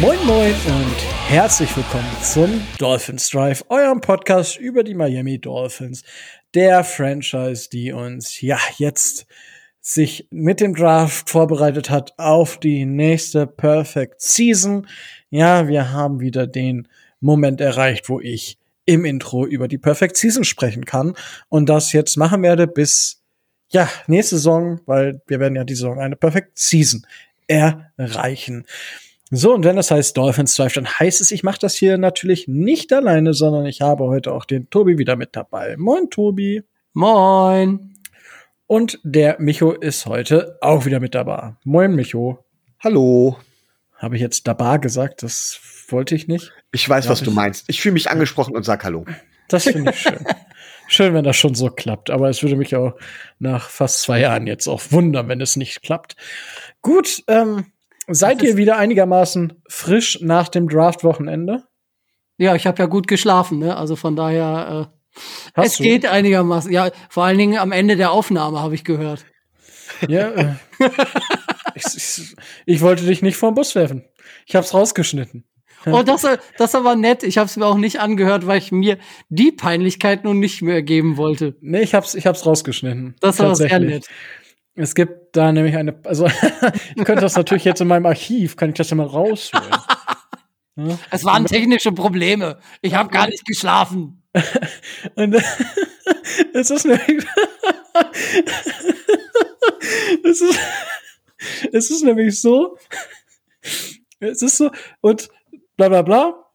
Moin Moin und herzlich willkommen zum Dolphins Drive, eurem Podcast über die Miami Dolphins, der Franchise, die uns ja jetzt sich mit dem Draft vorbereitet hat auf die nächste Perfect Season. Ja, wir haben wieder den Moment erreicht, wo ich im Intro über die Perfect Season sprechen kann und das jetzt machen werde bis ja, nächste Saison, weil wir werden ja die Saison eine Perfect Season erreichen. So, und wenn das heißt Dolphins Drive, dann heißt es, ich mache das hier natürlich nicht alleine, sondern ich habe heute auch den Tobi wieder mit dabei. Moin, Tobi. Moin. Und der Micho ist heute auch wieder mit dabei. Moin, Micho. Hallo. Habe ich jetzt dabei gesagt? Das wollte ich nicht. Ich weiß, ja, was du meinst. Ich fühle mich angesprochen und sag Hallo. Das finde ich schön. schön, wenn das schon so klappt. Aber es würde mich auch nach fast zwei Jahren jetzt auch wundern, wenn es nicht klappt. Gut, ähm, Seid ihr wieder einigermaßen frisch nach dem Draft-Wochenende? Ja, ich habe ja gut geschlafen, ne? Also von daher, äh, es du? geht einigermaßen. Ja, vor allen Dingen am Ende der Aufnahme habe ich gehört. Ja. Äh, ich, ich, ich, wollte dich nicht vom Bus werfen. Ich habe es rausgeschnitten. Oh, das, das aber nett. Ich habe es mir auch nicht angehört, weil ich mir die Peinlichkeit nun nicht mehr geben wollte. Nee, ich hab's, ich hab's rausgeschnitten. Das war sehr nett. Es gibt da nämlich eine, also ich könnte das natürlich jetzt in meinem Archiv, kann ich das ja mal rausholen. Ja? Es waren technische Probleme. Ich habe gar nicht geschlafen. Und es ist nämlich, es ist, es ist nämlich so, es ist so, und bla bla bla.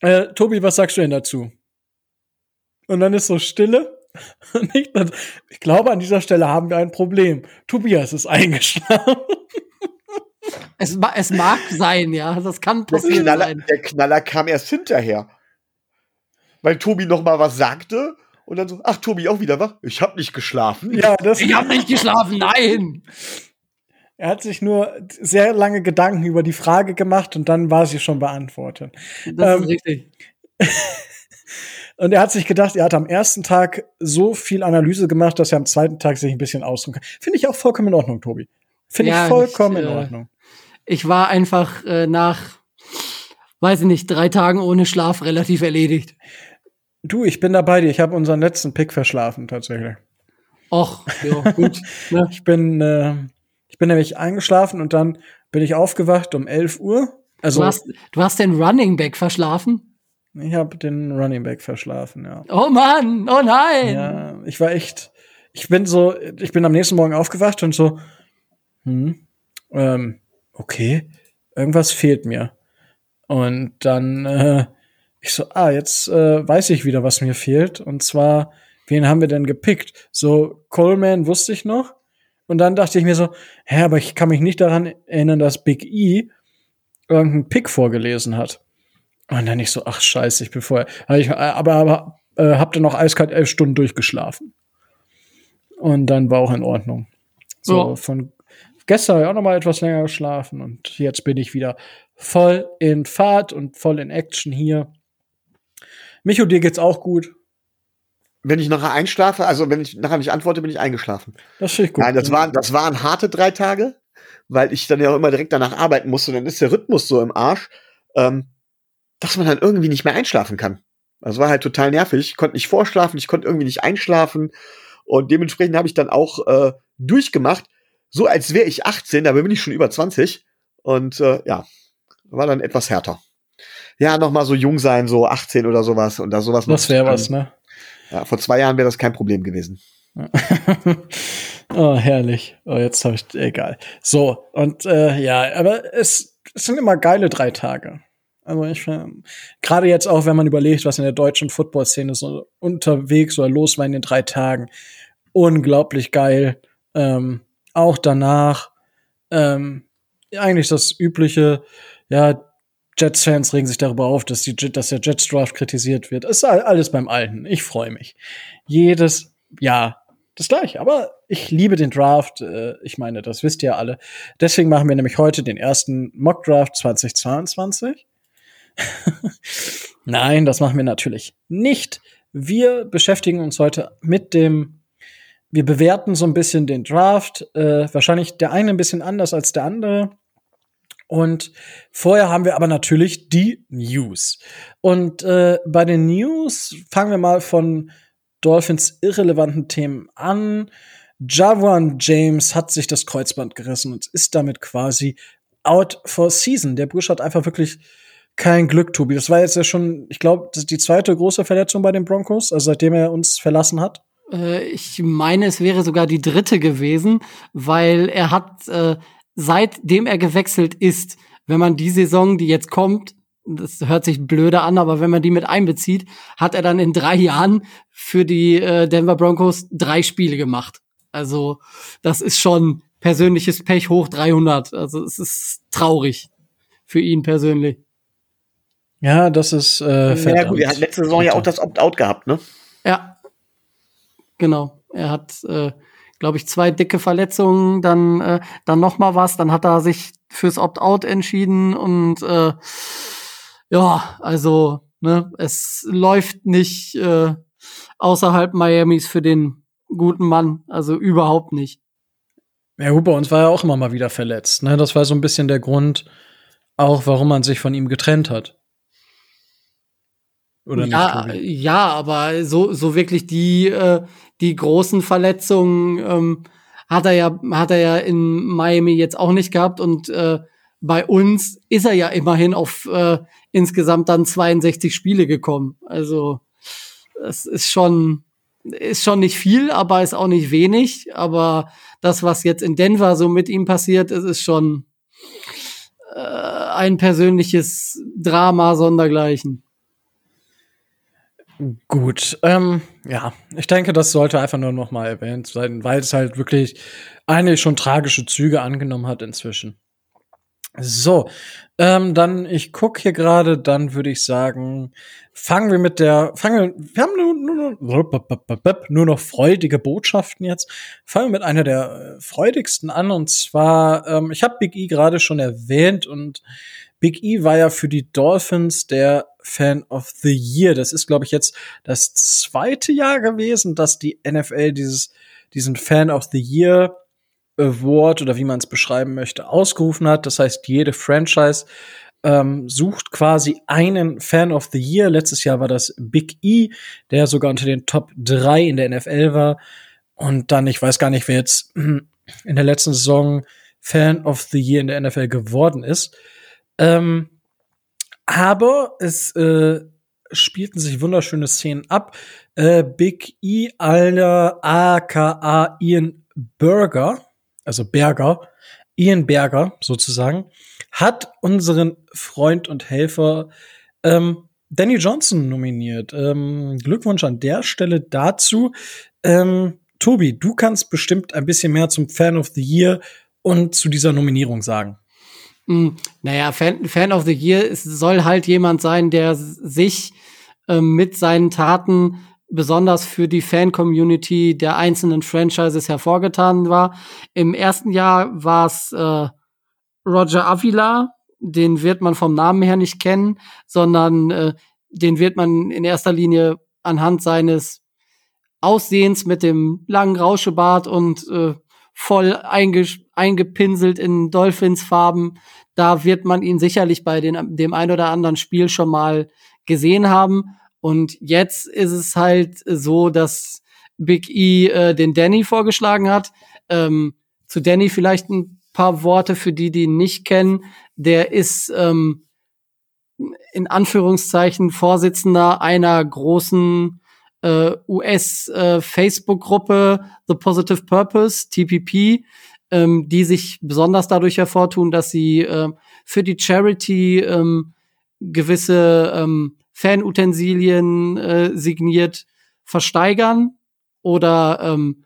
Äh, Tobi, was sagst du denn dazu? Und dann ist so Stille. Nicht, ich glaube, an dieser Stelle haben wir ein Problem. Tobias ist eingeschlafen. Es, es mag sein, ja. Das kann passieren. Der Knaller, sein. der Knaller kam erst hinterher. Weil Tobi noch mal was sagte und dann so, ach, Tobi auch wieder wach? Ich habe nicht geschlafen. Ja, das ich habe nicht geschlafen, nein. Er hat sich nur sehr lange Gedanken über die Frage gemacht und dann war sie schon beantwortet. Das ähm, ist richtig. Und er hat sich gedacht, er hat am ersten Tag so viel Analyse gemacht, dass er am zweiten Tag sich ein bisschen ausruhen kann. Finde ich auch vollkommen in Ordnung, Tobi. Finde ja, ich vollkommen ich, in äh, Ordnung. Ich war einfach äh, nach, weiß ich nicht, drei Tagen ohne Schlaf relativ erledigt. Du, ich bin da bei dir. Ich habe unseren letzten Pick verschlafen, tatsächlich. Och, ja, gut. ne? Ich bin, äh, ich bin nämlich eingeschlafen und dann bin ich aufgewacht um 11 Uhr. Also, du, hast, du hast den Running Back verschlafen? Ich habe den Running Back verschlafen, ja. Oh Mann, oh nein. Ja, ich war echt, ich bin so, ich bin am nächsten Morgen aufgewacht und so, hm, ähm, okay, irgendwas fehlt mir. Und dann, äh, ich so, ah, jetzt äh, weiß ich wieder, was mir fehlt. Und zwar, wen haben wir denn gepickt? So, Coleman wusste ich noch. Und dann dachte ich mir so, hä, aber ich kann mich nicht daran erinnern, dass Big E irgendeinen Pick vorgelesen hat. Und dann ich so, ach scheiße, ich bin vorher, ich, aber, aber äh, hab dann noch eiskalt elf Stunden durchgeschlafen. Und dann war auch in Ordnung. So, oh. von gestern auch noch mal etwas länger geschlafen und jetzt bin ich wieder voll in Fahrt und voll in Action hier. Micho, dir geht's auch gut? Wenn ich nachher einschlafe, also wenn ich nachher nicht antworte, bin ich eingeschlafen. Das finde ich gut. Nein, das waren, das waren harte drei Tage, weil ich dann ja auch immer direkt danach arbeiten musste. Und dann ist der Rhythmus so im Arsch. Ähm, dass man dann irgendwie nicht mehr einschlafen kann. Das war halt total nervig. Ich konnte nicht vorschlafen, ich konnte irgendwie nicht einschlafen. Und dementsprechend habe ich dann auch äh, durchgemacht, so als wäre ich 18, dabei bin ich schon über 20. Und äh, ja, war dann etwas härter. Ja, noch mal so jung sein, so 18 oder sowas und da sowas. Das wäre was, ne? Ja, vor zwei Jahren wäre das kein Problem gewesen. oh, herrlich. Oh, jetzt habe ich, egal. So, und äh, ja, aber es, es sind immer geile drei Tage. Also ich gerade jetzt auch, wenn man überlegt, was in der deutschen Football-Szene so unterwegs oder los war in den drei Tagen, unglaublich geil. Ähm, auch danach ähm, eigentlich das übliche, ja, Jets-Fans regen sich darüber auf, dass, die, dass der Jets-Draft kritisiert wird. Ist alles beim Alten. Ich freue mich. Jedes Jahr das gleiche. Aber ich liebe den Draft. Äh, ich meine, das wisst ihr alle. Deswegen machen wir nämlich heute den ersten Mock-Draft 2022. Nein, das machen wir natürlich nicht. Wir beschäftigen uns heute mit dem, wir bewerten so ein bisschen den Draft. Äh, wahrscheinlich der eine ein bisschen anders als der andere. Und vorher haben wir aber natürlich die News. Und äh, bei den News fangen wir mal von Dolphins irrelevanten Themen an. Javan James hat sich das Kreuzband gerissen und ist damit quasi out for season. Der Busch hat einfach wirklich kein Glück, Tobi. Das war jetzt ja schon, ich glaube, die zweite große Verletzung bei den Broncos, also seitdem er uns verlassen hat. Äh, ich meine, es wäre sogar die dritte gewesen, weil er hat, äh, seitdem er gewechselt ist, wenn man die Saison, die jetzt kommt, das hört sich blöde an, aber wenn man die mit einbezieht, hat er dann in drei Jahren für die äh, Denver Broncos drei Spiele gemacht. Also das ist schon persönliches Pech hoch 300. Also es ist traurig für ihn persönlich. Ja, das ist äh, Ja gut, er hat letzte Saison ja auch das Opt-out gehabt, ne? Ja, genau. Er hat, äh, glaube ich, zwei dicke Verletzungen, dann äh, dann noch mal was, dann hat er sich fürs Opt-out entschieden und äh, ja, also ne, es läuft nicht äh, außerhalb Miamis für den guten Mann, also überhaupt nicht. Ja, gut, bei uns war er auch immer mal wieder verletzt. Ne? Das war so ein bisschen der Grund, auch warum man sich von ihm getrennt hat. Oder ja? Ja, aber so, so wirklich die, äh, die großen Verletzungen ähm, hat er ja, hat er ja in Miami jetzt auch nicht gehabt und äh, bei uns ist er ja immerhin auf äh, insgesamt dann 62 Spiele gekommen. Also es ist schon, ist schon nicht viel, aber ist auch nicht wenig. Aber das, was jetzt in Denver so mit ihm passiert, ist, ist schon äh, ein persönliches Drama sondergleichen. Gut, ähm, ja, ich denke, das sollte einfach nur noch mal erwähnt sein, weil es halt wirklich eigentlich schon tragische Züge angenommen hat inzwischen. So, ähm, dann, ich guck hier gerade, dann würde ich sagen, fangen wir mit der, fangen wir, wir haben nur, nur, nur noch freudige Botschaften jetzt. Fangen wir mit einer der äh, freudigsten an, und zwar, ähm, ich habe Big E gerade schon erwähnt, und Big E war ja für die Dolphins der Fan of the Year. Das ist, glaube ich, jetzt das zweite Jahr gewesen, dass die NFL dieses, diesen Fan of the Year Award oder wie man es beschreiben möchte, ausgerufen hat. Das heißt, jede Franchise ähm, sucht quasi einen Fan of the Year. Letztes Jahr war das Big E, der sogar unter den Top 3 in der NFL war. Und dann, ich weiß gar nicht, wer jetzt in der letzten Saison Fan of the Year in der NFL geworden ist. Ähm, aber es äh, spielten sich wunderschöne Szenen ab. Äh, Big E, aller aka Ian Burger, also Berger, Ian Berger sozusagen, hat unseren Freund und Helfer ähm, Danny Johnson nominiert. Ähm, Glückwunsch an der Stelle dazu. Ähm, Tobi, du kannst bestimmt ein bisschen mehr zum Fan of the Year und zu dieser Nominierung sagen. Mm, naja, Fan, Fan of the Year soll halt jemand sein, der sich ähm, mit seinen Taten besonders für die Fan-Community der einzelnen Franchises hervorgetan war. Im ersten Jahr war es äh, Roger Avila, den wird man vom Namen her nicht kennen, sondern äh, den wird man in erster Linie anhand seines Aussehens mit dem langen Rauschebart und äh, voll einge eingepinselt in Dolphins-Farben. Da wird man ihn sicherlich bei den, dem ein oder anderen Spiel schon mal gesehen haben. Und jetzt ist es halt so, dass Big E äh, den Danny vorgeschlagen hat. Ähm, zu Danny vielleicht ein paar Worte für die, die ihn nicht kennen. Der ist ähm, in Anführungszeichen Vorsitzender einer großen äh, US-Facebook-Gruppe äh, The Positive Purpose, TPP, ähm, die sich besonders dadurch hervortun, dass sie äh, für die Charity ähm, gewisse ähm, Fanutensilien äh, signiert versteigern oder ähm,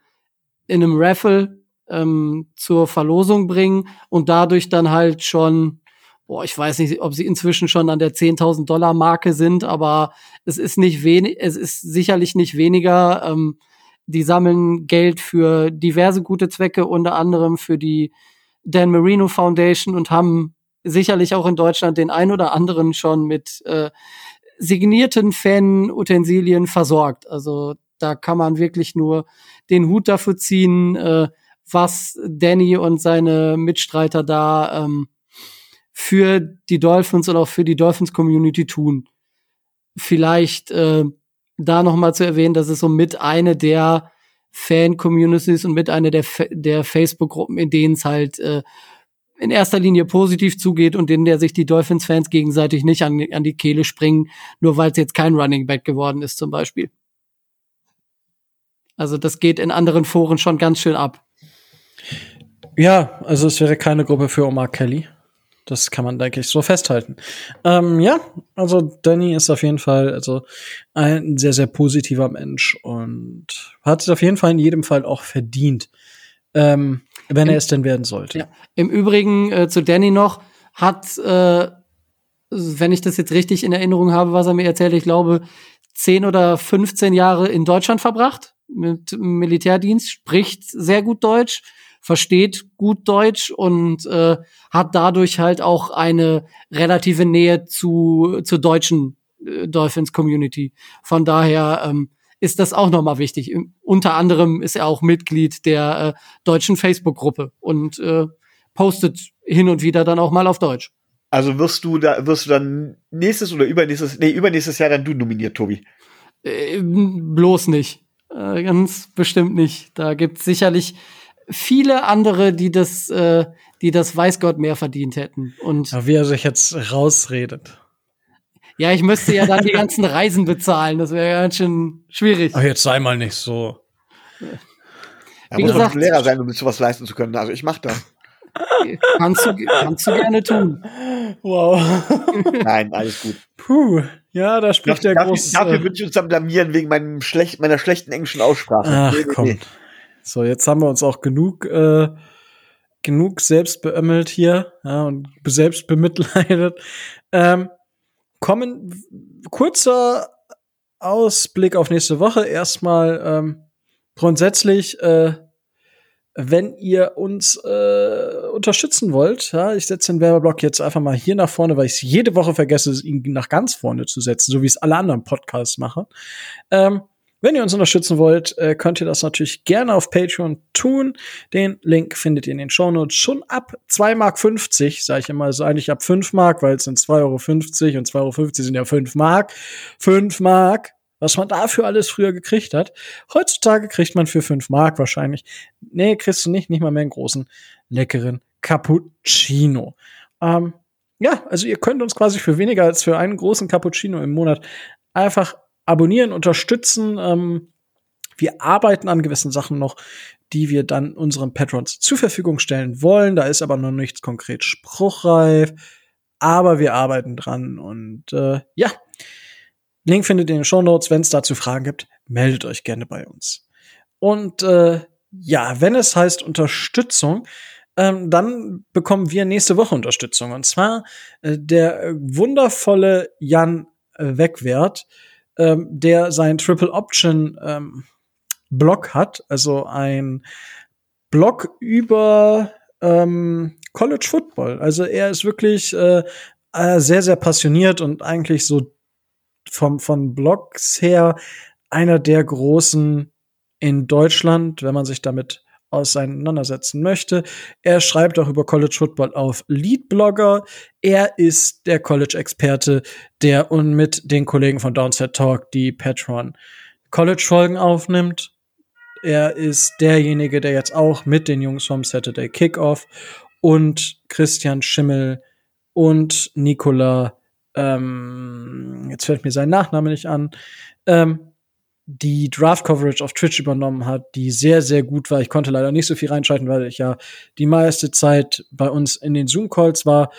in einem Raffle ähm, zur Verlosung bringen und dadurch dann halt schon, boah, ich weiß nicht, ob sie inzwischen schon an der 10.000 Dollar Marke sind, aber es ist nicht wenig, es ist sicherlich nicht weniger. Ähm, die sammeln Geld für diverse gute Zwecke, unter anderem für die Dan Marino Foundation und haben sicherlich auch in Deutschland den ein oder anderen schon mit äh, signierten Fan-Utensilien versorgt. Also da kann man wirklich nur den Hut dafür ziehen, äh, was Danny und seine Mitstreiter da ähm, für die Dolphins und auch für die Dolphins Community tun. Vielleicht äh, da noch mal zu erwähnen, dass es so mit eine der Fan-Communities und mit einer der, der Facebook-Gruppen, in denen es halt äh, in erster Linie positiv zugeht und in der sich die Dolphins-Fans gegenseitig nicht an, an die Kehle springen, nur weil es jetzt kein Running Back geworden ist zum Beispiel. Also das geht in anderen Foren schon ganz schön ab. Ja, also es wäre keine Gruppe für Omar Kelly. Das kann man, denke ich, so festhalten. Ähm, ja, also Danny ist auf jeden Fall also ein sehr, sehr positiver Mensch und hat es auf jeden Fall in jedem Fall auch verdient, ähm, wenn er es denn werden sollte. Ja. Im Übrigen äh, zu Danny noch, hat, äh, wenn ich das jetzt richtig in Erinnerung habe, was er mir erzählt, ich glaube, 10 oder 15 Jahre in Deutschland verbracht mit Militärdienst, spricht sehr gut Deutsch versteht gut Deutsch und äh, hat dadurch halt auch eine relative Nähe zu zur deutschen äh, Dolphins Community. Von daher ähm, ist das auch nochmal wichtig. Unter anderem ist er auch Mitglied der äh, deutschen Facebook-Gruppe und äh, postet hin und wieder dann auch mal auf Deutsch. Also wirst du da, wirst du dann nächstes oder übernächstes, nee, übernächstes Jahr dann du nominiert, Tobi? Äh, bloß nicht. Äh, ganz bestimmt nicht. Da gibt's sicherlich viele andere, die das, äh, die das weiß Gott mehr verdient hätten. Und ja, wie er sich jetzt rausredet. Ja, ich müsste ja dann die ganzen Reisen bezahlen. Das wäre ganz schön schwierig. Ach, jetzt sei mal nicht so. Ja, Wie muss gesagt, man Lehrer sein, um sowas leisten zu können. Also ich mach das. Kannst du, kannst du gerne tun. Wow. Nein, alles gut. Puh, ja, da spricht der große. Dafür würde ich uns dann blamieren wegen meinem schlecht, meiner schlechten englischen Aussprache. Ach, nee, komm. Nee. So, jetzt haben wir uns auch genug, äh, genug selbst beömmelt hier ja, und selbst bemitleidet. Ähm, kommen kurzer Ausblick auf nächste Woche. Erstmal ähm, grundsätzlich, äh, wenn ihr uns äh, unterstützen wollt, ja, ich setze den Werbeblock jetzt einfach mal hier nach vorne, weil ich es jede Woche vergesse, ihn nach ganz vorne zu setzen, so wie es alle anderen Podcasts machen. Ähm, wenn ihr uns unterstützen wollt, äh, könnt ihr das natürlich gerne auf Patreon tun. Den Link findet ihr in den Shownotes schon ab 2,50 Mark, sage ich immer, also eigentlich ab 5 Mark, weil es sind 2,50 Euro und 2,50 Euro sind ja 5 Mark. 5 Mark, was man dafür alles früher gekriegt hat. Heutzutage kriegt man für 5 Mark wahrscheinlich, nee, kriegst du nicht, nicht mal mehr einen großen, leckeren Cappuccino. Ähm, ja, also ihr könnt uns quasi für weniger als für einen großen Cappuccino im Monat einfach abonnieren, unterstützen. Ähm, wir arbeiten an gewissen Sachen noch, die wir dann unseren Patrons zur Verfügung stellen wollen. Da ist aber noch nichts konkret spruchreif, aber wir arbeiten dran und äh, ja. Link findet ihr in den Show Notes. Wenn es dazu Fragen gibt, meldet euch gerne bei uns. Und äh, ja, wenn es heißt Unterstützung, ähm, dann bekommen wir nächste Woche Unterstützung. Und zwar äh, der wundervolle Jan Wegwert ähm, der sein Triple Option ähm, Blog hat, also ein Blog über ähm, College Football. Also er ist wirklich äh, äh, sehr, sehr passioniert und eigentlich so vom, von Blogs her einer der großen in Deutschland, wenn man sich damit auseinandersetzen möchte. Er schreibt auch über College Football auf Leadblogger. Er ist der College-Experte, der und mit den Kollegen von Downset Talk die Patron College-Folgen aufnimmt. Er ist derjenige, der jetzt auch mit den Jungs vom Saturday Kickoff und Christian Schimmel und Nicola, ähm, jetzt fällt mir sein Nachname nicht an, ähm, die Draft-Coverage auf Twitch übernommen hat, die sehr, sehr gut war. Ich konnte leider nicht so viel reinschalten, weil ich ja die meiste Zeit bei uns in den Zoom-Calls war.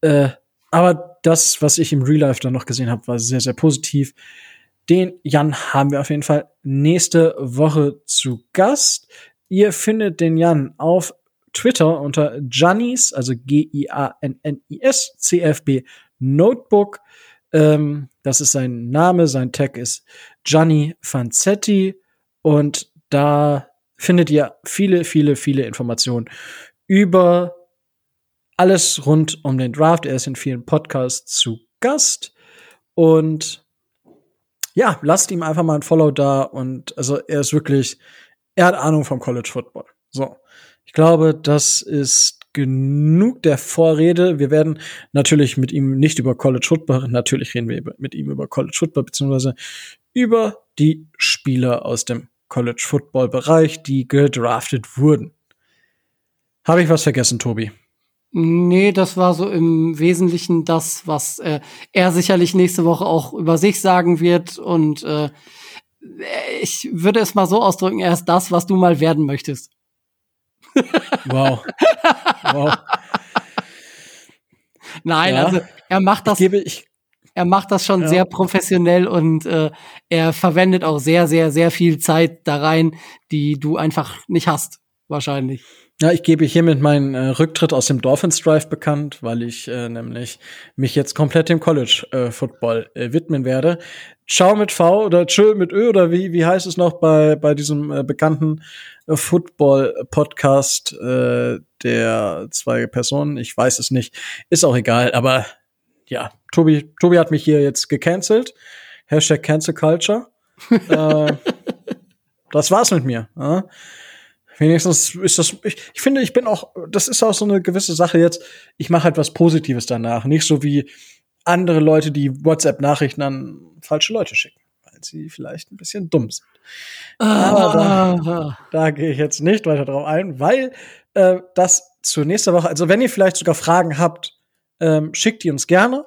Äh, aber das, was ich im Real Life dann noch gesehen habe, war sehr, sehr positiv. Den Jan haben wir auf jeden Fall nächste Woche zu Gast. Ihr findet den Jan auf Twitter unter Giannis, also G-I-A-N-N-I-S, CFB Notebook. Ähm, das ist sein Name, sein Tag ist Gianni Fanzetti und da findet ihr viele, viele, viele Informationen über alles rund um den Draft. Er ist in vielen Podcasts zu Gast und ja, lasst ihm einfach mal ein Follow da und also er ist wirklich, er hat Ahnung vom College Football. So. Ich glaube, das ist genug der Vorrede. Wir werden natürlich mit ihm nicht über College Football, natürlich reden wir mit ihm über College Football, beziehungsweise über die Spieler aus dem College Football Bereich, die gedraftet wurden. Habe ich was vergessen, Tobi? Nee, das war so im Wesentlichen das, was äh, er sicherlich nächste Woche auch über sich sagen wird. Und äh, ich würde es mal so ausdrücken, er ist das, was du mal werden möchtest. Wow. wow. Nein, ja. also er macht das. Ich gebe, ich, er macht das schon ja. sehr professionell und äh, er verwendet auch sehr, sehr, sehr viel Zeit da rein, die du einfach nicht hast, wahrscheinlich. Ja, ich gebe hiermit meinen äh, Rücktritt aus dem Dolphins Drive bekannt, weil ich äh, nämlich mich jetzt komplett dem College äh, Football äh, widmen werde. Ciao mit V oder Tschö mit Ö oder wie wie heißt es noch bei bei diesem äh, bekannten äh, Football Podcast der zwei Personen, ich weiß es nicht, ist auch egal, aber ja, Tobi Tobi hat mich hier jetzt gecancelt. Hashtag Cancel Culture. äh, das war's mit mir. Äh? Wenigstens ist das, ich, ich finde, ich bin auch, das ist auch so eine gewisse Sache jetzt, ich mache halt was Positives danach. Nicht so wie andere Leute, die WhatsApp-Nachrichten an falsche Leute schicken, weil sie vielleicht ein bisschen dumm sind. Aber da, da gehe ich jetzt nicht weiter drauf ein, weil äh, das zur nächsten Woche, also wenn ihr vielleicht sogar Fragen habt, ähm, schickt die uns gerne.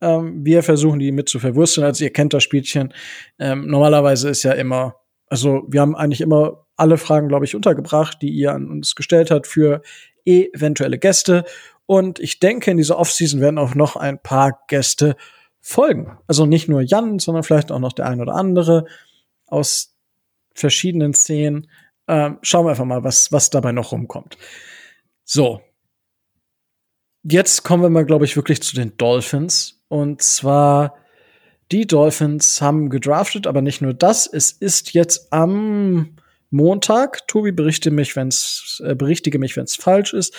Ähm, wir versuchen die mit zu verwursteln. Also ihr kennt das Spielchen. Ähm, normalerweise ist ja immer, also wir haben eigentlich immer alle Fragen, glaube ich, untergebracht, die ihr an uns gestellt habt für eventuelle Gäste. Und ich denke, in dieser Offseason werden auch noch ein paar Gäste folgen. Also nicht nur Jan, sondern vielleicht auch noch der ein oder andere aus verschiedenen Szenen. Ähm, schauen wir einfach mal, was, was dabei noch rumkommt. So. Jetzt kommen wir mal, glaube ich, wirklich zu den Dolphins. Und zwar, die Dolphins haben gedraftet, aber nicht nur das. Es ist jetzt am Montag. Tobi berichte mich, wenn's, äh, berichtige mich, wenn es falsch ist.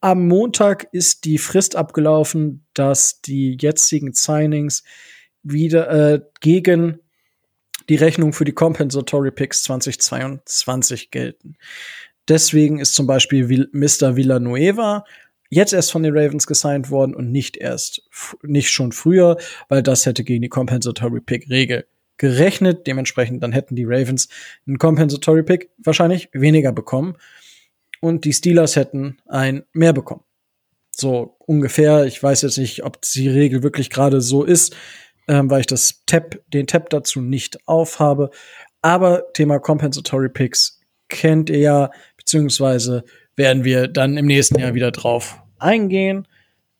Am Montag ist die Frist abgelaufen, dass die jetzigen Signings wieder äh, gegen die Rechnung für die Compensatory Picks 2022 gelten. Deswegen ist zum Beispiel Mr. Villanueva jetzt erst von den Ravens gesigned worden und nicht erst, nicht schon früher, weil das hätte gegen die Compensatory Pick Regel gerechnet. Dementsprechend dann hätten die Ravens einen Compensatory Pick wahrscheinlich weniger bekommen und die Steelers hätten ein mehr bekommen. So ungefähr. Ich weiß jetzt nicht, ob die Regel wirklich gerade so ist, ähm, weil ich das Tab, den Tab dazu nicht aufhabe. Aber Thema Compensatory Picks kennt ihr ja, beziehungsweise werden wir dann im nächsten Jahr wieder drauf eingehen.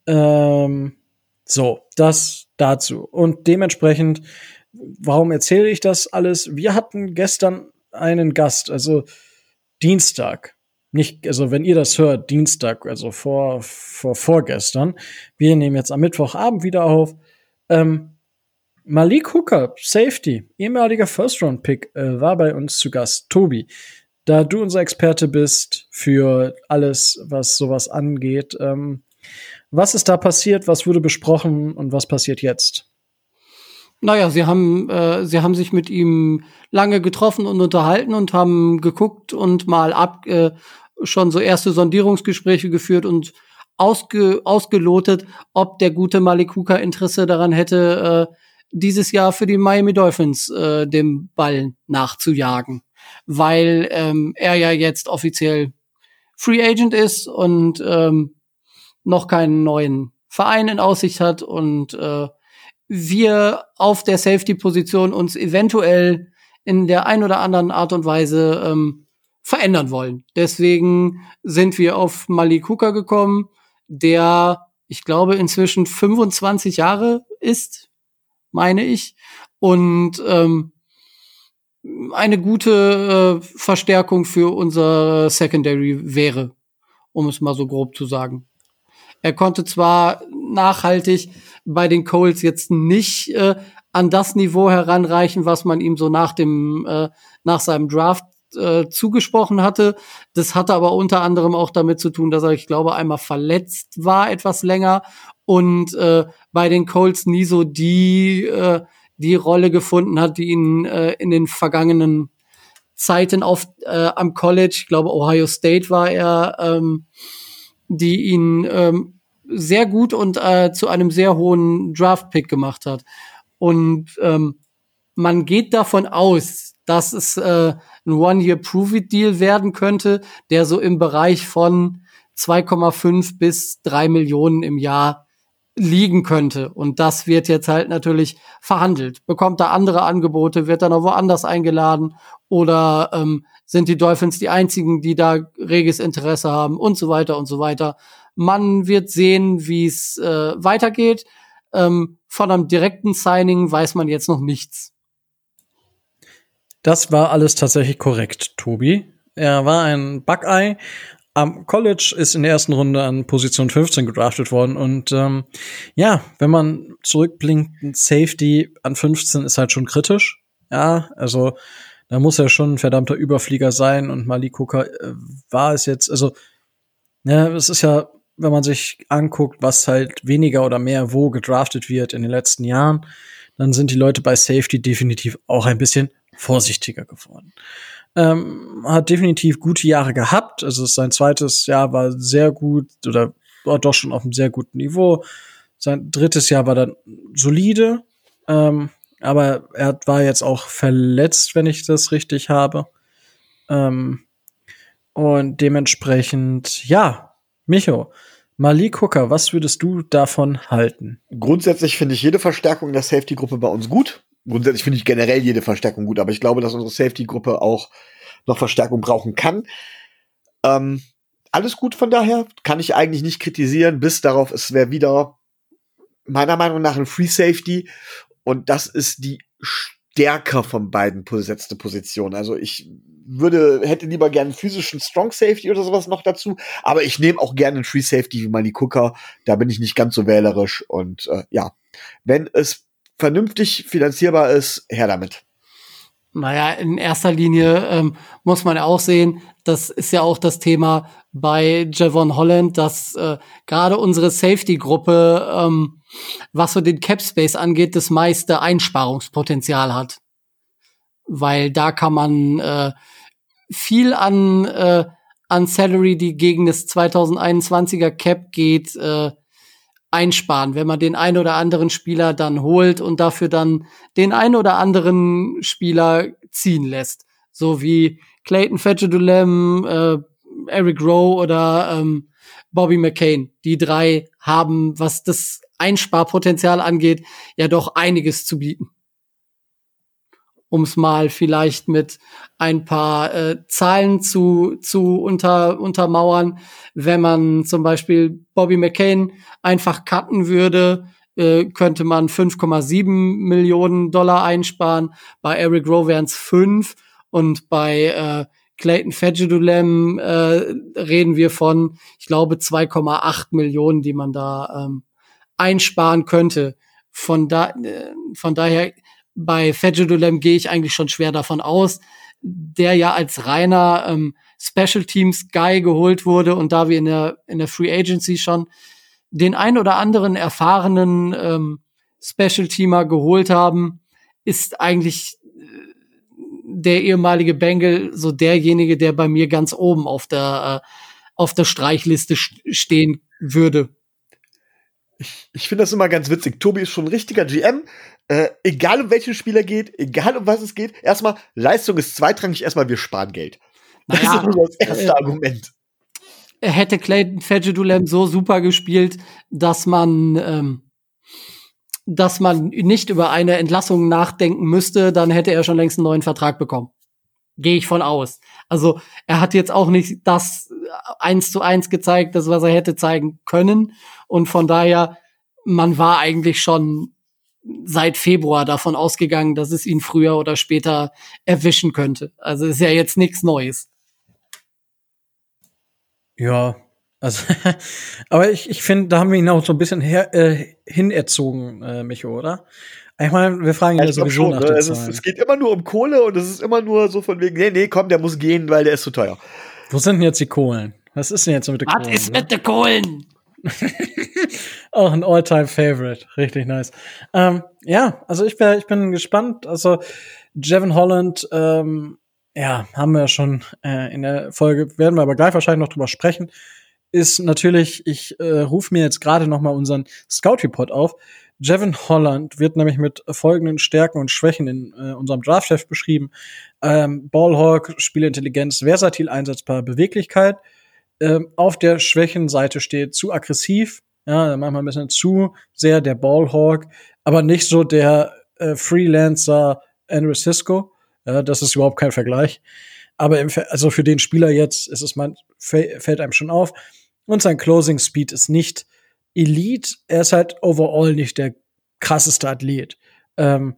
Ähm, so, das dazu. Und dementsprechend warum erzähle ich das alles? Wir hatten gestern einen Gast, also Dienstag. Nicht, also wenn ihr das hört, Dienstag, also vor, vor vorgestern. Wir nehmen jetzt am Mittwochabend wieder auf. Ähm, Malik Hooker, Safety, ehemaliger First-Round-Pick, äh, war bei uns zu Gast. Tobi, da du unser Experte bist für alles, was sowas angeht, ähm, was ist da passiert? Was wurde besprochen und was passiert jetzt? Naja, sie haben, äh, sie haben sich mit ihm lange getroffen und unterhalten und haben geguckt und mal ab, äh, schon so erste Sondierungsgespräche geführt und ausge, ausgelotet, ob der gute Malikuka Interesse daran hätte, äh, dieses Jahr für die Miami Dolphins äh, dem Ball nachzujagen. Weil ähm, er ja jetzt offiziell Free Agent ist und ähm, noch keinen neuen Verein in Aussicht hat und äh, wir auf der Safety-Position uns eventuell in der ein oder anderen Art und Weise ähm, verändern wollen. Deswegen sind wir auf Malik Hooker gekommen, der, ich glaube, inzwischen 25 Jahre ist, meine ich, und ähm, eine gute äh, Verstärkung für unser Secondary wäre, um es mal so grob zu sagen. Er konnte zwar nachhaltig bei den Coles jetzt nicht äh, an das Niveau heranreichen, was man ihm so nach dem äh, nach seinem Draft äh, zugesprochen hatte. Das hatte aber unter anderem auch damit zu tun, dass er, ich glaube, einmal verletzt war etwas länger und äh, bei den Colts nie so die äh, die Rolle gefunden hat, die ihn äh, in den vergangenen Zeiten auf äh, am College, ich glaube Ohio State war er ähm, die ihn ähm, sehr gut und äh, zu einem sehr hohen Draft-Pick gemacht hat. Und ähm, man geht davon aus, dass es äh, ein One-Year-Prove-It-Deal werden könnte, der so im Bereich von 2,5 bis 3 Millionen im Jahr liegen könnte. Und das wird jetzt halt natürlich verhandelt. Bekommt er andere Angebote, wird er noch woanders eingeladen oder ähm, sind die Dolphins die einzigen, die da reges Interesse haben und so weiter und so weiter. Man wird sehen, wie es äh, weitergeht. Ähm, von einem direkten Signing weiß man jetzt noch nichts. Das war alles tatsächlich korrekt, Tobi. Er war ein Buckeye. Am College ist in der ersten Runde an Position 15 gedraftet worden. Und ähm, ja, wenn man zurückblinkt, ein Safety an 15 ist halt schon kritisch. Ja, also da muss er schon ein verdammter Überflieger sein. Und Malik Hooker äh, war es jetzt, also, ja, es ist ja wenn man sich anguckt, was halt weniger oder mehr wo gedraftet wird in den letzten Jahren, dann sind die Leute bei Safety definitiv auch ein bisschen vorsichtiger geworden. Ähm, hat definitiv gute Jahre gehabt. Also sein zweites Jahr war sehr gut oder war doch schon auf einem sehr guten Niveau. Sein drittes Jahr war dann solide, ähm, aber er war jetzt auch verletzt, wenn ich das richtig habe. Ähm, und dementsprechend, ja, Micho, Malik Hooker, was würdest du davon halten? Grundsätzlich finde ich jede Verstärkung der Safety-Gruppe bei uns gut. Grundsätzlich finde ich generell jede Verstärkung gut, aber ich glaube, dass unsere Safety-Gruppe auch noch Verstärkung brauchen kann. Ähm, alles gut von daher, kann ich eigentlich nicht kritisieren, bis darauf, es wäre wieder meiner Meinung nach ein Free Safety und das ist die stärker von beiden besetzte Position. Also ich würde, hätte lieber gerne einen physischen Strong Safety oder sowas noch dazu, aber ich nehme auch gerne einen Free Safety wie Mali Cooker. Da bin ich nicht ganz so wählerisch und äh, ja, wenn es vernünftig finanzierbar ist, her damit. Naja, in erster Linie ähm, muss man ja auch sehen, das ist ja auch das Thema bei Javon Holland, dass äh, gerade unsere Safety-Gruppe, ähm, was so den Cap Space angeht, das meiste Einsparungspotenzial hat. Weil da kann man äh, viel an, äh, an Salary, die gegen das 2021er Cap geht, äh, einsparen, wenn man den einen oder anderen Spieler dann holt und dafür dann den einen oder anderen Spieler ziehen lässt. So wie Clayton Fetchedulem, äh, Eric Rowe oder ähm, Bobby McCain. Die drei haben, was das Einsparpotenzial angeht, ja doch einiges zu bieten um es mal vielleicht mit ein paar äh, Zahlen zu, zu unter, untermauern. Wenn man zum Beispiel Bobby McCain einfach cutten würde, äh, könnte man 5,7 Millionen Dollar einsparen. Bei Eric Rowe wären es 5 und bei äh, Clayton Fedjedulem äh, reden wir von, ich glaube, 2,8 Millionen, die man da ähm, einsparen könnte. Von, da, äh, von daher bei Fedjedulem gehe ich eigentlich schon schwer davon aus, der ja als reiner ähm, Special Teams Guy geholt wurde und da wir in der in der Free Agency schon den ein oder anderen erfahrenen ähm, Special Teamer geholt haben, ist eigentlich äh, der ehemalige Bengal so derjenige, der bei mir ganz oben auf der äh, auf der Streichliste stehen würde. Ich, ich finde das immer ganz witzig. Tobi ist schon ein richtiger GM. Äh, egal um welchen Spieler geht, egal um was es geht, erstmal, Leistung ist zweitrangig, erstmal wir sparen Geld. Das naja, ist das erste äh, Argument. Hätte Clayton Fedjedulem so super gespielt, dass man, ähm, dass man nicht über eine Entlassung nachdenken müsste, dann hätte er schon längst einen neuen Vertrag bekommen. Gehe ich von aus. Also er hat jetzt auch nicht das eins zu eins gezeigt, das was er hätte zeigen können. Und von daher, man war eigentlich schon seit Februar davon ausgegangen, dass es ihn früher oder später erwischen könnte. Also ist ja jetzt nichts Neues. Ja, also, aber ich, ich finde, da haben wir ihn auch so ein bisschen her, äh, hinerzogen, äh, Micho, oder? Ich meine, wir fragen ihn ja, ja sowieso schon, nach ne? es, ist, es geht immer nur um Kohle und es ist immer nur so von wegen, nee, nee, komm, der muss gehen, weil der ist zu teuer. Wo sind denn jetzt die Kohlen? Was ist denn jetzt mit den Kohlen? Was ist mit den Kohlen? Auch ein All-Time-Favorite. Richtig nice. Ähm, ja, also ich bin, ich bin gespannt. Also Jevin Holland, ähm, ja, haben wir schon äh, in der Folge, werden wir aber gleich wahrscheinlich noch drüber sprechen, ist natürlich, ich äh, rufe mir jetzt gerade noch mal unseren Scout Report auf. Jevin Holland wird nämlich mit folgenden Stärken und Schwächen in äh, unserem Draft-Chef beschrieben. Ähm, Ballhawk, Spielintelligenz, versatil einsetzbar, Beweglichkeit. Ähm, auf der Schwächenseite steht zu aggressiv, ja, manchmal ein bisschen zu sehr der Ballhawk, aber nicht so der äh, Freelancer Andrew Cisco. Ja, das ist überhaupt kein Vergleich. Aber im, also für den Spieler jetzt ist es man fällt einem schon auf. Und sein Closing Speed ist nicht Elite. Er ist halt overall nicht der krasseste Athlet. Ähm,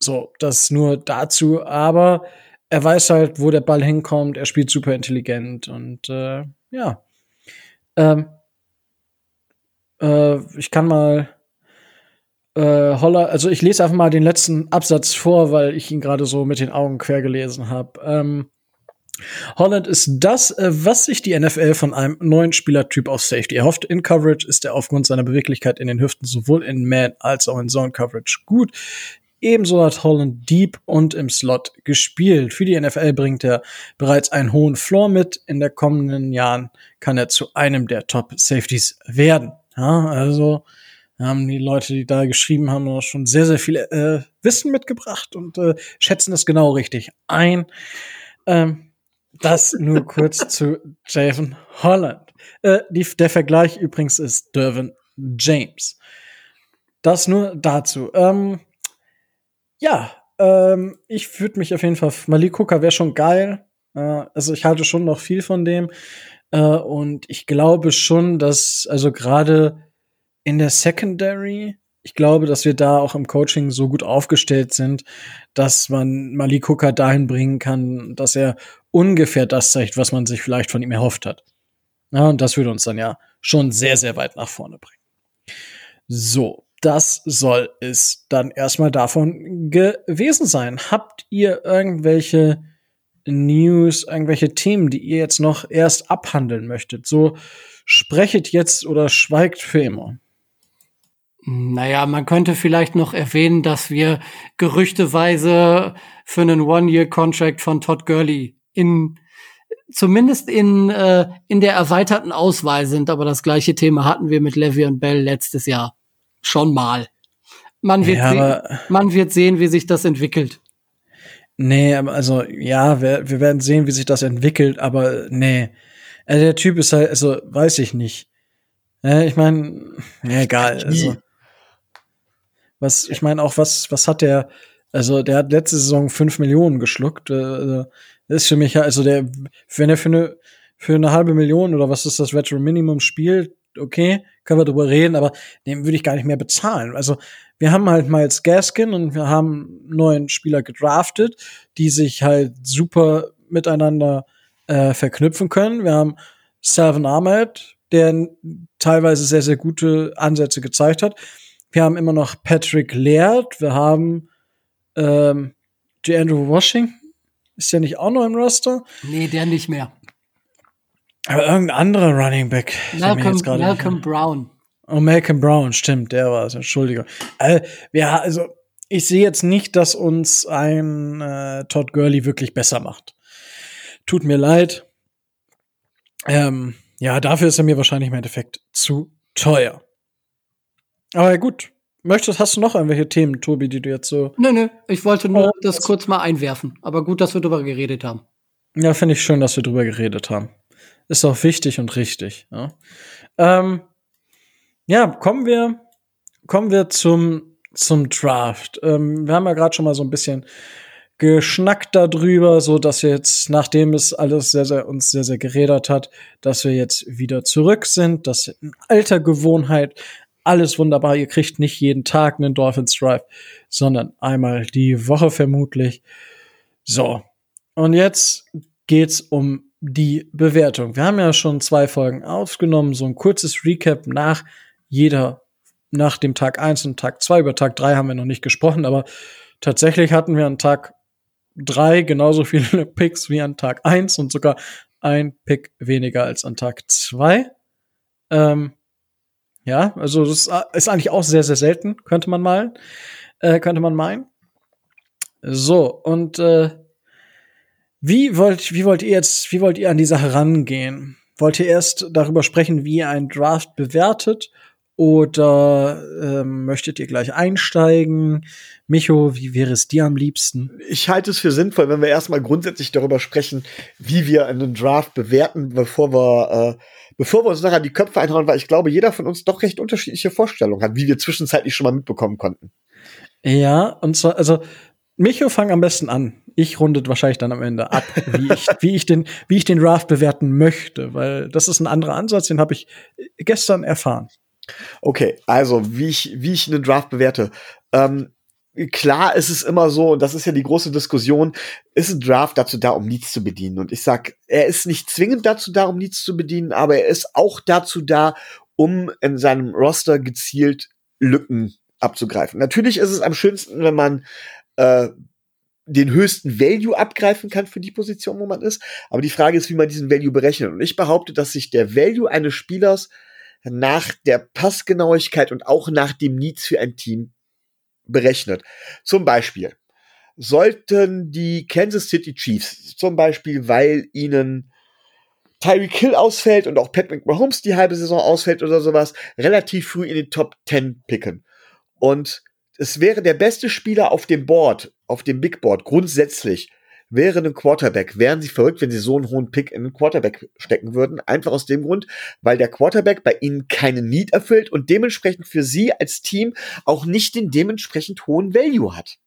so, das nur dazu. Aber er weiß halt, wo der Ball hinkommt. Er spielt super intelligent und äh, ja. Ähm, äh, ich kann mal äh, Holler, also ich lese einfach mal den letzten Absatz vor, weil ich ihn gerade so mit den Augen quer gelesen habe. Ähm, Holland ist das, äh, was sich die NFL von einem neuen Spielertyp auf Safety erhofft. In Coverage ist er aufgrund seiner Beweglichkeit in den Hüften sowohl in Man als auch in Zone Coverage gut. Ebenso hat Holland Deep und im Slot gespielt. Für die NFL bringt er bereits einen hohen Floor mit. In den kommenden Jahren kann er zu einem der Top Safeties werden. Ja, also haben die Leute, die da geschrieben haben, schon sehr, sehr viel äh, Wissen mitgebracht und äh, schätzen das genau richtig ein. Ähm, das nur kurz zu Javon Holland. Äh, die, der Vergleich übrigens ist Dervin James. Das nur dazu. Ähm, ja, ähm, ich würde mich auf jeden Fall. Malik Hooker wäre schon geil. Äh, also ich halte schon noch viel von dem. Äh, und ich glaube schon, dass, also gerade in der Secondary, ich glaube, dass wir da auch im Coaching so gut aufgestellt sind, dass man Malik Hooker dahin bringen kann, dass er ungefähr das zeigt, was man sich vielleicht von ihm erhofft hat. Ja, und das würde uns dann ja schon sehr, sehr weit nach vorne bringen. So, das soll es dann erstmal davon gewesen sein. Habt ihr irgendwelche News, irgendwelche Themen, die ihr jetzt noch erst abhandeln möchtet? So sprechet jetzt oder schweigt für immer. Naja, man könnte vielleicht noch erwähnen, dass wir gerüchteweise für einen One-Year-Contract von Todd Gurley in zumindest in, äh, in der erweiterten Auswahl sind, aber das gleiche Thema hatten wir mit Levy und Bell letztes Jahr schon mal. Man wird, ja, man wird sehen, wie sich das entwickelt. Nee, also ja, wir, wir werden sehen, wie sich das entwickelt, aber nee. Also, der Typ ist halt, also weiß ich nicht. Ja, ich meine, ja, egal. Also, was, ich meine auch, was, was hat der, also der hat letzte Saison fünf Millionen geschluckt. Äh, also, das ist für mich, also der, wenn er für eine, für eine halbe Million oder was ist das Retro Minimum spielt, okay, können wir drüber reden, aber den würde ich gar nicht mehr bezahlen. Also wir haben halt Miles Gaskin und wir haben neuen Spieler gedraftet, die sich halt super miteinander äh, verknüpfen können. Wir haben Salvin Ahmed, der teilweise sehr, sehr gute Ansätze gezeigt hat. Wir haben immer noch Patrick Laird. Wir haben ähm, J. Andrew Washington. Ist der nicht auch noch im Roster? Nee, der nicht mehr. Aber irgendein anderer Running Back. Malcolm, Malcolm Brown. Oh, Malcolm Brown, stimmt, der war es. Entschuldigung. Äh, ja, also ich sehe jetzt nicht, dass uns ein äh, Todd Gurley wirklich besser macht. Tut mir leid. Ähm, ja, dafür ist er mir wahrscheinlich im Endeffekt zu teuer. Aber gut. Möchtest, hast du noch irgendwelche Themen, Tobi, die du jetzt so. Nö, nö. Ich wollte nur oh, das kurz mal einwerfen. Aber gut, dass wir drüber geredet haben. Ja, finde ich schön, dass wir drüber geredet haben. Ist auch wichtig und richtig. Ja, ähm, ja kommen wir, kommen wir zum, zum Draft. Ähm, wir haben ja gerade schon mal so ein bisschen geschnackt darüber, so dass wir jetzt, nachdem es alles sehr, sehr uns sehr, sehr geredet hat, dass wir jetzt wieder zurück sind, dass in alter Gewohnheit alles wunderbar. Ihr kriegt nicht jeden Tag einen Dolphins Drive, sondern einmal die Woche vermutlich. So. Und jetzt geht's um die Bewertung. Wir haben ja schon zwei Folgen aufgenommen, so ein kurzes Recap nach jeder, nach dem Tag eins und Tag zwei Über Tag drei haben wir noch nicht gesprochen, aber tatsächlich hatten wir an Tag drei genauso viele Picks wie an Tag eins und sogar ein Pick weniger als an Tag zwei. Ähm, ja, also das ist eigentlich auch sehr, sehr selten, könnte man mal, äh, könnte man meinen. So, und äh, wie wollt, wie wollt ihr jetzt, wie wollt ihr an die Sache rangehen? wollt ihr erst darüber sprechen, wie ihr einen Draft bewertet? Oder ähm, möchtet ihr gleich einsteigen? Micho, wie wäre es dir am liebsten? Ich halte es für sinnvoll, wenn wir erstmal grundsätzlich darüber sprechen, wie wir einen Draft bewerten, bevor wir, äh, bevor wir uns nachher die Köpfe einhauen, weil ich glaube, jeder von uns doch recht unterschiedliche Vorstellungen hat, wie wir zwischenzeitlich schon mal mitbekommen konnten. Ja, und zwar, also Micho, fang am besten an. Ich rundet wahrscheinlich dann am Ende ab, wie ich, wie ich den, wie ich den Draft bewerten möchte, weil das ist ein anderer Ansatz, den habe ich gestern erfahren. Okay, also wie ich, wie ich einen Draft bewerte. Ähm, klar ist es immer so, und das ist ja die große Diskussion, ist ein Draft dazu da, um Needs zu bedienen. Und ich sag, er ist nicht zwingend dazu da, um Needs zu bedienen, aber er ist auch dazu da, um in seinem Roster gezielt Lücken abzugreifen. Natürlich ist es am schönsten, wenn man äh, den höchsten Value abgreifen kann für die Position, wo man ist. Aber die Frage ist, wie man diesen Value berechnet. Und ich behaupte, dass sich der Value eines Spielers nach der Passgenauigkeit und auch nach dem Needs für ein Team berechnet. Zum Beispiel sollten die Kansas City Chiefs, zum Beispiel, weil ihnen Tyreek Hill ausfällt und auch Patrick Mahomes die halbe Saison ausfällt oder sowas, relativ früh in den Top 10 picken. Und es wäre der beste Spieler auf dem Board, auf dem Big Board, grundsätzlich, wäre ein Quarterback. Wären sie verrückt, wenn sie so einen hohen Pick in einen Quarterback stecken würden? Einfach aus dem Grund, weil der Quarterback bei ihnen keinen Need erfüllt und dementsprechend für sie als Team auch nicht den dementsprechend hohen Value hat.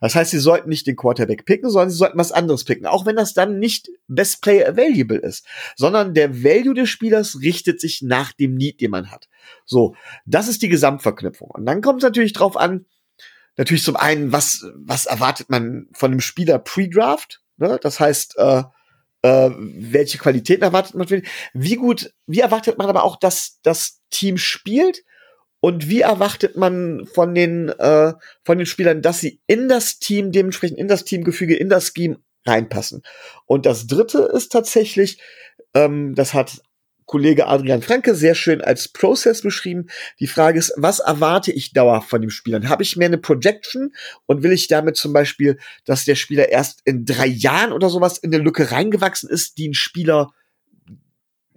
Das heißt, sie sollten nicht den Quarterback picken, sondern sie sollten was anderes picken, auch wenn das dann nicht Best Player Available ist, sondern der Value des Spielers richtet sich nach dem Need, den man hat. So, das ist die Gesamtverknüpfung. Und dann kommt es natürlich drauf an, natürlich zum einen, was, was erwartet man von einem Spieler pre-Draft? Ne? Das heißt, äh, äh, welche Qualitäten erwartet man? Wie gut, wie erwartet man aber auch, dass das Team spielt? Und wie erwartet man von den, äh, von den Spielern, dass sie in das Team, dementsprechend in das Teamgefüge, in das Scheme reinpassen? Und das dritte ist tatsächlich, ähm, das hat Kollege Adrian Franke sehr schön als Prozess beschrieben. Die Frage ist, was erwarte ich dauerhaft von dem Spieler? Habe ich mehr eine Projection und will ich damit zum Beispiel, dass der Spieler erst in drei Jahren oder sowas in eine Lücke reingewachsen ist, die ein Spieler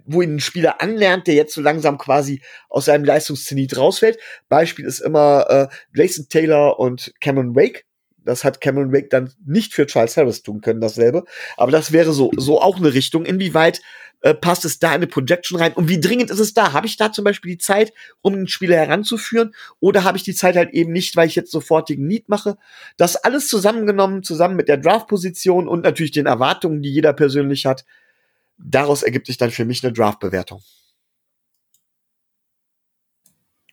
wo ihn ein Spieler anlernt, der jetzt so langsam quasi aus seinem Leistungszenit rausfällt. Beispiel ist immer äh, Jason Taylor und Cameron Wake. Das hat Cameron Wake dann nicht für Charles Harris tun können, dasselbe. Aber das wäre so, so auch eine Richtung. Inwieweit äh, passt es da in eine Projection rein? Und wie dringend ist es da? Habe ich da zum Beispiel die Zeit, um den Spieler heranzuführen? Oder habe ich die Zeit halt eben nicht, weil ich jetzt sofortigen Need mache? Das alles zusammengenommen, zusammen mit der Draft-Position und natürlich den Erwartungen, die jeder persönlich hat. Daraus ergibt sich dann für mich eine Draft-Bewertung.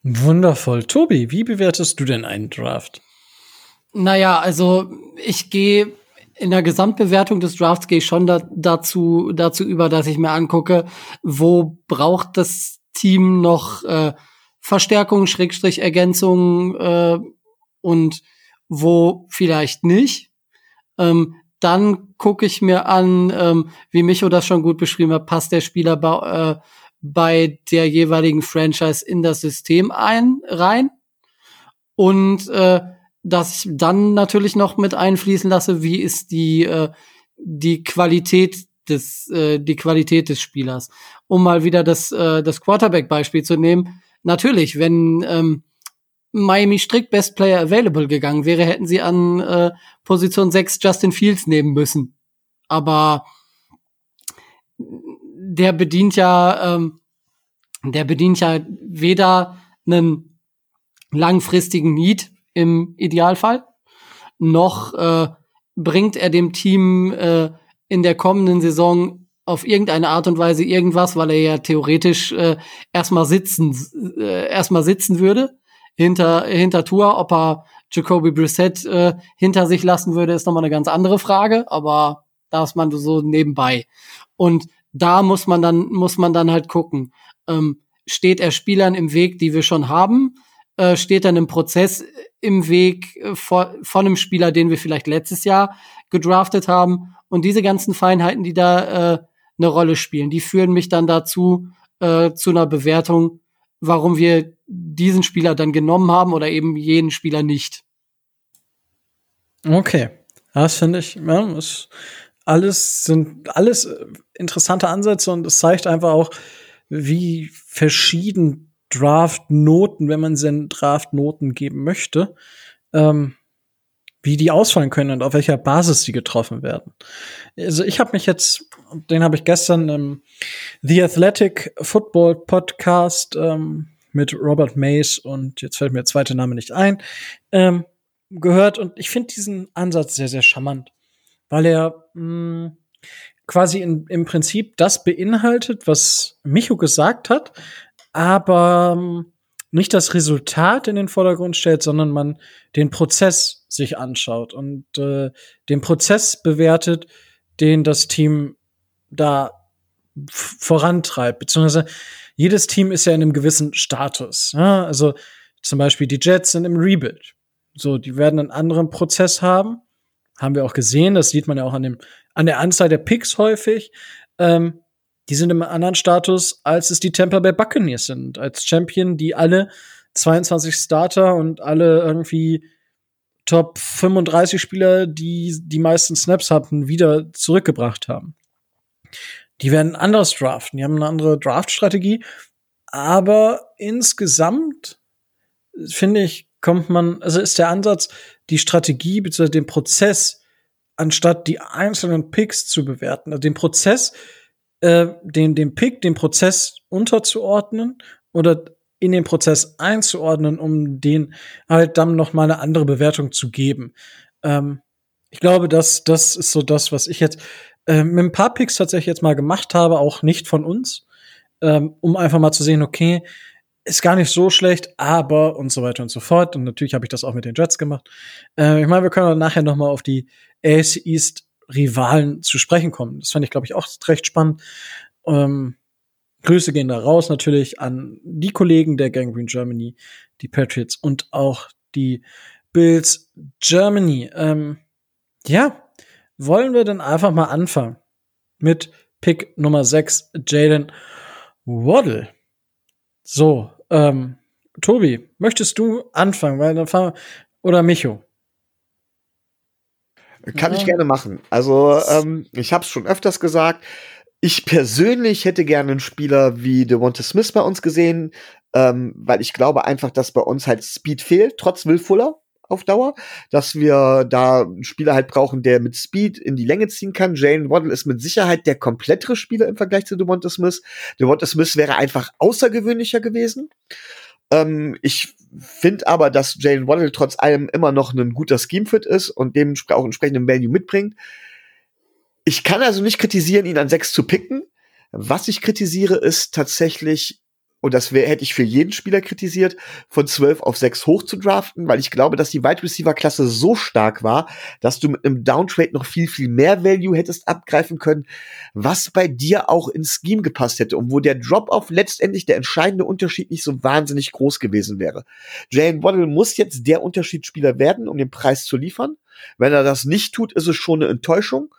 Wundervoll. Tobi, wie bewertest du denn einen Draft? Naja, also ich gehe in der Gesamtbewertung des Drafts gehe ich schon da, dazu, dazu über, dass ich mir angucke, wo braucht das Team noch äh, Verstärkung, Schrägstrich Ergänzung äh, und wo vielleicht nicht. Ähm, dann gucke ich mir an, ähm, wie Micho das schon gut beschrieben hat, passt der Spieler bei, äh, bei der jeweiligen Franchise in das System ein rein. Und äh, dass ich dann natürlich noch mit einfließen lasse, wie ist die, äh, die Qualität des, äh, die Qualität des Spielers. Um mal wieder das, äh, das Quarterback-Beispiel zu nehmen. Natürlich, wenn ähm, Miami strikt Best Player Available gegangen wäre, hätten sie an äh, Position 6 Justin Fields nehmen müssen. Aber der bedient ja, ähm, der bedient ja weder einen langfristigen Need im Idealfall, noch äh, bringt er dem Team äh, in der kommenden Saison auf irgendeine Art und Weise irgendwas, weil er ja theoretisch äh, erstmal sitzen, äh, erstmal sitzen würde hinter hinter Tour. Ob er Jacoby Brissett äh, hinter sich lassen würde, ist nochmal eine ganz andere Frage. Aber da ist man so nebenbei. Und da muss man dann muss man dann halt gucken. Ähm, steht er Spielern im Weg, die wir schon haben? Äh, steht dann im Prozess im Weg äh, vor, von einem Spieler, den wir vielleicht letztes Jahr gedraftet haben. Und diese ganzen Feinheiten, die da äh, eine Rolle spielen, die führen mich dann dazu, äh, zu einer Bewertung, warum wir diesen Spieler dann genommen haben oder eben jenen Spieler nicht. Okay. Das finde ich, ja, ist alles sind alles äh, interessante Ansätze und es zeigt einfach auch, wie verschieden Draft-Noten, wenn man sie Draft-Noten geben möchte, ähm, wie die ausfallen können und auf welcher Basis sie getroffen werden. Also ich habe mich jetzt, den habe ich gestern im The Athletic Football Podcast ähm, mit Robert Mays und jetzt fällt mir der zweite Name nicht ein, ähm, gehört. Und ich finde diesen Ansatz sehr, sehr charmant, weil er mh, mm, quasi in, im Prinzip das beinhaltet, was Micho gesagt hat, aber ähm, nicht das Resultat in den Vordergrund stellt, sondern man den Prozess sich anschaut und äh, den Prozess bewertet, den das Team da vorantreibt, beziehungsweise jedes Team ist ja in einem gewissen Status. Ja? Also zum Beispiel die Jets sind im Rebuild. So, die werden einen anderen Prozess haben. Haben wir auch gesehen, das sieht man ja auch an dem, an der Anzahl der Picks häufig. Ähm, die sind im anderen Status, als es die Tampa Bay Buccaneers sind, als Champion, die alle 22 Starter und alle irgendwie Top 35 Spieler, die die meisten Snaps hatten, wieder zurückgebracht haben. Die werden anders draften, die haben eine andere Draft-Strategie, aber insgesamt finde ich, kommt man, also ist der Ansatz, die Strategie bzw. den Prozess, anstatt die einzelnen Picks zu bewerten, also den Prozess äh, den, den Pick, den Prozess unterzuordnen oder in den Prozess einzuordnen, um den halt dann noch mal eine andere Bewertung zu geben. Ähm, ich glaube, dass das ist so das, was ich jetzt äh, mit ein paar Picks tatsächlich jetzt mal gemacht habe, auch nicht von uns, ähm, um einfach mal zu sehen, okay, ist gar nicht so schlecht, aber und so weiter und so fort. Und natürlich habe ich das auch mit den Jets gemacht. Äh, ich meine, wir können nachher noch mal auf die AFC East Rivalen zu sprechen kommen. Das fand ich, glaube ich, auch recht spannend. Ähm, Grüße gehen da raus natürlich an die Kollegen der Gangrene Germany, die Patriots und auch die Bills Germany. Ähm, ja, wollen wir dann einfach mal anfangen mit Pick Nummer 6, Jalen Waddle. So, ähm, Tobi, möchtest du anfangen? Weil dann fahren oder Micho? Kann ja. ich gerne machen. Also, ähm, ich habe es schon öfters gesagt. Ich persönlich hätte gerne einen Spieler wie Devonta Smith bei uns gesehen, ähm, weil ich glaube einfach, dass bei uns halt Speed fehlt, trotz Will Fuller auf Dauer, dass wir da einen Spieler halt brauchen, der mit Speed in die Länge ziehen kann. Jalen Waddle ist mit Sicherheit der komplettere Spieler im Vergleich zu Devonta Smith. Devonta Smith wäre einfach außergewöhnlicher gewesen. Ähm, ich finde aber, dass Jalen Waddle trotz allem immer noch ein guter Scheme-Fit ist und dementsprechend auch entsprechenden Value mitbringt. Ich kann also nicht kritisieren, ihn an sechs zu picken. Was ich kritisiere, ist tatsächlich und das wär, hätte ich für jeden Spieler kritisiert, von 12 auf 6 hoch zu draften, weil ich glaube, dass die Wide Receiver Klasse so stark war, dass du mit einem Downtrade noch viel, viel mehr Value hättest abgreifen können, was bei dir auch ins Scheme gepasst hätte und wo der Drop-Off letztendlich der entscheidende Unterschied nicht so wahnsinnig groß gewesen wäre. Jalen Waddle muss jetzt der Unterschiedsspieler werden, um den Preis zu liefern. Wenn er das nicht tut, ist es schon eine Enttäuschung.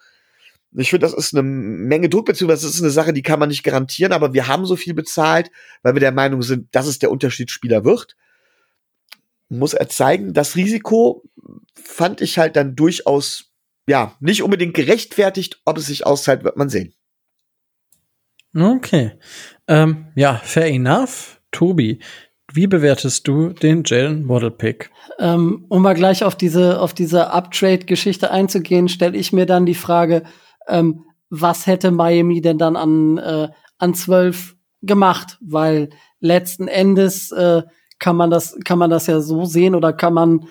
Ich finde, das ist eine Menge Druck, beziehungsweise das ist eine Sache, die kann man nicht garantieren, aber wir haben so viel bezahlt, weil wir der Meinung sind, dass es der Unterschiedsspieler wird. Muss er zeigen. Das Risiko fand ich halt dann durchaus, ja, nicht unbedingt gerechtfertigt. Ob es sich auszahlt, wird man sehen. Okay. Ähm, ja, fair enough. Tobi, wie bewertest du den Jalen Waddle Pick? Ähm, um mal gleich auf diese, auf diese Uptrade-Geschichte einzugehen, stelle ich mir dann die Frage, ähm, was hätte Miami denn dann an, äh, an 12 gemacht? Weil letzten Endes äh, kann man das, kann man das ja so sehen oder kann man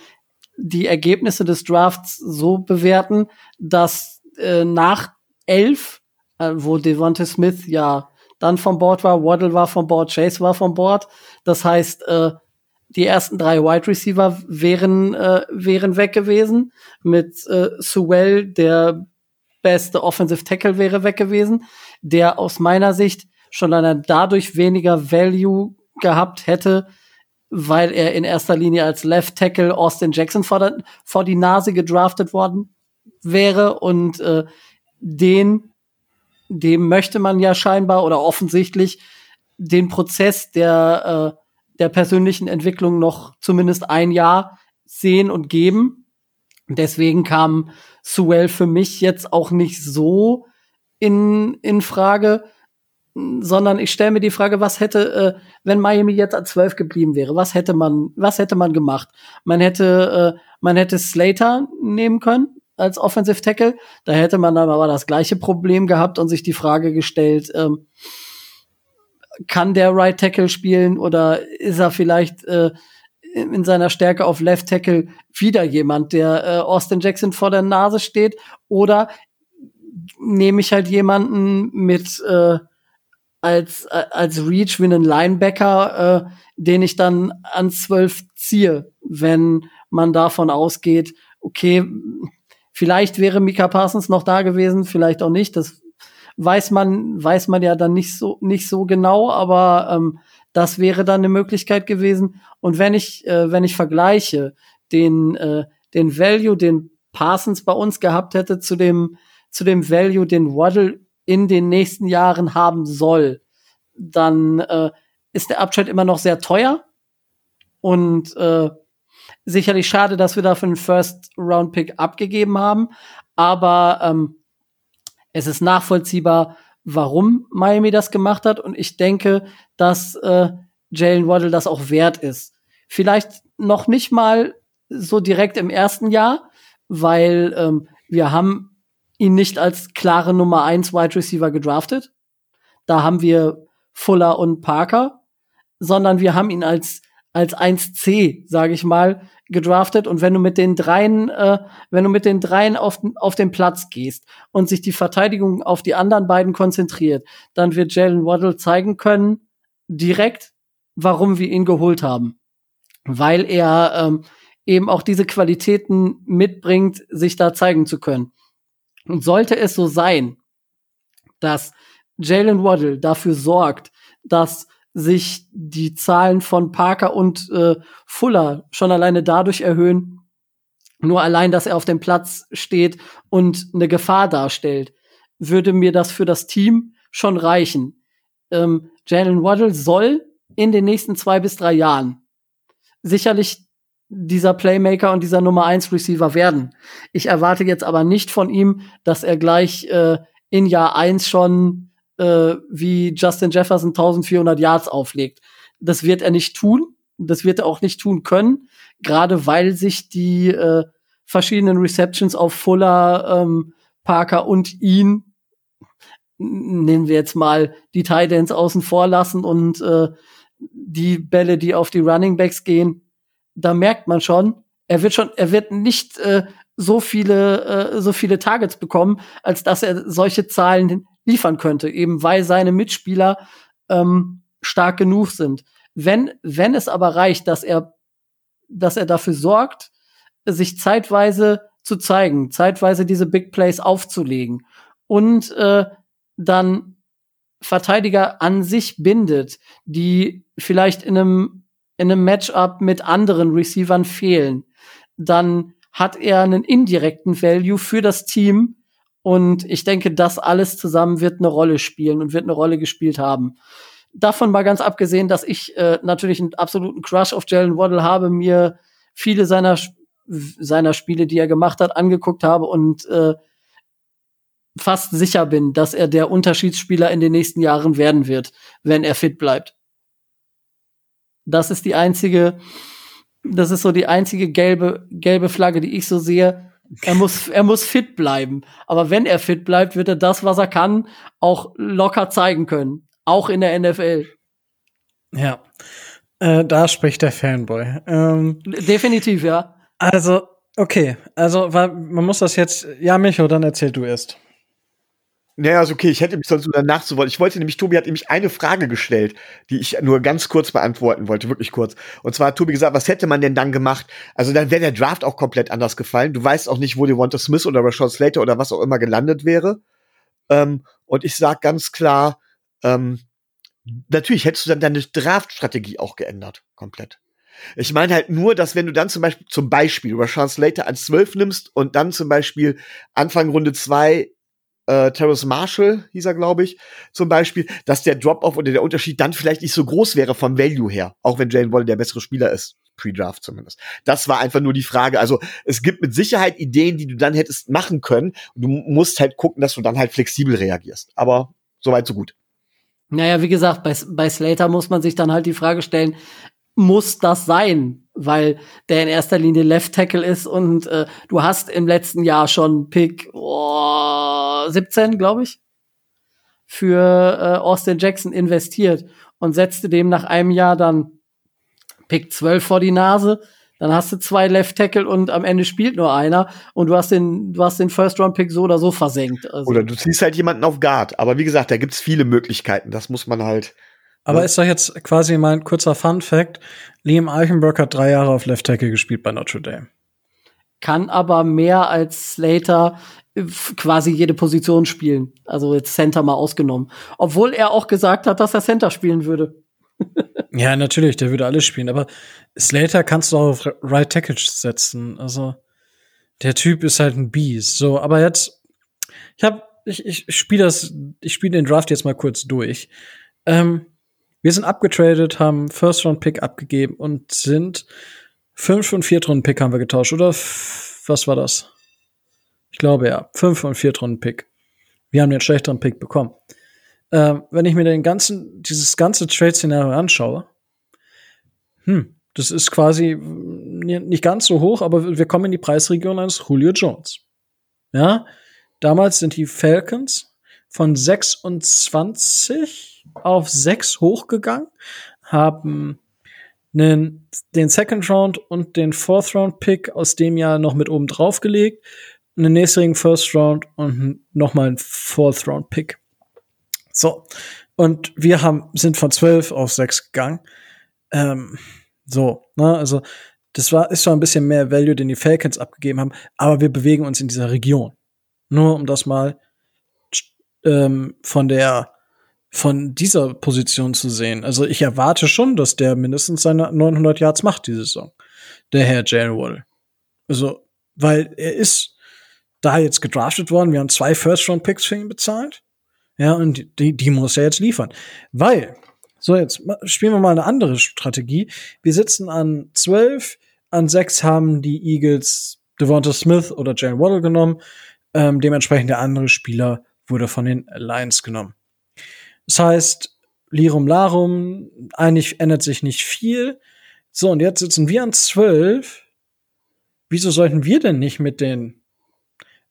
die Ergebnisse des Drafts so bewerten, dass äh, nach 11, äh, wo Devonta Smith ja dann vom Board war, Waddle war vom Board, Chase war vom Board. Das heißt, äh, die ersten drei Wide Receiver wären, äh, wären weg gewesen. Mit äh, Sewell, der beste Offensive Tackle wäre weg gewesen, der aus meiner Sicht schon allein dadurch weniger Value gehabt hätte, weil er in erster Linie als Left Tackle Austin Jackson vor, der, vor die Nase gedraftet worden wäre und äh, den dem möchte man ja scheinbar oder offensichtlich den Prozess der äh, der persönlichen Entwicklung noch zumindest ein Jahr sehen und geben. Deswegen kam Sewell für mich jetzt auch nicht so in, in Frage, sondern ich stelle mir die Frage, was hätte, äh, wenn Miami jetzt an 12 geblieben wäre, was hätte man, was hätte man gemacht? Man hätte, äh, man hätte Slater nehmen können als Offensive Tackle, da hätte man dann aber das gleiche Problem gehabt und sich die Frage gestellt, ähm, kann der Right Tackle spielen oder ist er vielleicht äh, in seiner Stärke auf Left Tackle wieder jemand, der äh, Austin Jackson vor der Nase steht oder nehme ich halt jemanden mit äh, als als Reach wie einen Linebacker, äh, den ich dann an zwölf ziehe, wenn man davon ausgeht, okay, vielleicht wäre Mika Parsons noch da gewesen, vielleicht auch nicht. Das weiß man, weiß man ja dann nicht so, nicht so genau, aber ähm, das wäre dann eine Möglichkeit gewesen. Und wenn ich, äh, wenn ich vergleiche den, äh, den Value, den Parsons bei uns gehabt hätte, zu dem, zu dem Value, den Waddle in den nächsten Jahren haben soll, dann äh, ist der Abschnitt immer noch sehr teuer und äh, sicherlich schade, dass wir dafür einen First-Round-Pick abgegeben haben. Aber ähm, es ist nachvollziehbar, warum Miami das gemacht hat. Und ich denke, dass äh, Jalen Waddle das auch wert ist. Vielleicht noch nicht mal so direkt im ersten Jahr, weil ähm, wir haben ihn nicht als klare Nummer eins Wide Receiver gedraftet. Da haben wir Fuller und Parker, sondern wir haben ihn als als 1C, sage ich mal, gedraftet. Und wenn du mit den dreien, äh, wenn du mit den dreien auf, auf den Platz gehst und sich die Verteidigung auf die anderen beiden konzentriert, dann wird Jalen Waddle zeigen können, direkt, warum wir ihn geholt haben. Weil er ähm, eben auch diese Qualitäten mitbringt, sich da zeigen zu können. Und sollte es so sein, dass Jalen Waddle dafür sorgt, dass sich die Zahlen von Parker und äh, Fuller schon alleine dadurch erhöhen, nur allein, dass er auf dem Platz steht und eine Gefahr darstellt, würde mir das für das Team schon reichen. Ähm, Jalen Waddle soll in den nächsten zwei bis drei Jahren sicherlich dieser Playmaker und dieser Nummer eins Receiver werden. Ich erwarte jetzt aber nicht von ihm, dass er gleich äh, in Jahr eins schon äh, wie Justin Jefferson 1400 Yards auflegt. Das wird er nicht tun. Das wird er auch nicht tun können, gerade weil sich die äh, verschiedenen Receptions auf Fuller, ähm, Parker und ihn nehmen wir jetzt mal die Titans außen vor lassen und äh, die Bälle, die auf die Running Backs gehen, da merkt man schon, er wird schon, er wird nicht äh, so viele, äh, so viele Targets bekommen, als dass er solche Zahlen liefern könnte, eben weil seine Mitspieler ähm, stark genug sind. Wenn, wenn es aber reicht, dass er, dass er dafür sorgt, sich zeitweise zu zeigen, zeitweise diese Big Plays aufzulegen und äh, dann Verteidiger an sich bindet, die vielleicht in einem, in einem Matchup mit anderen Receivern fehlen, dann hat er einen indirekten Value für das Team, und ich denke, das alles zusammen wird eine Rolle spielen und wird eine Rolle gespielt haben. Davon mal ganz abgesehen, dass ich äh, natürlich einen absoluten Crush auf Jalen Waddle habe, mir viele seiner seiner Spiele, die er gemacht hat, angeguckt habe und äh, fast sicher bin, dass er der Unterschiedsspieler in den nächsten Jahren werden wird, wenn er fit bleibt. Das ist die einzige, das ist so die einzige gelbe, gelbe Flagge, die ich so sehe. Er muss, er muss fit bleiben. Aber wenn er fit bleibt, wird er das, was er kann, auch locker zeigen können. Auch in der NFL. Ja. Äh, da spricht der Fanboy. Ähm, Definitiv, ja. Also, okay. Also, man muss das jetzt. Ja, Micho, dann erzähl du erst. Naja, ist okay. Ich hätte mich sonst danach zu wollen. Ich wollte nämlich, Tobi hat nämlich eine Frage gestellt, die ich nur ganz kurz beantworten wollte, wirklich kurz. Und zwar hat Tobi gesagt, was hätte man denn dann gemacht? Also dann wäre der Draft auch komplett anders gefallen. Du weißt auch nicht, wo die Devonta Smith oder Rashad Slater oder was auch immer gelandet wäre. Ähm, und ich sag ganz klar, ähm, natürlich hättest du dann deine Draft-Strategie auch geändert, komplett. Ich meine halt nur, dass wenn du dann zum Beispiel, zum Beispiel Rashad Slater als 12 nimmst und dann zum Beispiel Anfang Runde 2 äh, Terrace Marshall, hieß er, glaube ich, zum Beispiel, dass der Drop-Off oder der Unterschied dann vielleicht nicht so groß wäre vom Value her, auch wenn Jalen Waddle der bessere Spieler ist. Pre-Draft zumindest. Das war einfach nur die Frage. Also es gibt mit Sicherheit Ideen, die du dann hättest machen können. Du musst halt gucken, dass du dann halt flexibel reagierst. Aber soweit so gut. Naja, wie gesagt, bei, bei Slater muss man sich dann halt die Frage stellen, muss das sein? Weil der in erster Linie Left Tackle ist und äh, du hast im letzten Jahr schon Pick oh, 17, glaube ich, für äh, Austin Jackson investiert und setzte dem nach einem Jahr dann Pick 12 vor die Nase. Dann hast du zwei Left Tackle und am Ende spielt nur einer und du hast den, du hast den First Round Pick so oder so versenkt. Also. Oder du ziehst halt jemanden auf Guard. Aber wie gesagt, da gibt's viele Möglichkeiten. Das muss man halt. Aber ja. ist doch jetzt quasi mein kurzer Fun Fact. Liam Eichenberg hat drei Jahre auf Left Tackle gespielt bei Notre Dame. Kann aber mehr als Slater quasi jede Position spielen. Also jetzt Center mal ausgenommen. Obwohl er auch gesagt hat, dass er Center spielen würde. ja, natürlich, der würde alles spielen. Aber Slater kannst du auch auf Right Tackle setzen. Also der Typ ist halt ein Beast. So, aber jetzt, ich hab, ich, ich spiele das, ich spiele den Draft jetzt mal kurz durch. Ähm, wir sind abgetradet, haben First Round Pick abgegeben und sind fünf und Viertrunden Pick haben wir getauscht, oder? Was war das? Ich glaube ja. Fünf und Viertrunden Pick. Wir haben den schlechteren Pick bekommen. Ähm, wenn ich mir den ganzen, dieses ganze Trade-Szenario anschaue, hm, das ist quasi nicht ganz so hoch, aber wir kommen in die Preisregion eines Julio Jones. Ja, damals sind die Falcons von 26 auf 6 hochgegangen, haben einen, den Second Round und den Fourth Round Pick aus dem Jahr noch mit oben drauf gelegt, einen nächsten First Round und nochmal einen Fourth Round Pick. So. Und wir haben, sind von 12 auf 6 gegangen. Ähm, so, ne, also das war, ist schon ein bisschen mehr Value, den die Falcons abgegeben haben, aber wir bewegen uns in dieser Region. Nur um das mal ähm, von der von dieser Position zu sehen. Also ich erwarte schon, dass der mindestens seine 900 Yards macht diese Saison. Der Herr Jalen Wall. Also, weil er ist da jetzt gedraftet worden. Wir haben zwei First-Round-Picks für ihn bezahlt. Ja, und die, die muss er jetzt liefern. Weil, so jetzt spielen wir mal eine andere Strategie. Wir sitzen an 12, an 6 haben die Eagles Devonta Smith oder Jalen Waddle genommen. Ähm, dementsprechend der andere Spieler wurde von den Lions genommen. Das heißt, Lirum Larum, eigentlich ändert sich nicht viel. So, und jetzt sitzen wir an zwölf. Wieso sollten wir denn nicht mit den,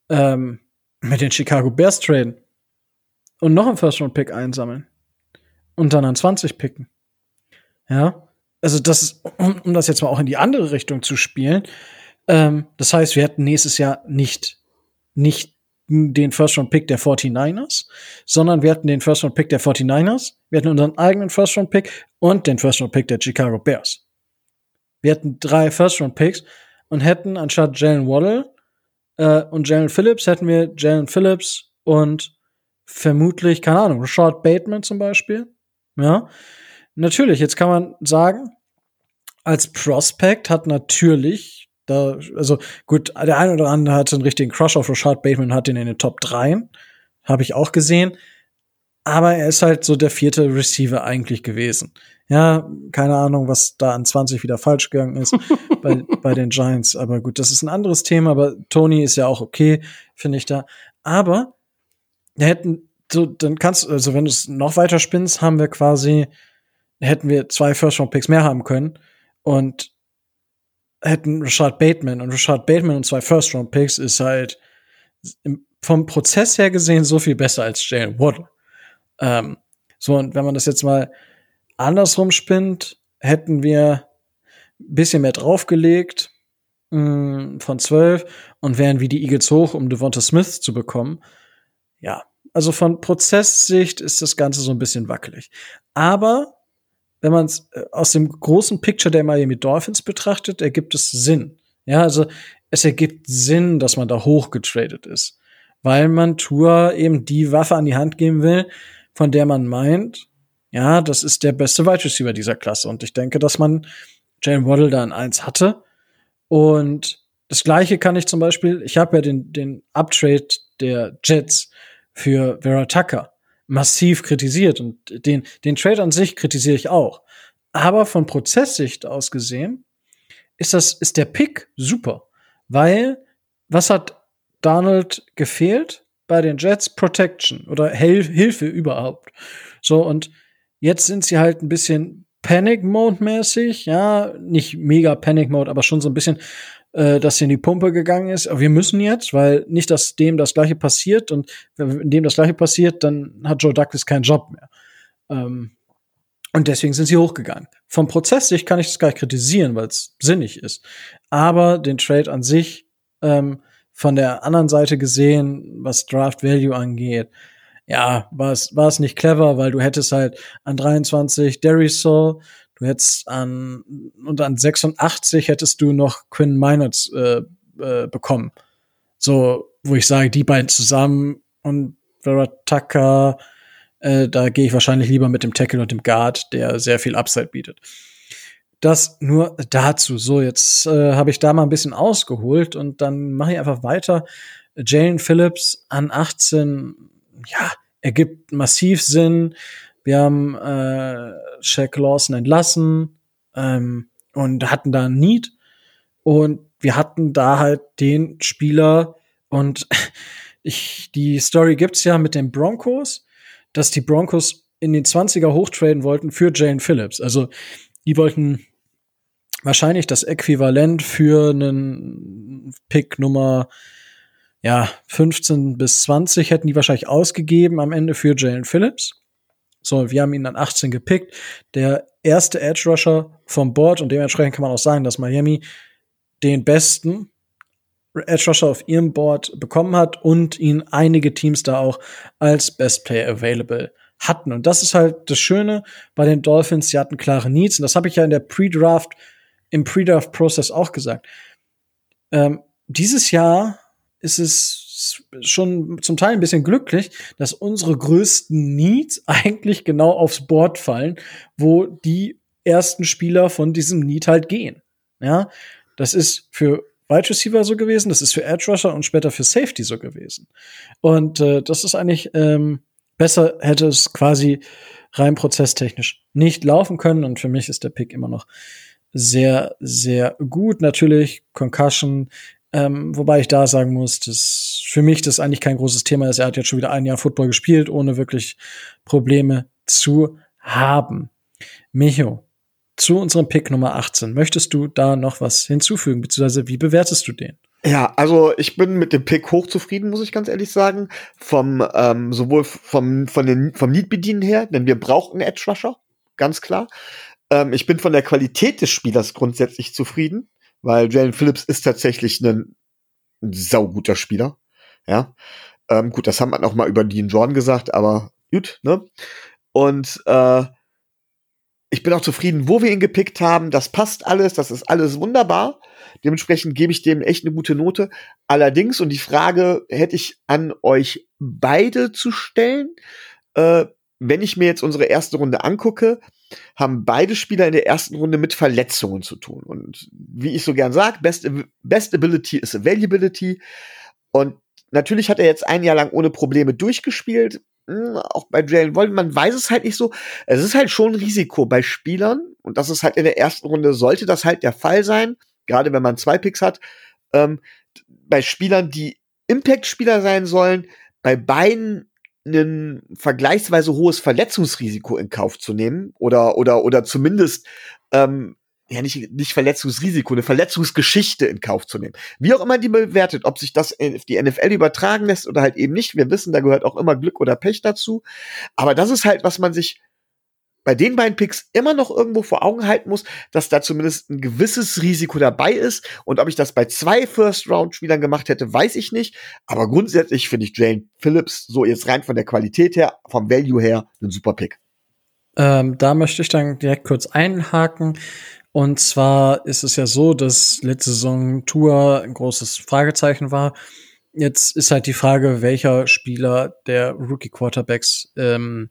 ähm, mit den Chicago Bears traden? Und noch einen First-Round-Pick einsammeln? Und dann an 20 picken? Ja? Also, das ist, um, um das jetzt mal auch in die andere Richtung zu spielen. Ähm, das heißt, wir hätten nächstes Jahr nicht, nicht den First-Round-Pick der 49ers, sondern wir hatten den First-Round-Pick der 49ers, wir hatten unseren eigenen First-Round-Pick und den First-Round-Pick der Chicago Bears. Wir hatten drei First-Round-Picks und hätten anstatt Jalen Waddle äh, und Jalen Phillips hätten wir Jalen Phillips und vermutlich, keine Ahnung, Rashad Bateman zum Beispiel. Ja. Natürlich, jetzt kann man sagen, als Prospect hat natürlich da, also gut, der eine oder andere hatte einen richtigen Crush auf Rashad Bateman, hat ihn in den Top 3. Habe ich auch gesehen. Aber er ist halt so der vierte Receiver eigentlich gewesen. Ja, keine Ahnung, was da an 20 wieder falsch gegangen ist bei, bei den Giants. Aber gut, das ist ein anderes Thema. Aber Tony ist ja auch okay, finde ich da. Aber wir hätten, so, dann kannst, also wenn du es noch weiter spinnst, haben wir quasi, hätten wir zwei First-Round-Picks mehr haben können. Und hätten Rashad Bateman und Rashad Bateman und zwei First-Round-Picks ist halt vom Prozess her gesehen so viel besser als Jalen Waddle. Ähm, so, und wenn man das jetzt mal andersrum spinnt, hätten wir ein bisschen mehr draufgelegt mh, mm, von zwölf und wären wie die Eagles hoch, um Devonta Smith zu bekommen. Ja, also von Prozesssicht ist das Ganze so ein bisschen wackelig. Aber wenn man es äh, aus dem großen Picture der Miami Dolphins betrachtet, ergibt es Sinn. Ja, also es ergibt Sinn, dass man da hochgetradet ist, weil man Tour eben die Waffe an die Hand geben will, von der man meint, ja, das ist der beste Wide Receiver dieser Klasse. Und ich denke, dass man Jalen Waddle da in eins hatte. Und das Gleiche kann ich zum Beispiel, ich habe ja den, den Uptrade der Jets für Vera Tucker massiv kritisiert und den, den Trade an sich kritisiere ich auch. Aber von Prozesssicht aus gesehen ist das, ist der Pick super. Weil, was hat Donald gefehlt bei den Jets? Protection oder Hel Hilfe überhaupt. So, und jetzt sind sie halt ein bisschen Panic Mode mäßig, ja, nicht mega Panic Mode, aber schon so ein bisschen, äh, dass sie in die Pumpe gegangen ist. Aber wir müssen jetzt, weil nicht, dass dem das Gleiche passiert und wenn dem das Gleiche passiert, dann hat Joe Douglas keinen Job mehr. Ähm, und deswegen sind sie hochgegangen. Vom Prozesssicht kann ich das gar nicht kritisieren, weil es sinnig ist. Aber den Trade an sich, ähm, von der anderen Seite gesehen, was Draft Value angeht, ja, war es, war es nicht clever, weil du hättest halt an 23 Derisol, du hättest an, und an 86 hättest du noch Quinn Minards äh, äh, bekommen. So, wo ich sage, die beiden zusammen und Vera Tucker, äh, da gehe ich wahrscheinlich lieber mit dem Tackle und dem Guard, der sehr viel Upside bietet. Das nur dazu. So, jetzt äh, habe ich da mal ein bisschen ausgeholt und dann mache ich einfach weiter. Jalen Phillips an 18, ja, ergibt massiv Sinn. Wir haben äh, Shaq Lawson entlassen ähm, und hatten da ein Need. Und wir hatten da halt den Spieler und ich, die Story gibt's ja mit den Broncos dass die Broncos in den 20er hochtraden wollten für Jane Phillips. Also die wollten wahrscheinlich das Äquivalent für einen Pick Nummer ja, 15 bis 20 hätten die wahrscheinlich ausgegeben am Ende für Jalen Phillips. So, wir haben ihn dann 18 gepickt. Der erste Edge Rusher vom Board und dementsprechend kann man auch sagen, dass Miami den besten Edge Rusher auf ihrem Board bekommen hat und ihn einige Teams da auch als Best Player Available hatten. Und das ist halt das Schöne bei den Dolphins, sie hatten klare Needs. Und das habe ich ja in der Pre-Draft, im Pre-Draft-Prozess auch gesagt. Ähm, dieses Jahr ist es schon zum Teil ein bisschen glücklich, dass unsere größten Needs eigentlich genau aufs Board fallen, wo die ersten Spieler von diesem Need halt gehen. Ja, das ist für Wide Receiver so gewesen, das ist für Edge Rusher und später für Safety so gewesen. Und äh, das ist eigentlich ähm, besser hätte es quasi rein prozesstechnisch nicht laufen können. Und für mich ist der Pick immer noch sehr, sehr gut. Natürlich Concussion, ähm, wobei ich da sagen muss, dass für mich das eigentlich kein großes Thema ist. Er hat jetzt schon wieder ein Jahr Football gespielt, ohne wirklich Probleme zu haben. Micho, zu unserem Pick Nummer 18. Möchtest du da noch was hinzufügen, beziehungsweise wie bewertest du den? Ja, also ich bin mit dem Pick hochzufrieden, muss ich ganz ehrlich sagen. Vom ähm, sowohl vom von den vom Need bedienen her, denn wir brauchen einen Edge Rusher, ganz klar. Ähm, ich bin von der Qualität des Spielers grundsätzlich zufrieden, weil Jalen Phillips ist tatsächlich ein, ein sauguter Spieler. Ja, ähm, gut, das haben wir auch mal über Dean Jordan gesagt, aber gut, ne? Und äh, ich bin auch zufrieden, wo wir ihn gepickt haben. Das passt alles, das ist alles wunderbar. Dementsprechend gebe ich dem echt eine gute Note. Allerdings, und die Frage hätte ich an euch beide zu stellen, äh, wenn ich mir jetzt unsere erste Runde angucke, haben beide Spieler in der ersten Runde mit Verletzungen zu tun. Und wie ich so gern sage, best, best Ability ist Availability. Und natürlich hat er jetzt ein Jahr lang ohne Probleme durchgespielt. Hm, auch bei Jalen Wolden, man weiß es halt nicht so. Es ist halt schon ein Risiko bei Spielern und das ist halt in der ersten Runde, sollte das halt der Fall sein, gerade wenn man zwei Picks hat, ähm, bei Spielern, die Impact-Spieler sein sollen, bei beiden ein vergleichsweise hohes Verletzungsrisiko in Kauf zu nehmen oder oder oder zumindest ähm, ja nicht, nicht Verletzungsrisiko, eine Verletzungsgeschichte in Kauf zu nehmen. Wie auch immer die bewertet, ob sich das auf die NFL übertragen lässt oder halt eben nicht. Wir wissen, da gehört auch immer Glück oder Pech dazu. Aber das ist halt, was man sich bei den beiden Picks immer noch irgendwo vor Augen halten muss, dass da zumindest ein gewisses Risiko dabei ist. Und ob ich das bei zwei First-Round-Spielern gemacht hätte, weiß ich nicht. Aber grundsätzlich finde ich Jane Phillips so jetzt rein von der Qualität her, vom Value her, ein super Pick. Ähm, da möchte ich dann direkt kurz einhaken. Und zwar ist es ja so, dass letzte Saison Tour ein großes Fragezeichen war. Jetzt ist halt die Frage, welcher Spieler der Rookie Quarterbacks ähm,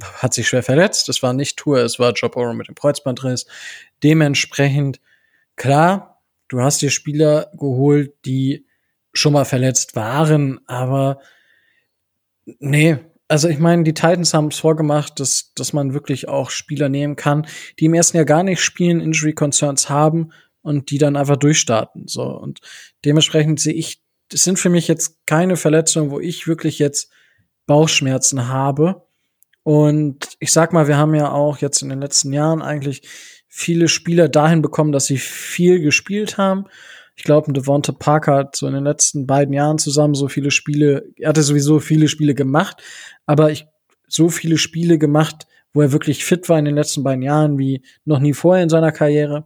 hat sich schwer verletzt. Es war nicht Tour, es war Joe Burrow mit dem Kreuzbandriss. Dementsprechend, klar, du hast dir Spieler geholt, die schon mal verletzt waren, aber nee, also ich meine, die Titans haben es vorgemacht, dass, dass man wirklich auch Spieler nehmen kann, die im ersten Jahr gar nicht spielen, Injury Concerns haben, und die dann einfach durchstarten. So und dementsprechend sehe ich, das sind für mich jetzt keine Verletzungen, wo ich wirklich jetzt Bauchschmerzen habe. Und ich sag mal, wir haben ja auch jetzt in den letzten Jahren eigentlich viele Spieler dahin bekommen, dass sie viel gespielt haben. Ich glaube, Devonta Parker hat so in den letzten beiden Jahren zusammen so viele Spiele, er hatte sowieso viele Spiele gemacht, aber ich so viele Spiele gemacht, wo er wirklich fit war in den letzten beiden Jahren wie noch nie vorher in seiner Karriere.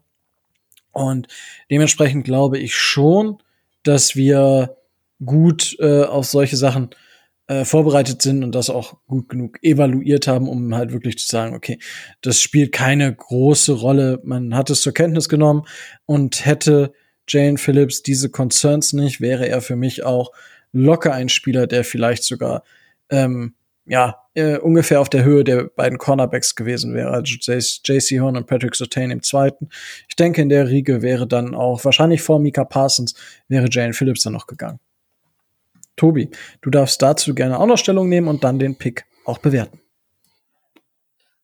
Und dementsprechend glaube ich schon, dass wir gut äh, auf solche Sachen äh, vorbereitet sind und das auch gut genug evaluiert haben, um halt wirklich zu sagen, okay, das spielt keine große Rolle. Man hat es zur Kenntnis genommen und hätte Jane Phillips diese Concerns nicht, wäre er für mich auch locker ein Spieler, der vielleicht sogar ähm, ja äh, ungefähr auf der Höhe der beiden Cornerbacks gewesen wäre, also JC Horn und Patrick Sotain im zweiten. Ich denke, in der Riege wäre dann auch wahrscheinlich vor Mika Parsons wäre Jane Phillips dann noch gegangen. Tobi, du darfst dazu gerne auch noch Stellung nehmen und dann den Pick auch bewerten.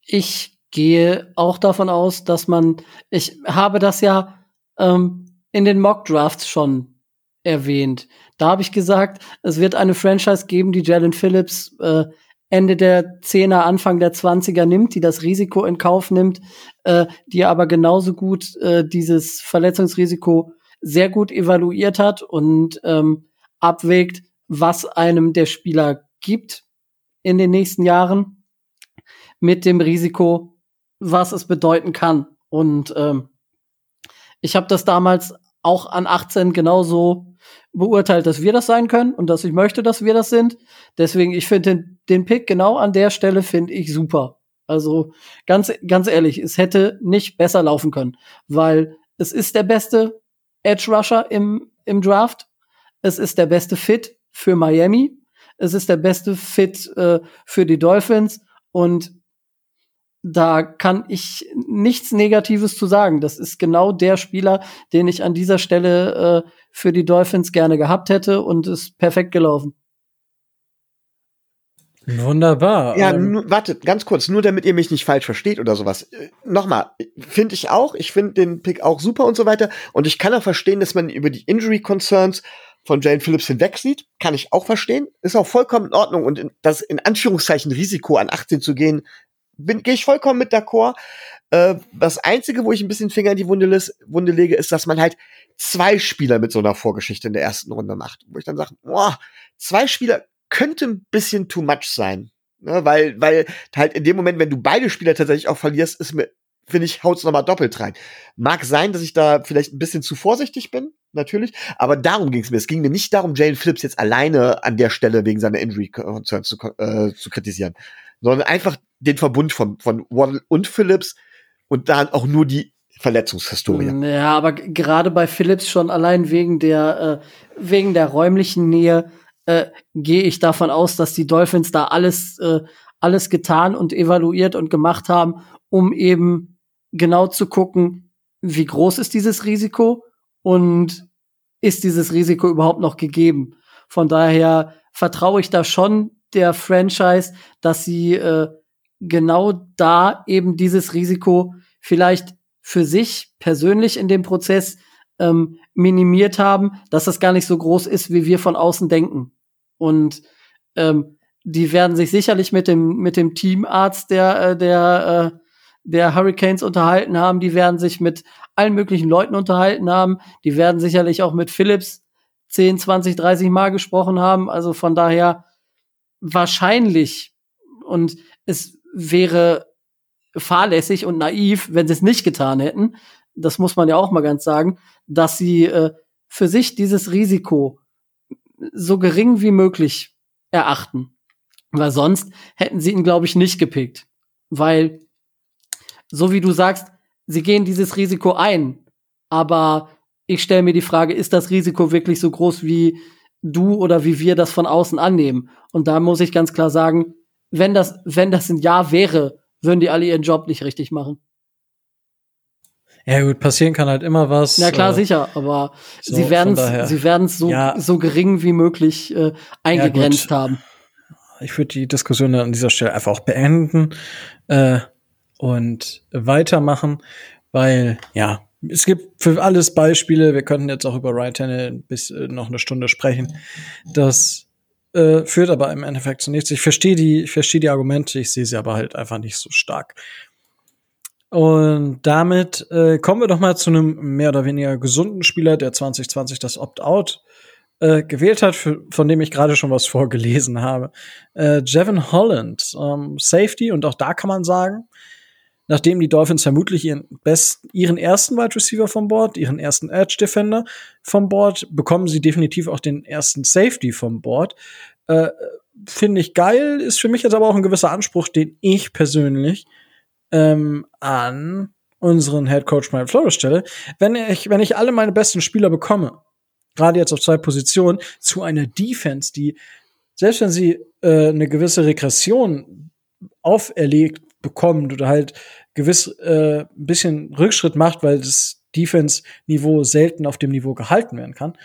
Ich gehe auch davon aus, dass man, ich habe das ja ähm, in den Mock Drafts schon erwähnt. Da habe ich gesagt, es wird eine Franchise geben, die Jalen Phillips äh, Ende der Zehner, Anfang der Zwanziger nimmt, die das Risiko in Kauf nimmt, äh, die aber genauso gut äh, dieses Verletzungsrisiko sehr gut evaluiert hat und ähm, abwägt, was einem der Spieler gibt in den nächsten Jahren mit dem Risiko, was es bedeuten kann. Und ähm, ich habe das damals auch an 18 genauso beurteilt, dass wir das sein können und dass ich möchte, dass wir das sind. Deswegen, ich finde den, den Pick genau an der Stelle finde ich super. Also ganz, ganz ehrlich, es hätte nicht besser laufen können, weil es ist der beste Edge Rusher im, im Draft. Es ist der beste Fit für Miami. Es ist der beste Fit äh, für die Dolphins und da kann ich nichts Negatives zu sagen. Das ist genau der Spieler, den ich an dieser Stelle äh, für die Dolphins gerne gehabt hätte und ist perfekt gelaufen. Wunderbar. Ja, ähm, wartet, ganz kurz, nur damit ihr mich nicht falsch versteht oder sowas. Äh, Nochmal, finde ich auch, ich finde den Pick auch super und so weiter. Und ich kann auch verstehen, dass man über die Injury Concerns von Jane Phillips hinwegsieht. Kann ich auch verstehen. Ist auch vollkommen in Ordnung. Und in, das in Anführungszeichen Risiko an 18 zu gehen, bin gehe ich vollkommen mit d'accord. Äh, das Einzige, wo ich ein bisschen Finger in die Wunde, Wunde lege, ist, dass man halt zwei Spieler mit so einer Vorgeschichte in der ersten Runde macht. Wo ich dann sage, boah, zwei Spieler könnte ein bisschen too much sein. Ne, weil, weil halt in dem Moment, wenn du beide Spieler tatsächlich auch verlierst, ist mir, finde ich, haut's nochmal doppelt rein. Mag sein, dass ich da vielleicht ein bisschen zu vorsichtig bin, natürlich, aber darum ging es mir. Es ging mir nicht darum, Jalen Phillips jetzt alleine an der Stelle wegen seiner Injury Concerns zu, äh, zu kritisieren, sondern einfach den Verbund von, von Waddle und Phillips und dann auch nur die Verletzungshistorie. Ja, aber gerade bei Phillips schon allein wegen der, äh, wegen der räumlichen Nähe äh, gehe ich davon aus, dass die Dolphins da alles, äh, alles getan und evaluiert und gemacht haben, um eben genau zu gucken, wie groß ist dieses Risiko und ist dieses Risiko überhaupt noch gegeben. Von daher vertraue ich da schon der Franchise, dass sie äh, genau da eben dieses Risiko vielleicht für sich persönlich in dem Prozess ähm, minimiert haben, dass das gar nicht so groß ist, wie wir von außen denken. Und ähm, die werden sich sicherlich mit dem mit dem Teamarzt der äh, der äh, der Hurricanes unterhalten haben. Die werden sich mit allen möglichen Leuten unterhalten haben. Die werden sicherlich auch mit Philips 10, 20, 30 Mal gesprochen haben. Also von daher wahrscheinlich und es wäre fahrlässig und naiv, wenn sie es nicht getan hätten. Das muss man ja auch mal ganz sagen, dass sie äh, für sich dieses Risiko so gering wie möglich erachten. Weil sonst hätten sie ihn, glaube ich, nicht gepickt. Weil, so wie du sagst, sie gehen dieses Risiko ein. Aber ich stelle mir die Frage, ist das Risiko wirklich so groß, wie du oder wie wir das von außen annehmen? Und da muss ich ganz klar sagen, wenn das, wenn das ein Ja wäre, würden die alle ihren Job nicht richtig machen. Ja, gut, passieren kann halt immer was. Na klar, äh, sicher, aber so, sie werden es sie werden's so, ja. so gering wie möglich äh, eingegrenzt ja, haben. Ich würde die Diskussion an dieser Stelle einfach auch beenden äh, und weitermachen, weil, ja, es gibt für alles Beispiele. Wir könnten jetzt auch über Ryan Tannehill bis äh, noch eine Stunde sprechen. Das äh, führt aber im Endeffekt zu nichts. Ich verstehe die, ich verstehe die Argumente, ich sehe sie aber halt einfach nicht so stark. Und damit äh, kommen wir doch mal zu einem mehr oder weniger gesunden Spieler, der 2020 das Opt-out äh, gewählt hat, für, von dem ich gerade schon was vorgelesen habe. Äh, Jevin Holland, ähm, Safety, und auch da kann man sagen, nachdem die Dolphins vermutlich ihren besten, ihren ersten Wide Receiver vom Board, ihren ersten Edge Defender vom Board, bekommen sie definitiv auch den ersten Safety vom Board. Äh, Finde ich geil, ist für mich jetzt aber auch ein gewisser Anspruch, den ich persönlich ähm, an unseren Head Coach Mike Flores stelle. Wenn ich, wenn ich alle meine besten Spieler bekomme, gerade jetzt auf zwei Positionen, zu einer Defense, die, selbst wenn sie äh, eine gewisse Regression auferlegt bekommt oder halt gewiss äh, ein bisschen Rückschritt macht, weil das Defense-Niveau selten auf dem Niveau gehalten werden kann,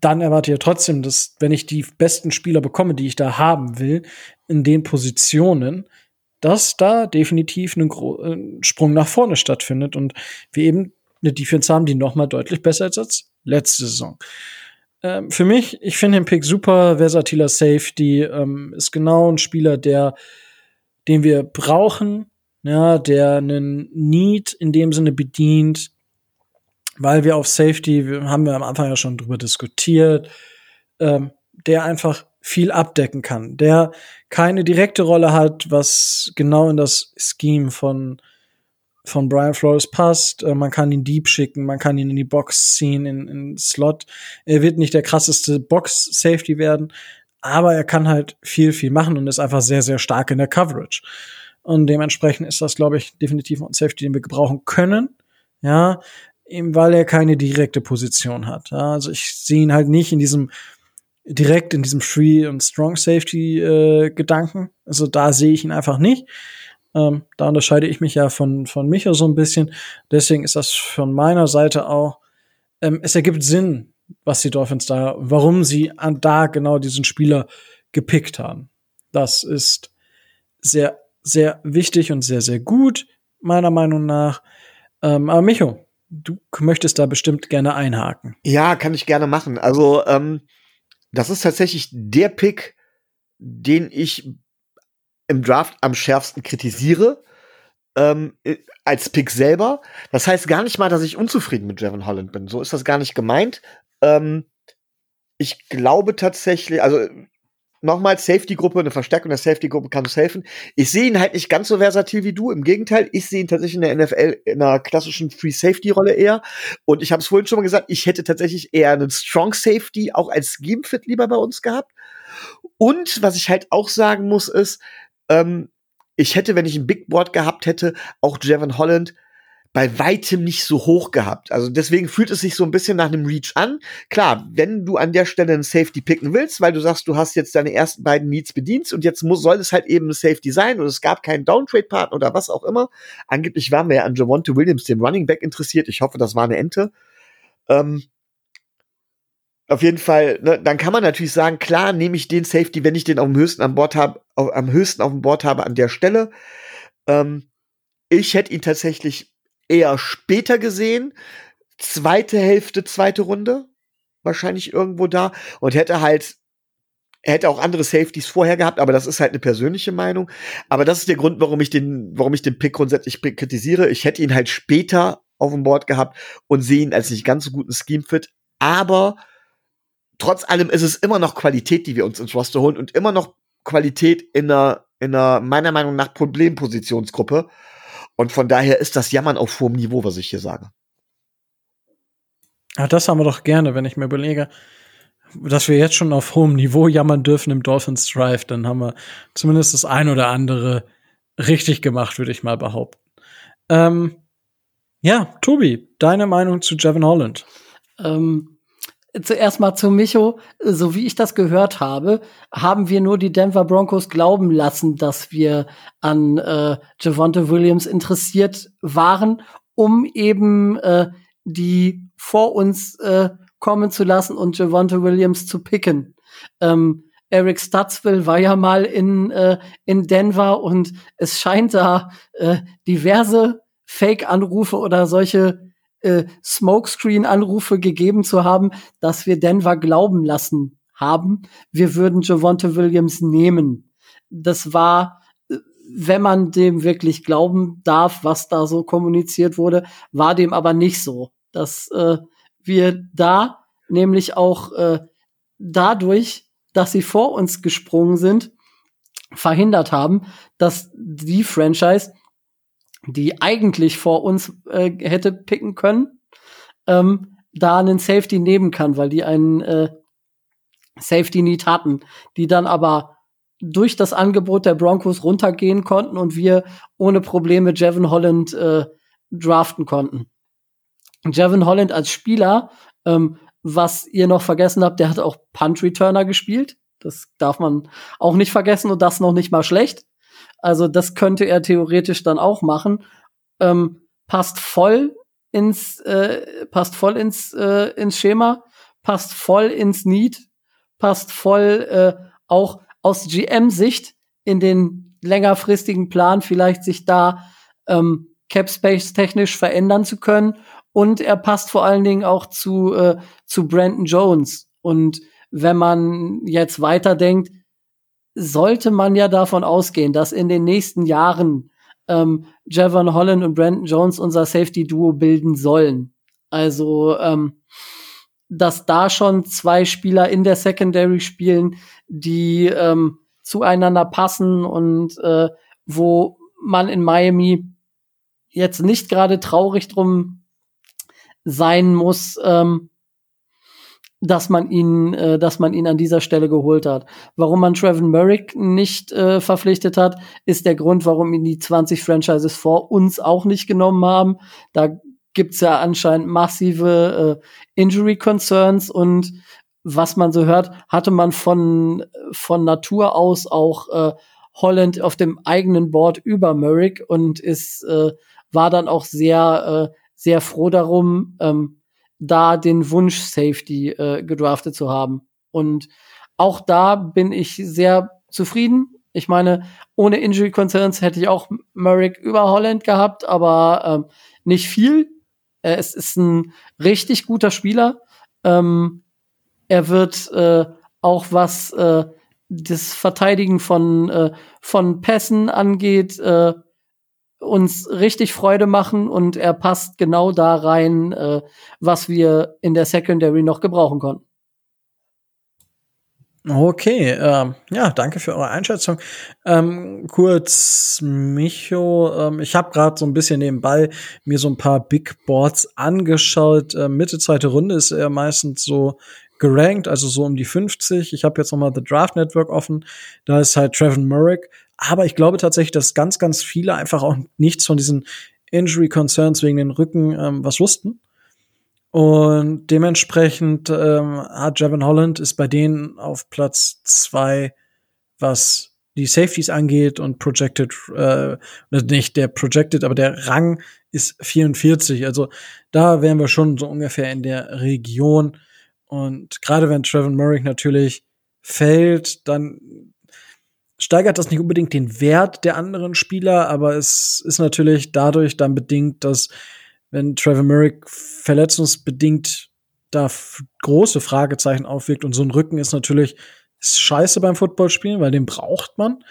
dann erwarte ich ja trotzdem, dass wenn ich die besten Spieler bekomme, die ich da haben will, in den Positionen, dass da definitiv ein, ein Sprung nach vorne stattfindet und wir eben eine Defense haben, die noch mal deutlich besser ist als letzte Saison. Ähm, für mich, ich finde den Pick super, versatiler Safety, ähm, ist genau ein Spieler, der, den wir brauchen, ja, der einen Need in dem Sinne bedient, weil wir auf Safety, haben wir am Anfang ja schon drüber diskutiert, ähm, der einfach viel abdecken kann, der keine direkte Rolle hat, was genau in das Scheme von von Brian Flores passt. Äh, man kann ihn deep schicken, man kann ihn in die Box ziehen, in, in Slot. Er wird nicht der krasseste Box-Safety werden, aber er kann halt viel, viel machen und ist einfach sehr, sehr stark in der Coverage. Und dementsprechend ist das, glaube ich, definitiv ein Safety, den wir gebrauchen können. Ja, eben weil er keine direkte Position hat. Ja, also ich sehe ihn halt nicht in diesem direkt in diesem Free und Strong Safety äh, Gedanken. Also da sehe ich ihn einfach nicht. Ähm, da unterscheide ich mich ja von von Micha so ein bisschen. Deswegen ist das von meiner Seite auch. Ähm, es ergibt Sinn, was die Dolphins da, warum sie an da genau diesen Spieler gepickt haben. Das ist sehr sehr wichtig und sehr sehr gut meiner Meinung nach. Ähm, aber Micho, du möchtest da bestimmt gerne einhaken. Ja, kann ich gerne machen. Also ähm, das ist tatsächlich der Pick, den ich im Draft am schärfsten kritisiere. Ähm, als Pick selber. Das heißt gar nicht mal, dass ich unzufrieden mit Jevon Holland bin. So ist das gar nicht gemeint. Ähm, ich glaube tatsächlich, also nochmal Safety-Gruppe, eine Verstärkung der Safety-Gruppe kann uns helfen. Ich sehe ihn halt nicht ganz so versatil wie du. Im Gegenteil, ich sehe ihn tatsächlich in der NFL in einer klassischen Free-Safety-Rolle eher. Und ich habe es vorhin schon mal gesagt, ich hätte tatsächlich eher einen Strong Safety auch als Scheme-Fit lieber bei uns gehabt. Und was ich halt auch sagen muss, ist, ähm, ich hätte, wenn ich ein Big Board gehabt hätte, auch Jevon Holland bei weitem nicht so hoch gehabt. Also deswegen fühlt es sich so ein bisschen nach einem Reach an. Klar, wenn du an der Stelle einen Safety picken willst, weil du sagst, du hast jetzt deine ersten beiden Needs bedient und jetzt muss, soll es halt eben ein Safety sein und es gab keinen Downtrade-Partner oder was auch immer. Angeblich waren wir ja an Javonte Williams, dem Running Back, interessiert. Ich hoffe, das war eine Ente. Ähm, auf jeden Fall, ne, dann kann man natürlich sagen, klar, nehme ich den Safety, wenn ich den am höchsten an Bord habe, am höchsten auf dem Board habe an der Stelle. Ähm, ich hätte ihn tatsächlich eher später gesehen. Zweite Hälfte, zweite Runde. Wahrscheinlich irgendwo da. Und hätte halt, er hätte auch andere Safeties vorher gehabt, aber das ist halt eine persönliche Meinung. Aber das ist der Grund, warum ich den, warum ich den Pick grundsätzlich kritisiere. Ich hätte ihn halt später auf dem Board gehabt und sehe ihn als nicht ganz so guten Scheme-Fit. Aber trotz allem ist es immer noch Qualität, die wir uns ins Roster holen und immer noch Qualität in einer, in einer meiner Meinung nach Problempositionsgruppe. Und von daher ist das Jammern auf hohem Niveau, was ich hier sage. Ja, das haben wir doch gerne, wenn ich mir überlege, dass wir jetzt schon auf hohem Niveau jammern dürfen im Dolphins Drive, dann haben wir zumindest das ein oder andere richtig gemacht, würde ich mal behaupten. Ähm, ja, Tobi, deine Meinung zu Jevin Holland? Ähm, zuerst mal zu Micho. So wie ich das gehört habe, haben wir nur die Denver Broncos glauben lassen, dass wir an äh, Javonte Williams interessiert waren, um eben äh, die vor uns äh, kommen zu lassen und Javonte Williams zu picken. Ähm, Eric Stutzville war ja mal in, äh, in Denver und es scheint da äh, diverse Fake-Anrufe oder solche äh, Smokescreen-Anrufe gegeben zu haben, dass wir Denver glauben lassen haben, wir würden Javonte Williams nehmen. Das war, äh, wenn man dem wirklich glauben darf, was da so kommuniziert wurde, war dem aber nicht so. Dass äh, wir da nämlich auch äh, dadurch, dass sie vor uns gesprungen sind, verhindert haben, dass die Franchise, die eigentlich vor uns äh, hätte picken können, ähm, da einen Safety nehmen kann, weil die einen äh, Safety Need hatten, die dann aber durch das Angebot der Broncos runtergehen konnten und wir ohne Probleme Jevin Holland äh, draften konnten. Jevin Holland als Spieler, ähm, was ihr noch vergessen habt, der hat auch Punt Returner gespielt. Das darf man auch nicht vergessen und das noch nicht mal schlecht. Also das könnte er theoretisch dann auch machen. Ähm, passt voll ins äh, passt voll ins äh, ins Schema, passt voll ins Need, passt voll äh, auch aus GM-Sicht in den längerfristigen Plan vielleicht sich da ähm, Cap Space technisch verändern zu können und er passt vor allen Dingen auch zu äh, zu Brandon Jones und wenn man jetzt weiterdenkt, sollte man ja davon ausgehen, dass in den nächsten Jahren ähm, Javon Holland und Brandon Jones unser Safety-Duo bilden sollen. Also, ähm, dass da schon zwei Spieler in der Secondary spielen, die ähm, zueinander passen und äh, wo man in Miami jetzt nicht gerade traurig drum sein muss, ähm, dass man ihn, äh, dass man ihn an dieser Stelle geholt hat. Warum man Trevin Merrick nicht äh, verpflichtet hat, ist der Grund, warum ihn die 20 Franchises vor uns auch nicht genommen haben. Da gibt's ja anscheinend massive äh, Injury Concerns und was man so hört, hatte man von von Natur aus auch äh, Holland auf dem eigenen Board über Merrick und ist äh, war dann auch sehr äh, sehr froh darum, ähm, da den Wunsch Safety äh, gedraftet zu haben. Und auch da bin ich sehr zufrieden. Ich meine, ohne Injury Concerns hätte ich auch Merrick über Holland gehabt, aber ähm, nicht viel. Äh, es ist ein richtig guter Spieler. Ähm, er wird äh, auch was äh, das Verteidigen von, äh, von Pässen angeht, äh, uns richtig Freude machen und er passt genau da rein, äh, was wir in der Secondary noch gebrauchen konnten. Okay, ähm, ja, danke für eure Einschätzung. Ähm, kurz, Micho, ähm, ich habe gerade so ein bisschen nebenbei mir so ein paar Big Boards angeschaut. Äh, Mitte zweite Runde ist er meistens so gerankt, also so um die 50. Ich habe jetzt noch mal The Draft Network offen. Da ist halt Trevor Murray aber ich glaube tatsächlich, dass ganz, ganz viele einfach auch nichts von diesen Injury Concerns wegen den Rücken ähm, was wussten. Und dementsprechend ähm, hat Javon Holland ist bei denen auf Platz zwei, was die Safeties angeht und Projected, äh, nicht der Projected, aber der Rang ist 44. Also da wären wir schon so ungefähr in der Region. Und gerade wenn Trevor Murray natürlich fällt, dann steigert das nicht unbedingt den Wert der anderen Spieler, aber es ist natürlich dadurch dann bedingt, dass wenn Trevor Murray verletzungsbedingt da große Fragezeichen aufwirkt und so ein Rücken ist natürlich ist scheiße beim Footballspielen, weil den braucht man.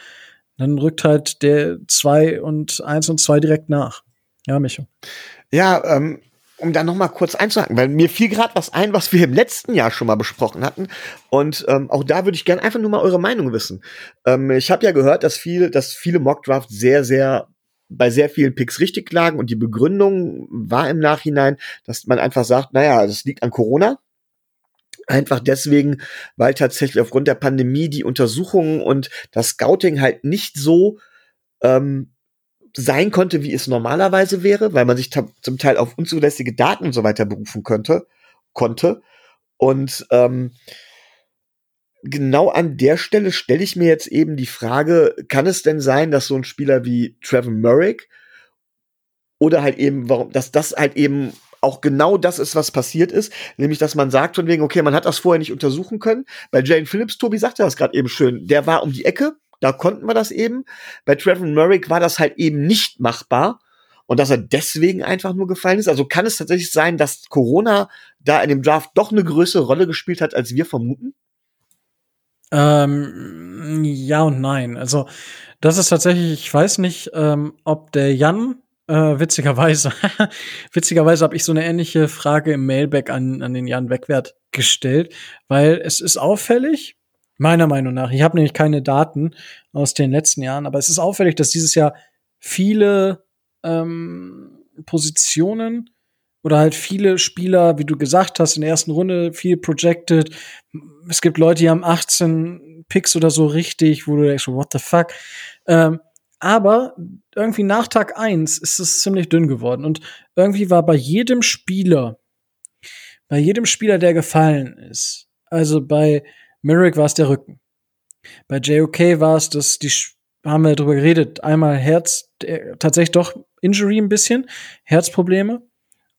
Dann rückt halt der zwei und eins und zwei direkt nach. Ja, Micho. Ja, ähm, um da noch mal kurz einzuhaken, weil mir fiel gerade was ein, was wir im letzten Jahr schon mal besprochen hatten. Und ähm, auch da würde ich gerne einfach nur mal eure Meinung wissen. Ähm, ich habe ja gehört, dass viele, dass viele Mockdrafts sehr, sehr bei sehr vielen Picks richtig lagen und die Begründung war im Nachhinein, dass man einfach sagt, naja, das liegt an Corona. Einfach deswegen, weil tatsächlich aufgrund der Pandemie die Untersuchungen und das Scouting halt nicht so ähm, sein konnte, wie es normalerweise wäre, weil man sich zum Teil auf unzulässige Daten und so weiter berufen könnte, konnte. Und ähm, genau an der Stelle stelle ich mir jetzt eben die Frage, kann es denn sein, dass so ein Spieler wie Trevor Murray oder halt eben, warum, dass das halt eben auch genau das ist, was passiert ist, nämlich dass man sagt von wegen, okay, man hat das vorher nicht untersuchen können. Bei Jane Phillips, Tobi sagte das gerade eben schön, der war um die Ecke, da konnten wir das eben. Bei Trevor Murray war das halt eben nicht machbar. und dass er deswegen einfach nur gefallen ist? Also kann es tatsächlich sein, dass Corona da in dem Draft doch eine größere Rolle gespielt hat, als wir vermuten? Ähm, ja und nein. Also das ist tatsächlich, ich weiß nicht, ähm, ob der Jan äh, witzigerweise, witzigerweise habe ich so eine ähnliche Frage im Mailback an, an den Jan Wegwert gestellt, weil es ist auffällig, meiner Meinung nach, ich habe nämlich keine Daten aus den letzten Jahren, aber es ist auffällig, dass dieses Jahr viele ähm, Positionen oder halt viele Spieler, wie du gesagt hast, in der ersten Runde viel projected. Es gibt Leute, die haben 18 Picks oder so richtig, wo du denkst, what the fuck. Ähm, aber irgendwie nach Tag 1 ist es ziemlich dünn geworden. Und irgendwie war bei jedem Spieler, bei jedem Spieler, der gefallen ist, also bei Merrick war es der Rücken. Bei JOK war es das, die haben wir drüber geredet, einmal Herz, tatsächlich doch Injury ein bisschen, Herzprobleme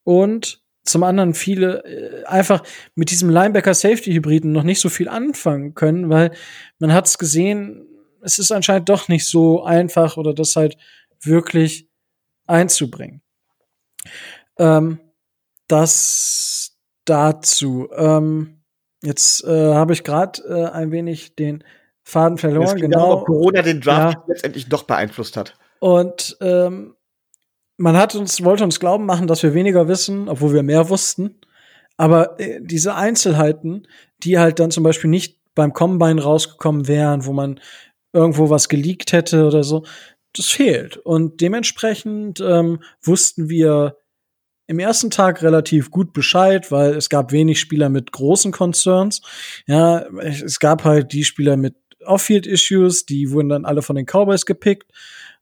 und zum anderen viele äh, einfach mit diesem Linebacker-Safety-Hybriden noch nicht so viel anfangen können, weil man hat es gesehen, es ist anscheinend doch nicht so einfach oder das halt wirklich einzubringen. Ähm, das dazu. Ähm, jetzt äh, habe ich gerade äh, ein wenig den Faden verloren. genau. Ob Corona den Draft ja. letztendlich doch beeinflusst hat. Und ähm, man hat uns, wollte uns glauben machen, dass wir weniger wissen, obwohl wir mehr wussten. Aber äh, diese Einzelheiten, die halt dann zum Beispiel nicht beim Combine rausgekommen wären, wo man irgendwo was geleakt hätte oder so. Das fehlt. Und dementsprechend ähm, wussten wir im ersten Tag relativ gut Bescheid, weil es gab wenig Spieler mit großen Concerns. Ja, es gab halt die Spieler mit Off-Field-Issues, die wurden dann alle von den Cowboys gepickt.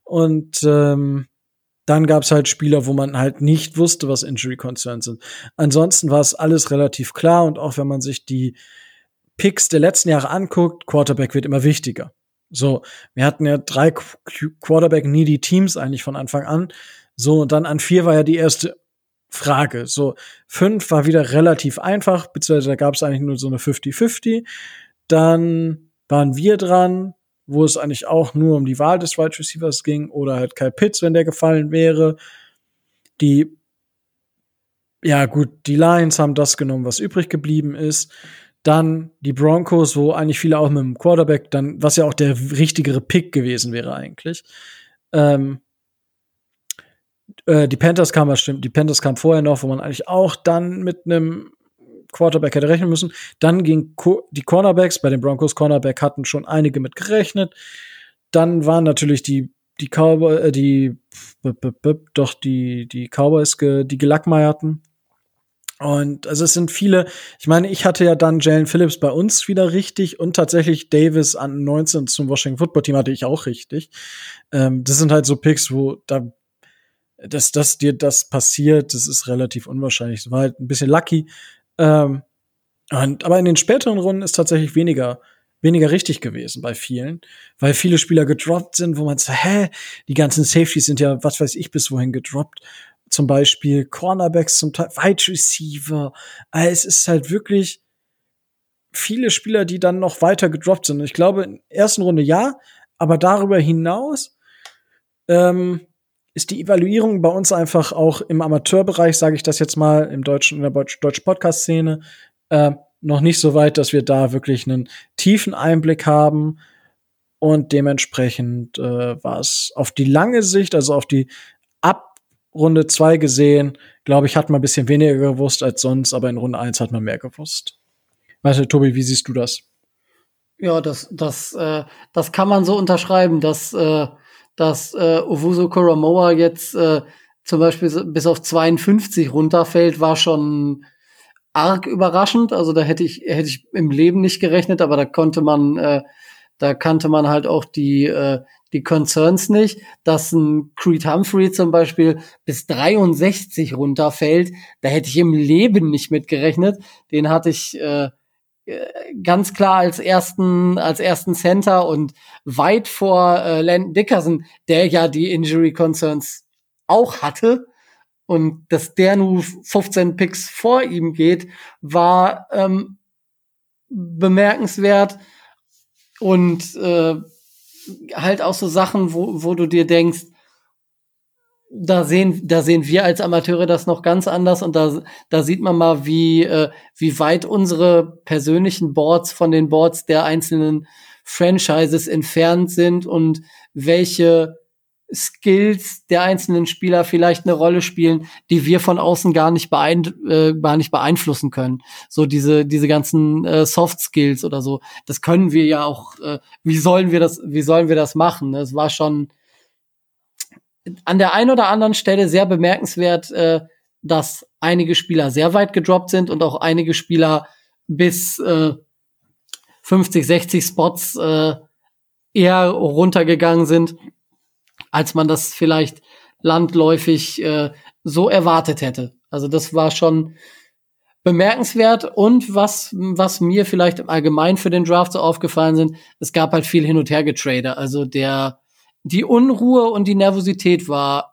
Und ähm, dann gab es halt Spieler, wo man halt nicht wusste, was Injury Concerns sind. Ansonsten war es alles relativ klar und auch wenn man sich die Picks der letzten Jahre anguckt, Quarterback wird immer wichtiger. So, wir hatten ja drei Quarterback-needy Teams eigentlich von Anfang an. So, und dann an vier war ja die erste Frage. So, fünf war wieder relativ einfach, beziehungsweise da gab es eigentlich nur so eine 50-50. Dann waren wir dran, wo es eigentlich auch nur um die Wahl des Wide Receivers ging oder halt Kyle Pitts, wenn der gefallen wäre. Die, ja gut, die Lions haben das genommen, was übrig geblieben ist. Dann die Broncos, wo eigentlich viele auch mit dem Quarterback, dann, was ja auch der richtigere Pick gewesen wäre eigentlich. Ähm, äh, die Panthers kamen, stimmt, die Panthers kamen vorher noch, wo man eigentlich auch dann mit einem Quarterback hätte rechnen müssen. Dann ging Co die Cornerbacks, bei den Broncos Cornerback hatten schon einige mit gerechnet. Dann waren natürlich die die Cowboy, äh, die b -b -b doch die die Cowboys ge die gelackmeierten. Und also es sind viele, ich meine, ich hatte ja dann Jalen Phillips bei uns wieder richtig und tatsächlich Davis an 19 zum Washington Football Team hatte ich auch richtig. Ähm, das sind halt so Picks, wo da, dass, dass dir das passiert, das ist relativ unwahrscheinlich. Das war halt ein bisschen lucky. Ähm, und, aber in den späteren Runden ist tatsächlich weniger, weniger richtig gewesen bei vielen, weil viele Spieler gedroppt sind, wo man sagt, hä, die ganzen Safeties sind ja, was weiß ich, bis wohin gedroppt zum Beispiel Cornerbacks, zum Teil Wide Receiver. Also es ist halt wirklich viele Spieler, die dann noch weiter gedroppt sind. Ich glaube, in der ersten Runde ja, aber darüber hinaus ähm, ist die Evaluierung bei uns einfach auch im Amateurbereich, sage ich das jetzt mal, im deutschen, in der deutschen Podcast-Szene, äh, noch nicht so weit, dass wir da wirklich einen tiefen Einblick haben. Und dementsprechend äh, war es auf die lange Sicht, also auf die ab Runde 2 gesehen. Glaube ich, hat man ein bisschen weniger gewusst als sonst, aber in Runde 1 hat man mehr gewusst. Weißt du, Tobi, wie siehst du das? Ja, das, das, äh, das kann man so unterschreiben, dass, äh, dass äh, Owusu Koromoa jetzt äh, zum Beispiel bis auf 52 runterfällt, war schon arg überraschend. Also da hätte ich, hätte ich im Leben nicht gerechnet, aber da konnte man, äh, da kannte man halt auch die, äh, die Concerns nicht, dass ein Creed Humphrey zum Beispiel bis 63 runterfällt. Da hätte ich im Leben nicht mit gerechnet. Den hatte ich äh, ganz klar als ersten als ersten Center und weit vor äh, Landon Dickerson, der ja die Injury Concerns auch hatte. Und dass der nur 15 Picks vor ihm geht, war ähm, bemerkenswert. Und äh, halt auch so Sachen, wo, wo du dir denkst, da sehen, da sehen wir als Amateure das noch ganz anders und da, da sieht man mal, wie, äh, wie weit unsere persönlichen Boards von den Boards der einzelnen Franchises entfernt sind und welche Skills der einzelnen Spieler vielleicht eine Rolle spielen, die wir von außen gar nicht, beein äh, gar nicht beeinflussen können. So diese diese ganzen äh, Soft Skills oder so, das können wir ja auch. Äh, wie sollen wir das? Wie sollen wir das machen? Es war schon an der einen oder anderen Stelle sehr bemerkenswert, äh, dass einige Spieler sehr weit gedroppt sind und auch einige Spieler bis äh, 50, 60 Spots äh, eher runtergegangen sind als man das vielleicht landläufig äh, so erwartet hätte. Also das war schon bemerkenswert und was was mir vielleicht im Allgemeinen für den Draft so aufgefallen sind, es gab halt viel hin und her getrade. Also der die Unruhe und die Nervosität war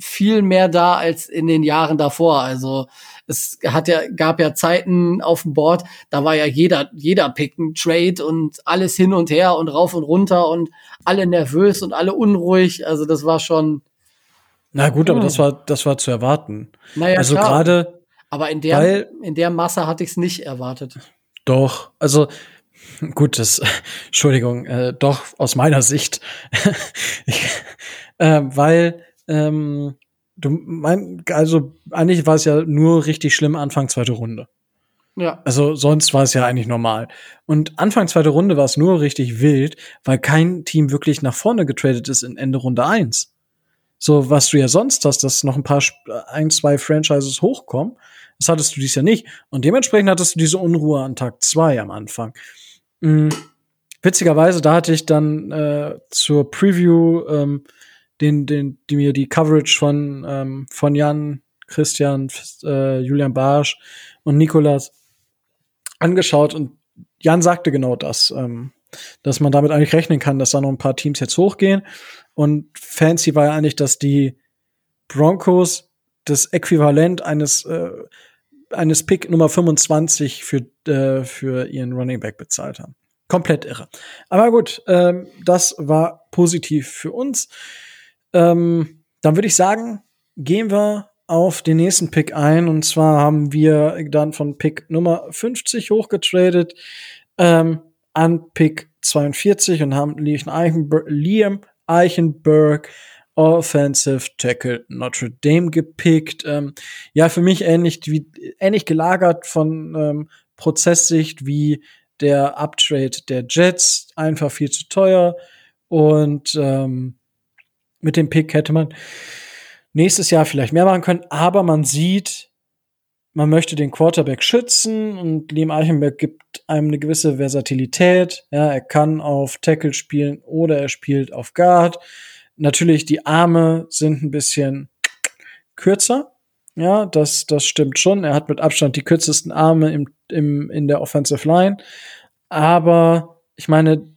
viel mehr da als in den Jahren davor. Also es hat ja, gab ja Zeiten auf dem Board, da war ja jeder, jeder Pick ein Trade und alles hin und her und rauf und runter und alle nervös und alle unruhig. Also das war schon. Na gut, aber das war, das war zu erwarten. Naja, also gerade. Aber in der, in der Masse hatte ich es nicht erwartet. Doch, also gut, das, Entschuldigung, äh, doch aus meiner Sicht, ich, äh, weil ähm, du mein, also eigentlich war es ja nur richtig schlimm Anfang zweite Runde. Ja. Also sonst war es ja eigentlich normal. Und Anfang zweite Runde war es nur richtig wild, weil kein Team wirklich nach vorne getradet ist in Ende Runde eins. So, was du ja sonst hast, dass noch ein paar, ein, zwei Franchises hochkommen. Das hattest du dies ja nicht. Und dementsprechend hattest du diese Unruhe an Tag zwei am Anfang. Mhm. Witzigerweise, da hatte ich dann äh, zur Preview ähm, den, den, die mir die Coverage von, ähm, von Jan, Christian, äh, Julian Barsch und Nikolas angeschaut und Jan sagte genau das, ähm, dass man damit eigentlich rechnen kann, dass da noch ein paar Teams jetzt hochgehen. Und fancy war ja eigentlich, dass die Broncos das Äquivalent eines äh, eines Pick Nummer 25 für äh, für ihren Running Back bezahlt haben. Komplett irre. Aber gut, ähm, das war positiv für uns. Ähm, dann würde ich sagen, gehen wir auf den nächsten Pick ein. Und zwar haben wir dann von Pick Nummer 50 hochgetradet ähm, an Pick 42 und haben Liam Eichenberg Offensive Tackle Notre Dame gepickt. Ähm, ja, für mich ähnlich, wie, ähnlich gelagert von ähm, Prozesssicht wie der Uptrade der Jets. Einfach viel zu teuer. Und ähm, mit dem Pick hätte man nächstes Jahr vielleicht mehr machen können, aber man sieht, man möchte den Quarterback schützen und Liam Eichenberg gibt einem eine gewisse Versatilität. Ja, er kann auf Tackle spielen oder er spielt auf Guard. Natürlich, die Arme sind ein bisschen kürzer. Ja, das, das stimmt schon. Er hat mit Abstand die kürzesten Arme im, im, in der Offensive Line. Aber ich meine,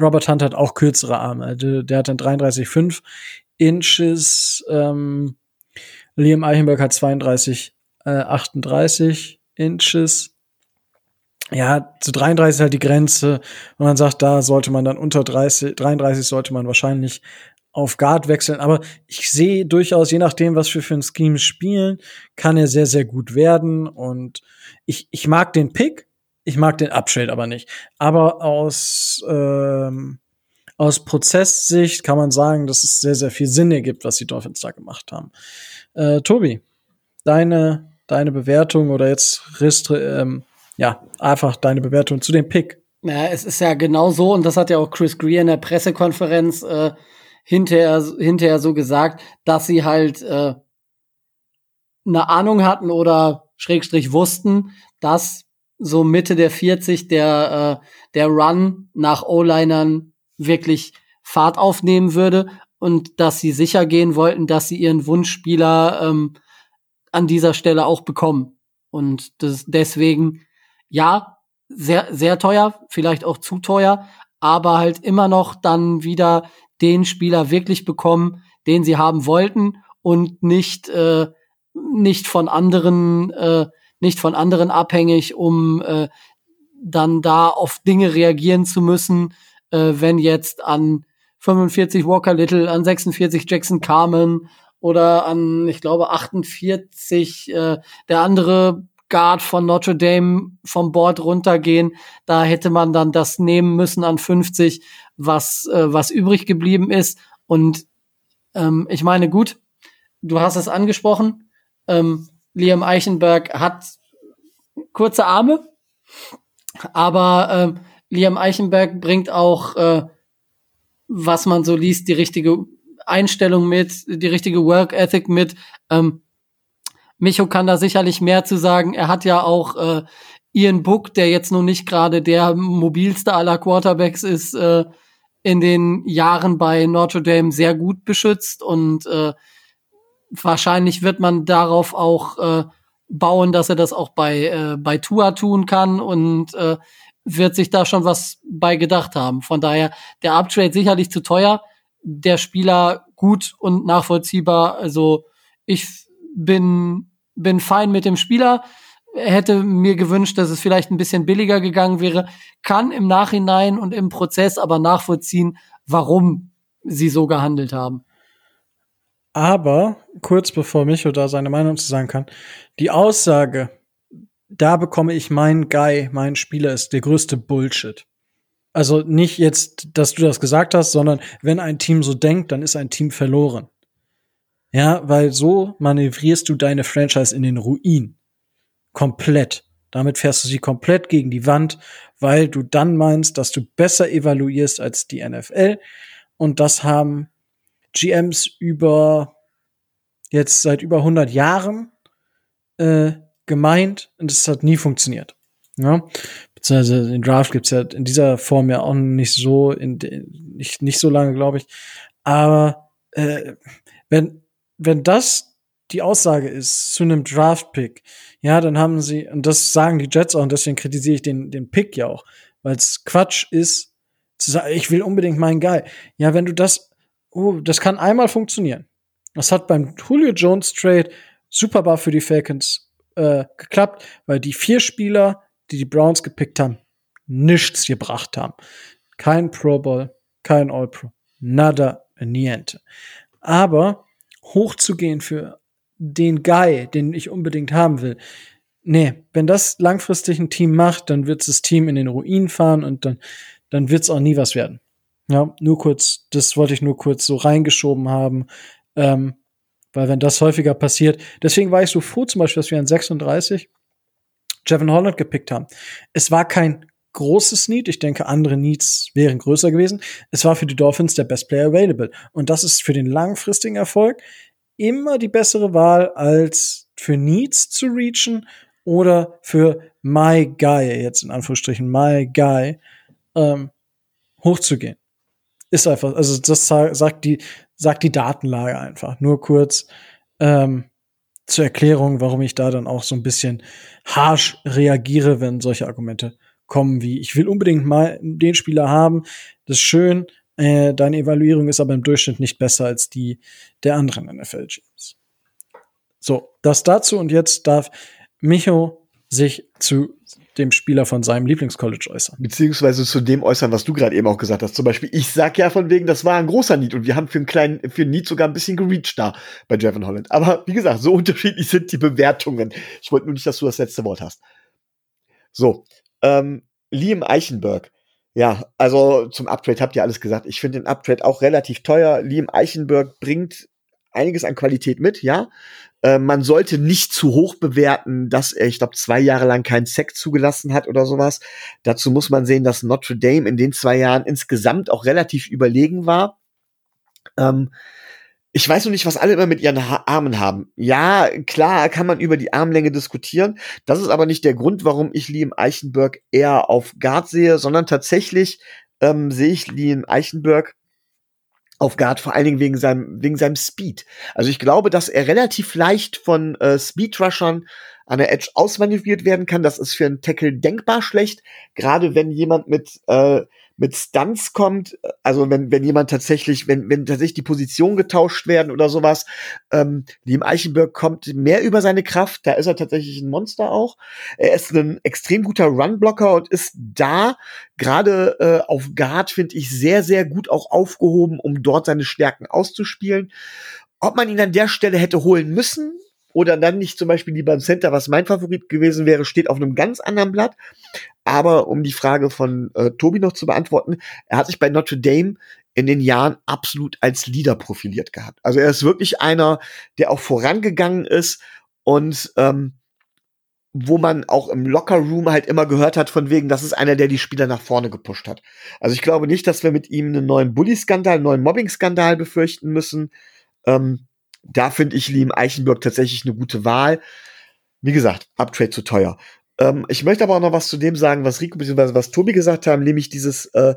Robert Hunt hat auch kürzere Arme. Also, der hat dann 33,5 Inches. Ähm, Liam Eichenberg hat 32, äh, 38 Inches. Ja, zu 33 ist halt die Grenze. Und man sagt, da sollte man dann unter 30, 33 sollte man wahrscheinlich auf Guard wechseln. Aber ich sehe durchaus, je nachdem, was wir für ein Scheme spielen, kann er sehr, sehr gut werden. Und ich, ich mag den Pick. Ich mag den Upshade aber nicht. Aber aus, ähm, aus Prozesssicht kann man sagen, dass es sehr, sehr viel Sinn ergibt, was die Dolphins da gemacht haben. Äh, Tobi, deine, deine Bewertung oder jetzt Ristre, ähm, ja, einfach deine Bewertung zu dem Pick. Ja, es ist ja genau so, und das hat ja auch Chris Greer in der Pressekonferenz äh, hinterher, hinterher so gesagt, dass sie halt äh, eine Ahnung hatten oder Schrägstrich wussten, dass so Mitte der 40 der, äh, der Run nach O-Linern wirklich Fahrt aufnehmen würde und dass sie sicher gehen wollten, dass sie ihren Wunschspieler ähm, an dieser Stelle auch bekommen. Und das, deswegen, ja, sehr, sehr teuer, vielleicht auch zu teuer, aber halt immer noch dann wieder den Spieler wirklich bekommen, den sie haben wollten und nicht, äh, nicht von anderen äh, nicht von anderen abhängig, um äh, dann da auf Dinge reagieren zu müssen, äh, wenn jetzt an 45 Walker Little, an 46 Jackson Carmen oder an, ich glaube, 48 äh, der andere Guard von Notre Dame vom Board runtergehen. Da hätte man dann das nehmen müssen an 50, was, äh, was übrig geblieben ist. Und ähm, ich meine, gut, du hast es angesprochen. Ähm, Liam Eichenberg hat kurze Arme, aber ähm, Liam Eichenberg bringt auch, äh, was man so liest, die richtige Einstellung mit, die richtige Work Ethic mit. Ähm, Micho kann da sicherlich mehr zu sagen. Er hat ja auch äh, Ian Book, der jetzt nun nicht gerade der mobilste aller Quarterbacks ist, äh, in den Jahren bei Notre Dame sehr gut beschützt und äh, wahrscheinlich wird man darauf auch äh, bauen, dass er das auch bei äh, bei Tua tun kann und äh, wird sich da schon was bei gedacht haben. Von daher der Uptrade sicherlich zu teuer, der Spieler gut und nachvollziehbar. Also ich bin bin fein mit dem Spieler. Hätte mir gewünscht, dass es vielleicht ein bisschen billiger gegangen wäre. Kann im Nachhinein und im Prozess aber nachvollziehen, warum sie so gehandelt haben. Aber kurz bevor Micho da seine Meinung zu sagen kann, die Aussage, da bekomme ich meinen Guy, meinen Spieler ist der größte Bullshit. Also nicht jetzt, dass du das gesagt hast, sondern wenn ein Team so denkt, dann ist ein Team verloren. Ja, weil so manövrierst du deine Franchise in den Ruin. Komplett. Damit fährst du sie komplett gegen die Wand, weil du dann meinst, dass du besser evaluierst als die NFL. Und das haben GMs über jetzt seit über 100 Jahren äh, gemeint und es hat nie funktioniert. Ja? Beziehungsweise den Draft gibt's ja in dieser Form ja auch nicht so, in, nicht, nicht so lange, glaube ich. Aber äh, wenn wenn das die Aussage ist zu einem Draft-Pick, ja, dann haben sie, und das sagen die Jets auch, und deswegen kritisiere ich den, den Pick ja auch, weil es Quatsch ist, zu sagen, ich will unbedingt meinen Guy. Ja, wenn du das, oh, das kann einmal funktionieren. Das hat beim Julio Jones Trade superbar für die Falcons äh, geklappt, weil die vier Spieler, die die Browns gepickt haben, nichts gebracht haben. Kein Pro Bowl, kein All Pro, nada, niente. Aber hochzugehen für den Guy, den ich unbedingt haben will. Nee, wenn das langfristig ein Team macht, dann wird das Team in den Ruin fahren und dann, dann wird es auch nie was werden. Ja, nur kurz, das wollte ich nur kurz so reingeschoben haben. Ähm, weil wenn das häufiger passiert, deswegen war ich so froh zum Beispiel, dass wir an 36 Jevin Holland gepickt haben. Es war kein großes Need. Ich denke, andere Needs wären größer gewesen. Es war für die Dolphins der Best Player Available. Und das ist für den langfristigen Erfolg immer die bessere Wahl, als für Needs zu reachen oder für My Guy, jetzt in Anführungsstrichen My Guy, ähm, hochzugehen. Ist einfach, also das sagt die, sagt die Datenlage einfach. Nur kurz ähm, zur Erklärung, warum ich da dann auch so ein bisschen harsh reagiere, wenn solche Argumente kommen wie, ich will unbedingt mal den Spieler haben, das ist schön, äh, deine Evaluierung ist aber im Durchschnitt nicht besser als die der anderen NFL-Teams. So, das dazu und jetzt darf Micho sich zu dem Spieler von seinem Lieblingscollege äußern. Beziehungsweise zu dem äußern, was du gerade eben auch gesagt hast. Zum Beispiel, ich sag ja von wegen, das war ein großer Need und wir haben für einen kleinen, für einen Need sogar ein bisschen gereached da bei Jevin Holland. Aber wie gesagt, so unterschiedlich sind die Bewertungen. Ich wollte nur nicht, dass du das letzte Wort hast. So, ähm, Liam Eichenberg. Ja, also zum Uptrade habt ihr alles gesagt. Ich finde den Uptrade auch relativ teuer. Liam Eichenberg bringt einiges an Qualität mit, ja. Äh, man sollte nicht zu hoch bewerten, dass er, ich glaube, zwei Jahre lang keinen Sack zugelassen hat oder sowas. Dazu muss man sehen, dass Notre Dame in den zwei Jahren insgesamt auch relativ überlegen war. Ähm, ich weiß noch nicht, was alle immer mit ihren ha Armen haben. Ja, klar kann man über die Armlänge diskutieren. Das ist aber nicht der Grund, warum ich Liam Eichenberg eher auf Guard sehe, sondern tatsächlich ähm, sehe ich Liam Eichenberg auf Guard vor allen Dingen wegen seinem, wegen seinem Speed. Also ich glaube, dass er relativ leicht von äh, Speedrushern an der Edge ausmanövriert werden kann. Das ist für einen Tackle denkbar schlecht. Gerade wenn jemand mit, äh, mit Stunts kommt, also wenn, wenn jemand tatsächlich, wenn, wenn tatsächlich die Position getauscht werden oder sowas, ähm, Liam Eichenberg kommt mehr über seine Kraft, da ist er tatsächlich ein Monster auch. Er ist ein extrem guter Runblocker und ist da gerade äh, auf Guard, finde ich, sehr, sehr gut auch aufgehoben, um dort seine Stärken auszuspielen. Ob man ihn an der Stelle hätte holen müssen, oder dann nicht zum Beispiel lieber im Center, was mein Favorit gewesen wäre, steht auf einem ganz anderen Blatt. Aber um die Frage von äh, Tobi noch zu beantworten, er hat sich bei Notre Dame in den Jahren absolut als Leader profiliert gehabt. Also er ist wirklich einer, der auch vorangegangen ist und ähm, wo man auch im Locker Room halt immer gehört hat von wegen, das ist einer, der die Spieler nach vorne gepusht hat. Also ich glaube nicht, dass wir mit ihm einen neuen Bully-Skandal, einen neuen Mobbing-Skandal befürchten müssen. Ähm, da finde ich Liam Eichenberg tatsächlich eine gute Wahl. Wie gesagt, Uptrade zu teuer. Ähm, ich möchte aber auch noch was zu dem sagen, was Rico bzw. was Tobi gesagt haben, nämlich dieses, äh,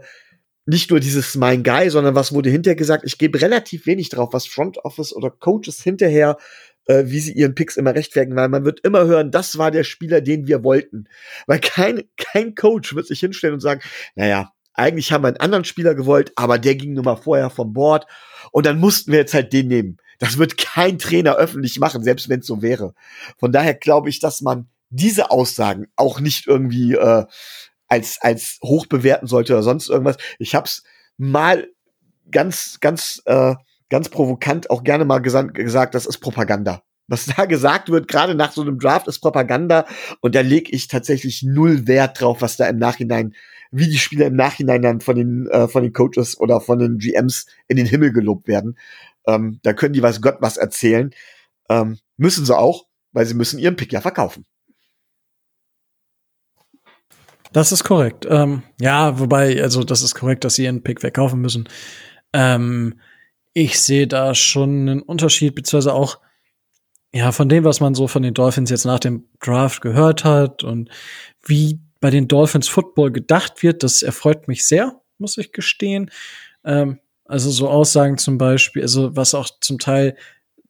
nicht nur dieses mein Guy, sondern was wurde hinterher gesagt. Ich gebe relativ wenig drauf, was Front Office oder Coaches hinterher, äh, wie sie ihren Picks immer rechtfertigen, weil man wird immer hören, das war der Spieler, den wir wollten. Weil kein, kein Coach wird sich hinstellen und sagen, naja, eigentlich haben wir einen anderen Spieler gewollt, aber der ging nur mal vorher vom Board und dann mussten wir jetzt halt den nehmen. Das wird kein Trainer öffentlich machen, selbst wenn es so wäre. Von daher glaube ich, dass man diese Aussagen auch nicht irgendwie äh, als als hoch bewerten sollte oder sonst irgendwas. Ich habe es mal ganz ganz äh, ganz provokant auch gerne mal gesagt, das ist Propaganda. Was da gesagt wird, gerade nach so einem Draft, ist Propaganda. Und da lege ich tatsächlich null Wert drauf, was da im Nachhinein, wie die Spieler im Nachhinein dann von den, äh, von den Coaches oder von den GMs in den Himmel gelobt werden. Ähm, da können die was Gott was erzählen. Ähm, müssen sie auch, weil sie müssen ihren Pick ja verkaufen. Das ist korrekt. Ähm, ja, wobei, also das ist korrekt, dass sie ihren Pick verkaufen müssen. Ähm, ich sehe da schon einen Unterschied, beziehungsweise auch, ja, von dem, was man so von den Dolphins jetzt nach dem Draft gehört hat und wie bei den Dolphins Football gedacht wird, das erfreut mich sehr, muss ich gestehen. Ähm, also so Aussagen zum Beispiel, also was auch zum Teil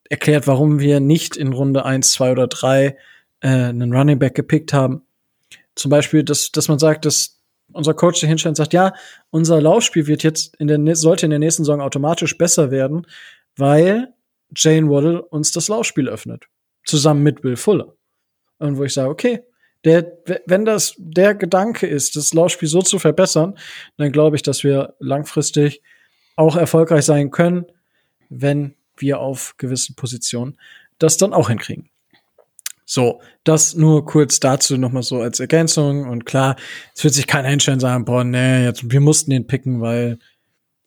erklärt, warum wir nicht in Runde eins, zwei oder drei äh, einen Running Back gepickt haben. Zum Beispiel, dass, dass man sagt, dass unser Coach sich hinstellt und sagt, ja, unser Laufspiel wird jetzt in der, sollte in der nächsten Saison automatisch besser werden, weil Jane Waddle uns das Laufspiel öffnet. Zusammen mit Will Fuller. Und wo ich sage, okay, der, wenn das der Gedanke ist, das Laufspiel so zu verbessern, dann glaube ich, dass wir langfristig auch erfolgreich sein können, wenn wir auf gewissen Positionen das dann auch hinkriegen. So, das nur kurz dazu nochmal so als Ergänzung. Und klar, es wird sich keiner hinstellen und sagen, boah, nee, jetzt, wir mussten den picken, weil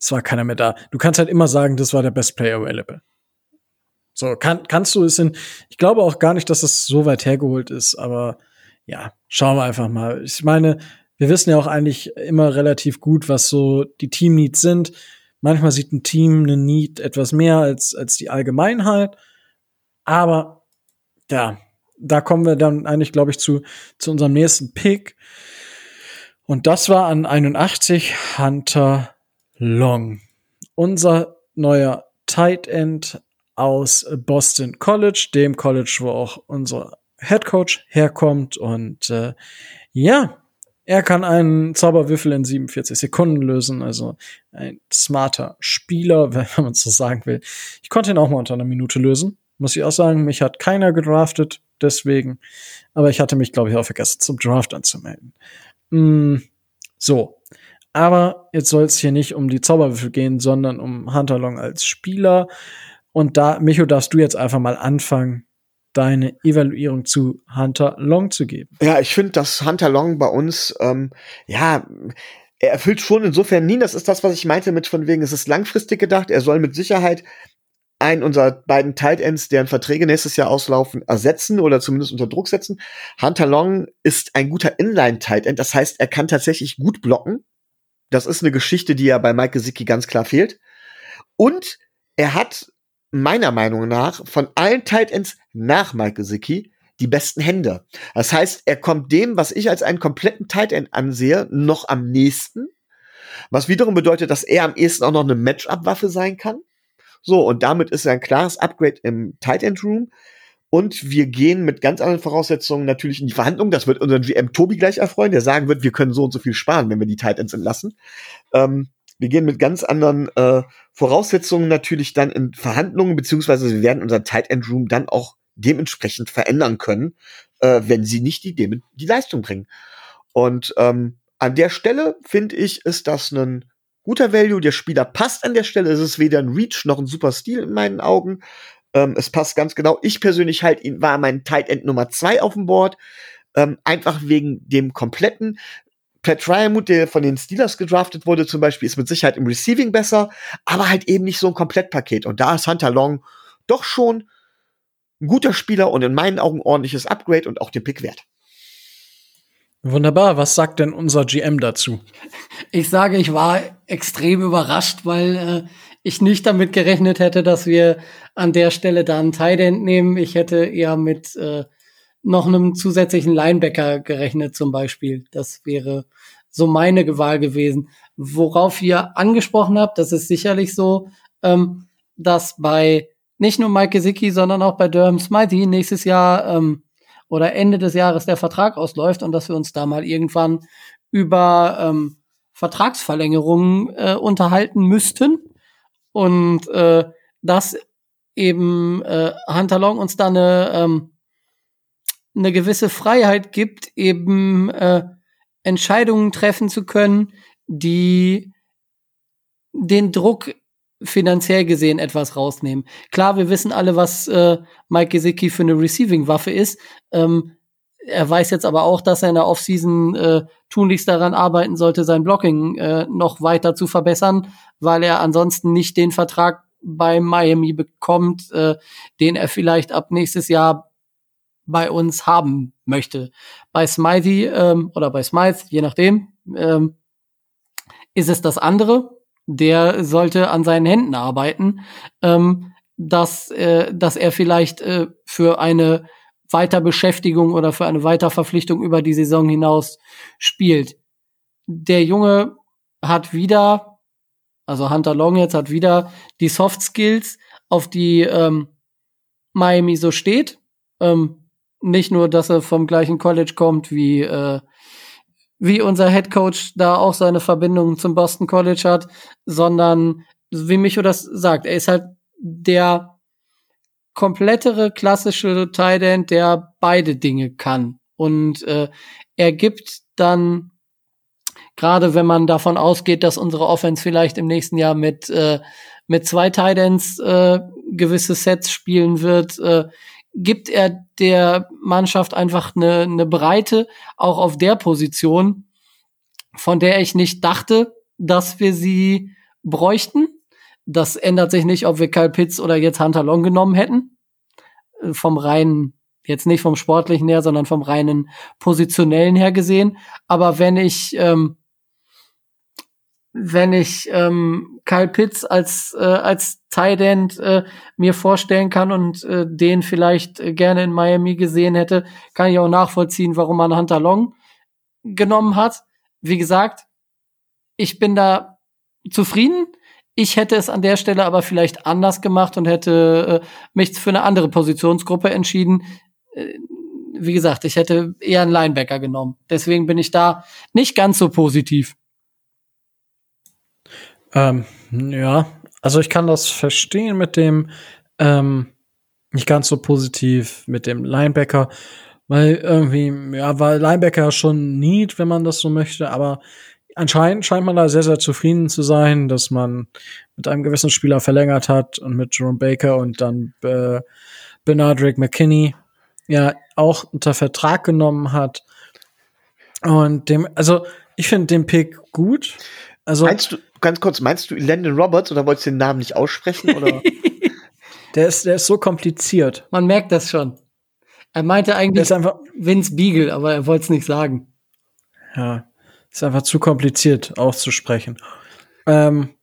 es war keiner mehr da. Du kannst halt immer sagen, das war der Best Player available. So, kann, kannst du es in, ich glaube auch gar nicht, dass es so weit hergeholt ist, aber ja, schauen wir einfach mal. Ich meine, wir wissen ja auch eigentlich immer relativ gut, was so die Team Needs sind. Manchmal sieht ein Team einen Need etwas mehr als, als die Allgemeinheit. Aber ja, da kommen wir dann eigentlich, glaube ich, zu, zu unserem nächsten Pick. Und das war an 81 Hunter Long. Unser neuer Tight End aus Boston College, dem College, wo auch unser Head Coach herkommt. Und äh, ja, er kann einen Zauberwürfel in 47 Sekunden lösen, also ein smarter Spieler, wenn man so sagen will. Ich konnte ihn auch mal unter einer Minute lösen. Muss ich auch sagen, mich hat keiner gedraftet, deswegen. Aber ich hatte mich, glaube ich, auch vergessen, zum Draft anzumelden. Mm, so. Aber jetzt soll es hier nicht um die Zauberwürfel gehen, sondern um Hunter Long als Spieler. Und da, Micho, darfst du jetzt einfach mal anfangen, deine Evaluierung zu Hunter Long zu geben. Ja, ich finde, dass Hunter Long bei uns, ähm, ja, er erfüllt schon insofern nie, das ist das, was ich meinte mit von wegen, es ist langfristig gedacht, er soll mit Sicherheit einen unserer beiden Tight Ends, deren Verträge nächstes Jahr auslaufen, ersetzen oder zumindest unter Druck setzen. Hunter Long ist ein guter Inline-Tight End, das heißt, er kann tatsächlich gut blocken. Das ist eine Geschichte, die ja bei Mike Gesicki ganz klar fehlt. Und er hat meiner Meinung nach von allen Tight Ends nach Mike Gesicki die besten Hände. Das heißt, er kommt dem, was ich als einen kompletten Tight End ansehe, noch am nächsten. Was wiederum bedeutet, dass er am ehesten auch noch eine Matchup-Waffe sein kann. So, und damit ist ein klares Upgrade im Tight End Room. Und wir gehen mit ganz anderen Voraussetzungen natürlich in die Verhandlungen. Das wird unseren GM Tobi gleich erfreuen, der sagen wird, wir können so und so viel sparen, wenn wir die Titans entlassen. Ähm, wir gehen mit ganz anderen äh, Voraussetzungen natürlich dann in Verhandlungen, beziehungsweise wir werden unser Tight End Room dann auch dementsprechend verändern können, äh, wenn sie nicht die, die Leistung bringen. Und ähm, an der Stelle finde ich, ist das ein guter Value. Der Spieler passt an der Stelle. Es ist weder ein Reach noch ein super Stil in meinen Augen. Ähm, es passt ganz genau. Ich persönlich halt ihn war mein Tight End Nummer zwei auf dem Board. Ähm, einfach wegen dem kompletten. Pat Fryermuth, der von den Steelers gedraftet wurde, zum Beispiel, ist mit Sicherheit im Receiving besser, aber halt eben nicht so ein Komplettpaket. Und da ist Hunter Long doch schon ein guter Spieler und in meinen Augen ordentliches Upgrade und auch den Pick wert. Wunderbar. Was sagt denn unser GM dazu? Ich sage, ich war extrem überrascht, weil äh, ich nicht damit gerechnet hätte, dass wir an der Stelle da einen Tight End nehmen. Ich hätte eher mit äh, noch einem zusätzlichen Linebacker gerechnet zum Beispiel. Das wäre so meine Wahl gewesen. Worauf ihr angesprochen habt, das ist sicherlich so, ähm, dass bei nicht nur Mike Gesicki, sondern auch bei Durham Smitey nächstes Jahr ähm, oder Ende des Jahres der Vertrag ausläuft und dass wir uns da mal irgendwann über ähm, Vertragsverlängerungen äh, unterhalten müssten. Und äh, dass eben äh, Hunter Long uns da eine, ähm, eine gewisse Freiheit gibt, eben äh, Entscheidungen treffen zu können, die den Druck finanziell gesehen etwas rausnehmen. Klar, wir wissen alle, was äh, Mike Gesicki für eine Receiving-Waffe ist. Ähm, er weiß jetzt aber auch, dass er in der Offseason äh, tunlichst daran arbeiten sollte, sein Blocking äh, noch weiter zu verbessern, weil er ansonsten nicht den Vertrag bei Miami bekommt, äh, den er vielleicht ab nächstes Jahr bei uns haben möchte. Bei Smythe ähm, oder bei Smythe, je nachdem, ähm, ist es das andere der sollte an seinen Händen arbeiten, ähm, dass, äh, dass er vielleicht äh, für eine Weiterbeschäftigung oder für eine Weiterverpflichtung über die Saison hinaus spielt. Der Junge hat wieder, also Hunter Long jetzt hat wieder die Soft Skills, auf die ähm, Miami so steht. Ähm, nicht nur, dass er vom gleichen College kommt wie äh, wie unser Head Coach da auch seine Verbindung zum Boston College hat, sondern wie Micho das sagt, er ist halt der komplettere klassische Tight der beide Dinge kann. Und äh, er gibt dann, gerade wenn man davon ausgeht, dass unsere Offense vielleicht im nächsten Jahr mit, äh, mit zwei Tight Ends äh, gewisse Sets spielen wird, äh, gibt er der Mannschaft einfach eine, eine Breite, auch auf der Position, von der ich nicht dachte, dass wir sie bräuchten. Das ändert sich nicht, ob wir Kyle Pitts oder jetzt Hunter Long genommen hätten. Äh, vom reinen, jetzt nicht vom sportlichen her, sondern vom reinen positionellen her gesehen. Aber wenn ich ähm, wenn ich ähm, Kyle Pitts als äh, als Tight End äh, mir vorstellen kann und äh, den vielleicht äh, gerne in Miami gesehen hätte, kann ich auch nachvollziehen, warum man Hunter Long genommen hat. Wie gesagt, ich bin da zufrieden. Ich hätte es an der Stelle aber vielleicht anders gemacht und hätte äh, mich für eine andere Positionsgruppe entschieden. Äh, wie gesagt, ich hätte eher einen Linebacker genommen. Deswegen bin ich da nicht ganz so positiv. Ähm, ja, also ich kann das verstehen mit dem ähm, nicht ganz so positiv mit dem Linebacker, weil irgendwie, ja, weil Linebacker schon Need, wenn man das so möchte, aber anscheinend scheint man da sehr, sehr zufrieden zu sein, dass man mit einem gewissen Spieler verlängert hat und mit Jerome Baker und dann äh, Bernardrick McKinney ja auch unter Vertrag genommen hat. Und dem, also ich finde den Pick gut. Also meinst du, ganz kurz, meinst du Landon Roberts oder wolltest du den Namen nicht aussprechen? Oder? der, ist, der ist so kompliziert. Man merkt das schon. Er meinte eigentlich einfach Vince Beagle, aber er wollte es nicht sagen. Ja, ist einfach zu kompliziert auszusprechen. Ähm,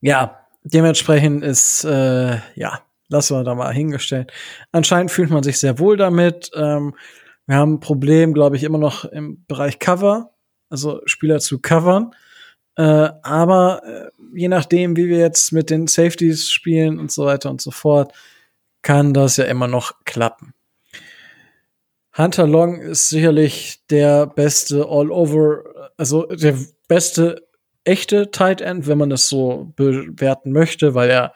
ja, dementsprechend ist, äh, ja, lassen wir da mal hingestellt. Anscheinend fühlt man sich sehr wohl damit. Ähm, wir haben ein Problem, glaube ich, immer noch im Bereich Cover, also Spieler zu covern. Äh, aber äh, je nachdem, wie wir jetzt mit den Safeties spielen und so weiter und so fort, kann das ja immer noch klappen. Hunter Long ist sicherlich der beste All-Over, also der beste echte Tight End, wenn man das so bewerten möchte, weil er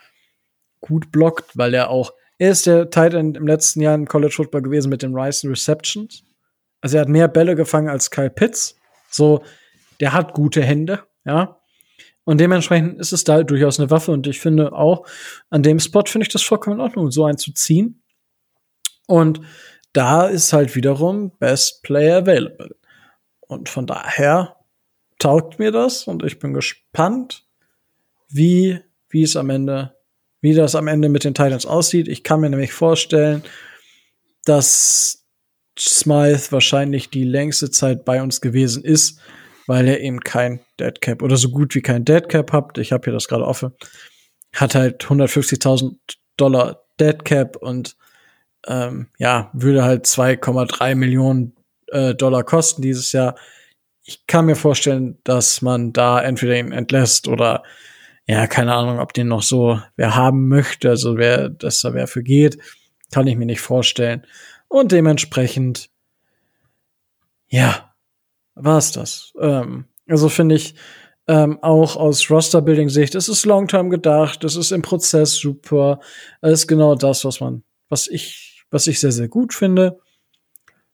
gut blockt, weil er auch, er ist der Tight End im letzten Jahr im College Football gewesen mit den Rice Receptions. Also er hat mehr Bälle gefangen als Kyle Pitts. So, der hat gute Hände, ja. Und dementsprechend ist es da durchaus eine Waffe. Und ich finde auch, an dem Spot finde ich das vollkommen in Ordnung, so einen zu ziehen. Und da ist halt wiederum Best Player Available. Und von daher taugt mir das und ich bin gespannt, wie, wie es am Ende, wie das am Ende mit den Titans aussieht. Ich kann mir nämlich vorstellen, dass Smythe wahrscheinlich die längste Zeit bei uns gewesen ist, weil er eben kein Deadcap oder so gut wie kein Deadcap habt. Ich habe hier das gerade offen. Hat halt 150.000 Dollar Deadcap und ähm, ja, würde halt 2,3 Millionen äh, Dollar kosten dieses Jahr. Ich kann mir vorstellen, dass man da entweder ihn entlässt oder ja, keine Ahnung, ob den noch so wer haben möchte, also wer, dass da wer für geht, kann ich mir nicht vorstellen. Und dementsprechend, ja, war's das. Ähm, also finde ich, ähm, auch aus Roster-Building-Sicht, es ist long-term gedacht, es ist im Prozess super, es ist genau das, was man, was ich was ich sehr, sehr gut finde.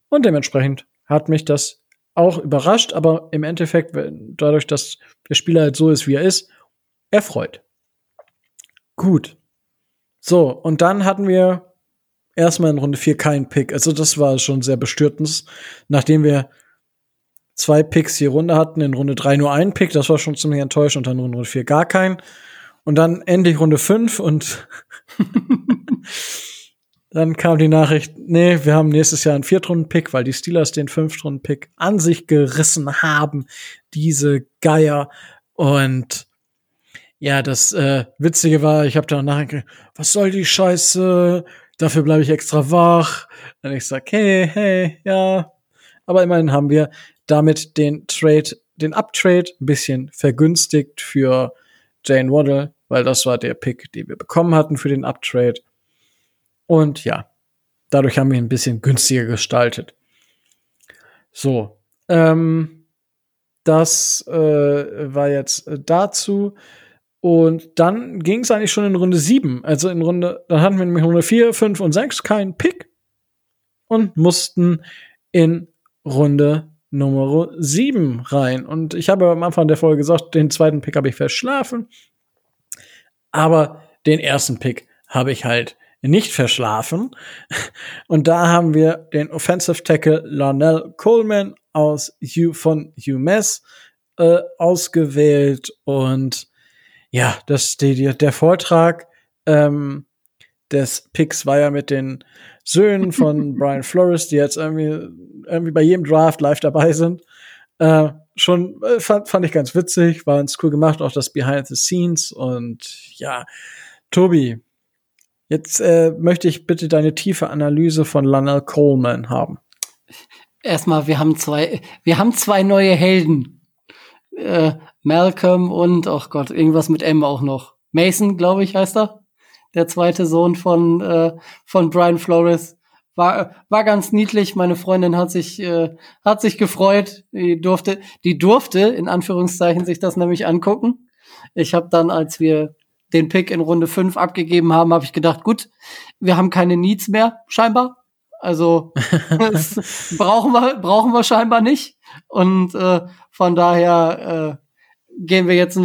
Und dementsprechend hat mich das auch überrascht, aber im Endeffekt, dadurch, dass der Spieler halt so ist, wie er ist, erfreut. Gut. So, und dann hatten wir erstmal in Runde 4 keinen Pick. Also das war schon sehr bestürtend. Nachdem wir zwei Picks hier Runde hatten, in Runde 3 nur einen Pick, das war schon ziemlich enttäuschend, und dann in Runde 4 gar keinen. Und dann endlich Runde 5 und Dann kam die Nachricht, nee, wir haben nächstes Jahr einen Viertrunden-Pick, weil die Steelers den Fünftrunden-Pick an sich gerissen haben, diese Geier. Und ja, das äh, Witzige war, ich habe dann nachgedacht, was soll die Scheiße? Dafür bleibe ich extra wach. Und ich sag, hey, hey, ja. Aber immerhin haben wir damit den Trade, den Uptrade ein bisschen vergünstigt für Jane Waddle, weil das war der Pick, den wir bekommen hatten für den Uptrade. Und ja, dadurch haben wir ihn ein bisschen günstiger gestaltet. So, ähm, das äh, war jetzt äh, dazu. Und dann ging es eigentlich schon in Runde 7. Also in Runde, dann hatten wir nämlich Runde 4, 5 und 6 keinen Pick und mussten in Runde Nummer 7 rein. Und ich habe am Anfang der Folge gesagt, den zweiten Pick habe ich verschlafen. Aber den ersten Pick habe ich halt nicht verschlafen. Und da haben wir den Offensive Tackle Larnell Coleman aus U von UMass äh, ausgewählt. Und ja, das der, der Vortrag ähm, des Picks war ja mit den Söhnen von Brian Flores, die jetzt irgendwie, irgendwie bei jedem Draft live dabei sind. Äh, schon äh, fand, fand ich ganz witzig, war ganz cool gemacht, auch das Behind the Scenes. Und ja, Tobi, Jetzt äh, möchte ich bitte deine tiefe Analyse von Lionel Coleman haben. Erstmal, wir haben zwei, wir haben zwei neue Helden. Äh, Malcolm und, ach Gott, irgendwas mit M auch noch. Mason, glaube ich, heißt er. Der zweite Sohn von, äh, von Brian Flores. War, war ganz niedlich. Meine Freundin hat sich, äh, hat sich gefreut. Die durfte, die durfte, in Anführungszeichen, sich das nämlich angucken. Ich habe dann, als wir den Pick in Runde 5 abgegeben haben, habe ich gedacht, gut, wir haben keine Needs mehr, scheinbar. Also brauchen wir, brauchen wir scheinbar nicht. Und äh, von daher äh, gehen wir jetzt,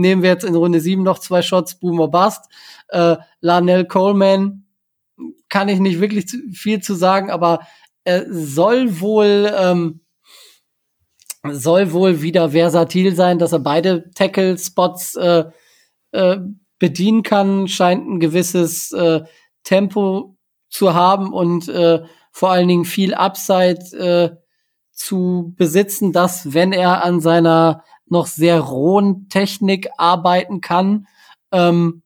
nehmen wir jetzt in Runde 7 noch zwei Shots, Boomer Bust. Äh, Lanell Coleman kann ich nicht wirklich zu, viel zu sagen, aber er soll wohl ähm, soll wohl wieder versatil sein, dass er beide Tackle-Spots äh, äh, bedienen kann, scheint ein gewisses äh, Tempo zu haben und äh, vor allen Dingen viel Upside äh, zu besitzen, dass wenn er an seiner noch sehr rohen Technik arbeiten kann, ähm,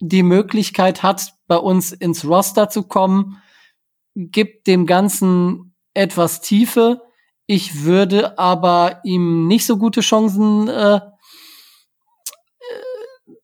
die Möglichkeit hat, bei uns ins Roster zu kommen, gibt dem Ganzen etwas Tiefe. Ich würde aber ihm nicht so gute Chancen äh,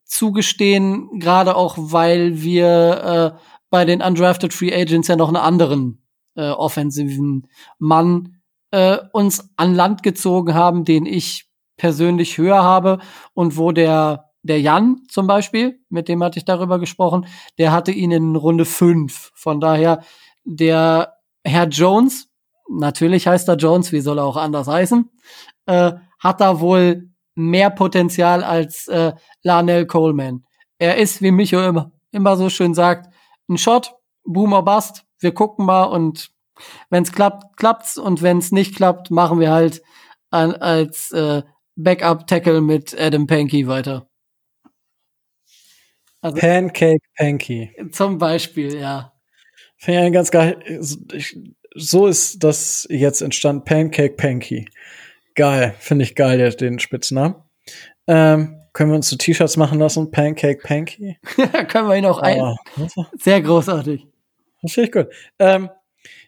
zugestehen, gerade auch weil wir äh, bei den undrafted Free Agents ja noch einen anderen äh, offensiven Mann äh, uns an Land gezogen haben, den ich persönlich höher habe und wo der der Jan zum Beispiel, mit dem hatte ich darüber gesprochen, der hatte ihn in Runde 5. Von daher, der Herr Jones, natürlich heißt er Jones, wie soll er auch anders heißen, äh, hat da wohl mehr Potenzial als äh, Larnell Coleman. Er ist, wie Micho immer, immer so schön sagt, ein Shot, Boomer Bust. Wir gucken mal und wenn es klappt, klappt's und wenn es nicht klappt, machen wir halt an, als äh, Backup Tackle mit Adam Pankey weiter. Also, Pancake Panky. Zum Beispiel, ja. Finde ich ganz geil. So ist das jetzt entstanden. Pancake Panky. Geil. Finde ich geil, den Spitznamen. Ähm, können wir uns so T-Shirts machen lassen? Pancake Panky? können wir ihn auch ein. Sehr großartig. Finde ich gut. Ähm,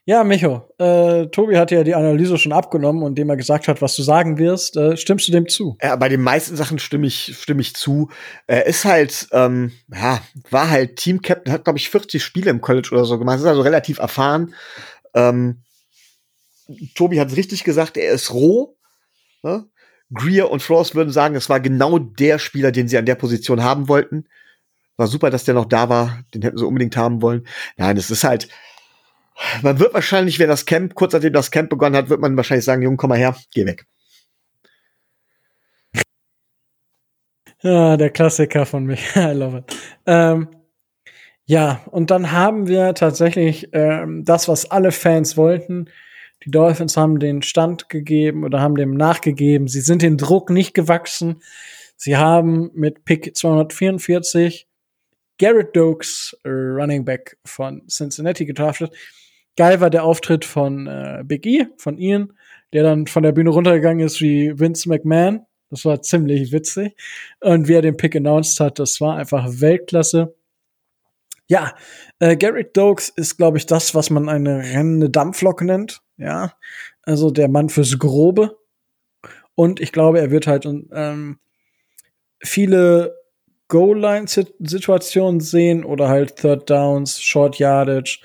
ja, Micho, äh, Tobi hat ja die Analyse schon abgenommen und dem er gesagt hat, was du sagen wirst. Äh, stimmst du dem zu? Ja, bei den meisten Sachen stimme ich, stimme ich zu. Er ist halt, ähm, ja, war halt Team-Captain, hat, glaube ich, 40 Spiele im College oder so gemacht, ist also relativ erfahren. Ähm, Tobi hat es richtig gesagt, er ist roh. Ne? Greer und Frost würden sagen, es war genau der Spieler, den sie an der Position haben wollten. War super, dass der noch da war. Den hätten sie unbedingt haben wollen. Nein, es ist halt, man wird wahrscheinlich, wenn das Camp, kurz nachdem das Camp begonnen hat, wird man wahrscheinlich sagen, Junge, komm mal her, geh weg. Ja, der Klassiker von mich. I love it. Ähm, ja, und dann haben wir tatsächlich ähm, das, was alle Fans wollten. Die Dolphins haben den Stand gegeben oder haben dem nachgegeben. Sie sind den Druck nicht gewachsen. Sie haben mit Pick 244 Garrett Dokes, Running Back von Cincinnati, gedraftet. Geil war der Auftritt von äh, Big E, von Ian, der dann von der Bühne runtergegangen ist wie Vince McMahon. Das war ziemlich witzig. Und wie er den Pick announced hat, das war einfach Weltklasse. Ja, äh, Garrett Dokes ist, glaube ich, das, was man eine rennende Dampflok nennt. Ja, also der Mann fürs Grobe. Und ich glaube, er wird halt ähm, viele Goal-Line-Situationen sehen oder halt Third Downs, Short Yardage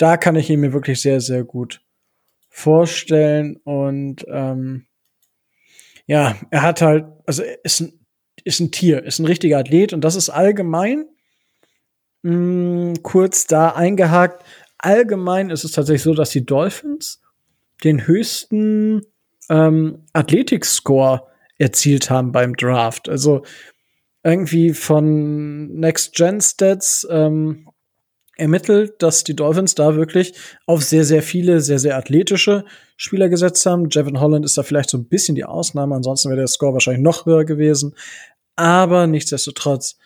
da kann ich ihn mir wirklich sehr, sehr gut vorstellen. Und ähm, ja, er hat halt, also ist ein, ist ein Tier, ist ein richtiger Athlet und das ist allgemein mh, hm, kurz da eingehakt. Allgemein ist es tatsächlich so, dass die Dolphins den höchsten ähm, Athletik-Score erzielt haben beim Draft. Also irgendwie von Next Gen Stats ähm, ermittelt, dass die Dolphins da wirklich auf sehr, sehr viele, sehr, sehr athletische Spieler gesetzt haben. Jevin Holland ist da vielleicht so ein bisschen die Ausnahme, ansonsten wäre der Score wahrscheinlich noch höher gewesen. Aber nichtsdestotrotz,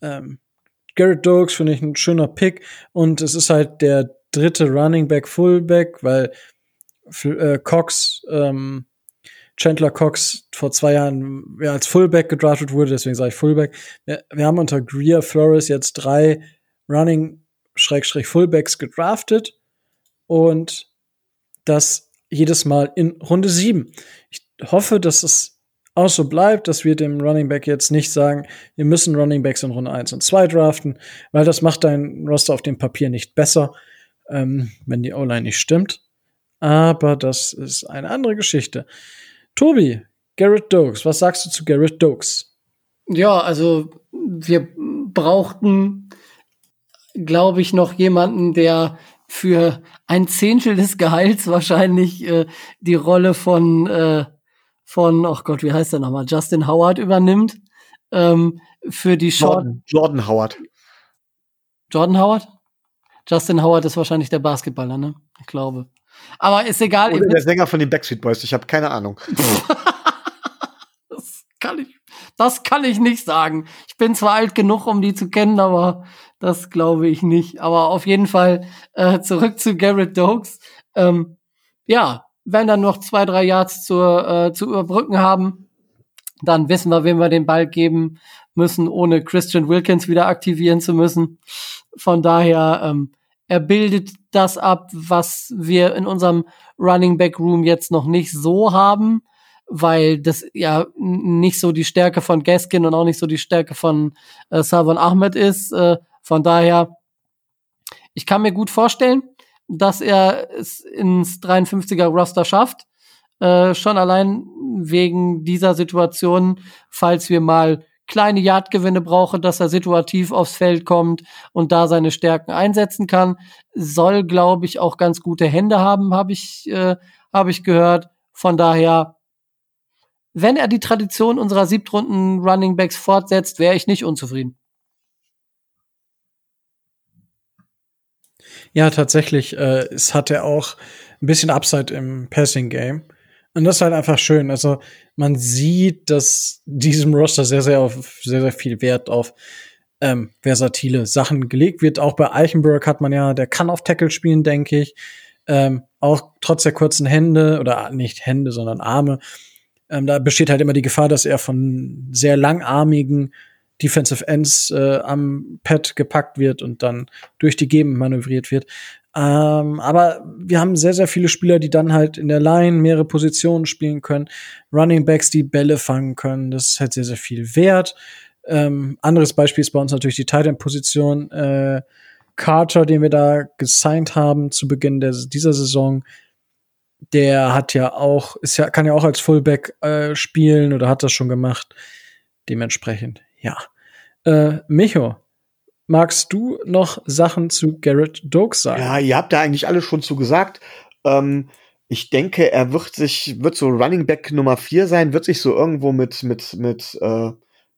ähm, Garrett Dokes finde ich ein schöner Pick und es ist halt der dritte Running Back Fullback, weil äh, Cox, ähm, Chandler Cox vor zwei Jahren ja, als Fullback gedraftet wurde, deswegen sage ich Fullback. Wir, wir haben unter Greer Flores jetzt drei Running Schrägstrich Fullbacks gedraftet und das jedes Mal in Runde 7. Ich hoffe, dass es auch so bleibt, dass wir dem Running Back jetzt nicht sagen, wir müssen Running Backs in Runde 1 und 2 draften, weil das macht dein Roster auf dem Papier nicht besser, ähm, wenn die O-Line nicht stimmt. Aber das ist eine andere Geschichte. Tobi, Garrett Dokes, was sagst du zu Garrett Dokes? Ja, also wir brauchten glaube ich, noch jemanden, der für ein Zehntel des Gehalts wahrscheinlich äh, die Rolle von, äh, von, ach Gott, wie heißt der nochmal, Justin Howard übernimmt. Ähm, für die Short. Jordan, Jordan Howard. Jordan Howard? Justin Howard ist wahrscheinlich der Basketballer, ne? Ich glaube. Aber ist egal. Oder der Sänger von den Backstreet Boys, ich habe keine Ahnung. das kann ich, das kann ich nicht sagen. Ich bin zwar alt genug, um die zu kennen, aber das glaube ich nicht. Aber auf jeden Fall äh, zurück zu Garrett Dokes. Ähm, ja, wenn dann noch zwei, drei Yards zur, äh, zu überbrücken haben, dann wissen wir, wem wir den Ball geben müssen, ohne Christian Wilkins wieder aktivieren zu müssen. Von daher, ähm, er bildet das ab, was wir in unserem Running Back Room jetzt noch nicht so haben, weil das ja nicht so die Stärke von Gaskin und auch nicht so die Stärke von äh, Salvan Ahmed ist. Äh, von daher ich kann mir gut vorstellen, dass er es ins 53er Roster schafft. Äh, schon allein wegen dieser Situation, falls wir mal kleine Yardgewinne brauchen, dass er situativ aufs Feld kommt und da seine Stärken einsetzen kann. Soll, glaube ich, auch ganz gute Hände haben, habe ich, äh, hab ich gehört. Von daher, wenn er die Tradition unserer Siebtrunden Running Backs fortsetzt, wäre ich nicht unzufrieden. Ja, tatsächlich. Äh, es hatte auch ein bisschen Upside im Passing Game. Und das ist halt einfach schön. Also man sieht, dass diesem Roster sehr, sehr auf sehr, sehr viel Wert auf ähm, versatile Sachen gelegt wird. Auch bei Eichenberg hat man ja, der kann auf Tackle spielen, denke ich. Ähm, auch trotz der kurzen Hände oder nicht Hände, sondern Arme. Ähm, da besteht halt immer die Gefahr, dass er von sehr langarmigen Defensive Ends äh, am Pad gepackt wird und dann durch die Gegend manövriert wird. Ähm, aber wir haben sehr, sehr viele Spieler, die dann halt in der Line mehrere Positionen spielen können. Running Backs, die Bälle fangen können. Das ist halt sehr, sehr viel wert. Ähm, anderes Beispiel ist bei uns natürlich die Tight-End-Position. Äh, Carter, den wir da gesigned haben zu Beginn der, dieser Saison, der hat ja auch, ist ja, kann ja auch als Fullback äh, spielen oder hat das schon gemacht. Dementsprechend, ja. Äh, Micho, magst du noch Sachen zu Garrett Dokes sagen? Ja, ihr habt da eigentlich alles schon zu gesagt. Ähm, ich denke, er wird sich, wird so Running Back Nummer 4 sein, wird sich so irgendwo mit, mit, mit äh,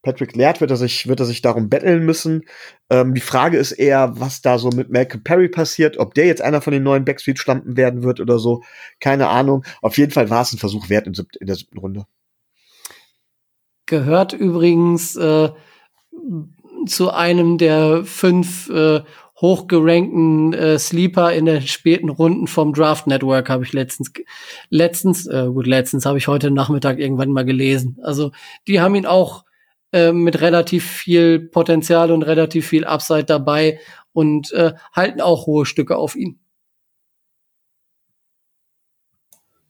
Patrick Laird wird er sich, wird er sich darum betteln müssen. Ähm, die Frage ist eher, was da so mit Malcolm Perry passiert, ob der jetzt einer von den neuen Backstreet-Stampen werden wird oder so. Keine Ahnung. Auf jeden Fall war es ein Versuch wert in, in der siebten Runde. Gehört übrigens äh, zu einem der fünf äh, hochgerankten äh, Sleeper in den späten Runden vom Draft Network habe ich letztens letztens äh, gut letztens habe ich heute Nachmittag irgendwann mal gelesen. Also die haben ihn auch äh, mit relativ viel Potenzial und relativ viel Upside dabei und äh, halten auch hohe Stücke auf ihn.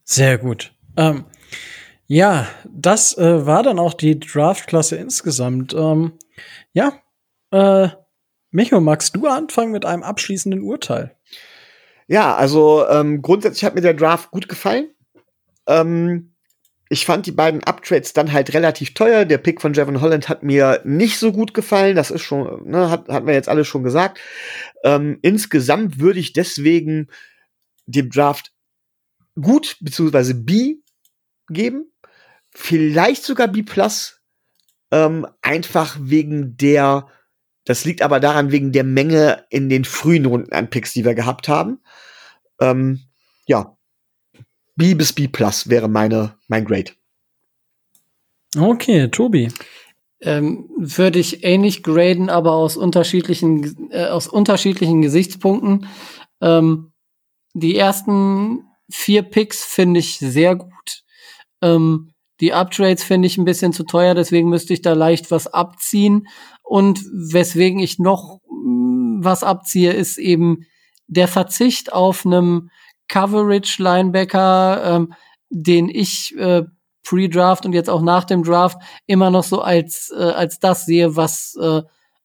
Sehr gut. Ähm, ja, das äh, war dann auch die Draftklasse insgesamt. Ähm, ja, äh, Micho, magst du anfangen mit einem abschließenden Urteil? Ja, also ähm, grundsätzlich hat mir der Draft gut gefallen. Ähm, ich fand die beiden Uptrades dann halt relativ teuer. Der Pick von Jevon Holland hat mir nicht so gut gefallen. Das ist schon, ne, hat, hat mir jetzt alles schon gesagt. Ähm, insgesamt würde ich deswegen dem Draft gut beziehungsweise B geben. Vielleicht sogar B plus. Ähm, einfach wegen der das liegt aber daran wegen der Menge in den frühen Runden an Picks, die wir gehabt haben. Ähm, ja, B bis B plus wäre meine, mein Grade. Okay, Tobi. Ähm, würde ich ähnlich graden, aber aus unterschiedlichen, äh, aus unterschiedlichen Gesichtspunkten. Ähm, die ersten vier Picks finde ich sehr gut. Ähm, die Uptrades finde ich ein bisschen zu teuer, deswegen müsste ich da leicht was abziehen. Und weswegen ich noch mm, was abziehe, ist eben der Verzicht auf einem Coverage-Linebacker, ähm, den ich äh, pre-Draft und jetzt auch nach dem Draft immer noch so als, äh, als das sehe, was äh,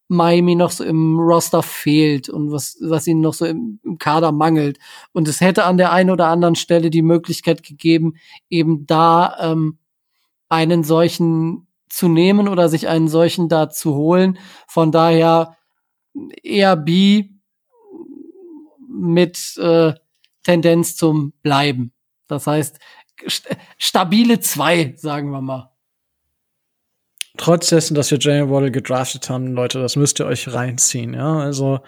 Miami noch so im Roster fehlt und was, was ihnen noch so im, im Kader mangelt. Und es hätte an der einen oder anderen Stelle die Möglichkeit gegeben, eben da ähm, einen solchen zu nehmen oder sich einen solchen da zu holen. Von daher eher B mit äh, Tendenz zum Bleiben. Das heißt, st stabile zwei, sagen wir mal. Trotz dessen, dass wir Jalen Waddle gedraftet haben, Leute, das müsst ihr euch reinziehen, ja. Also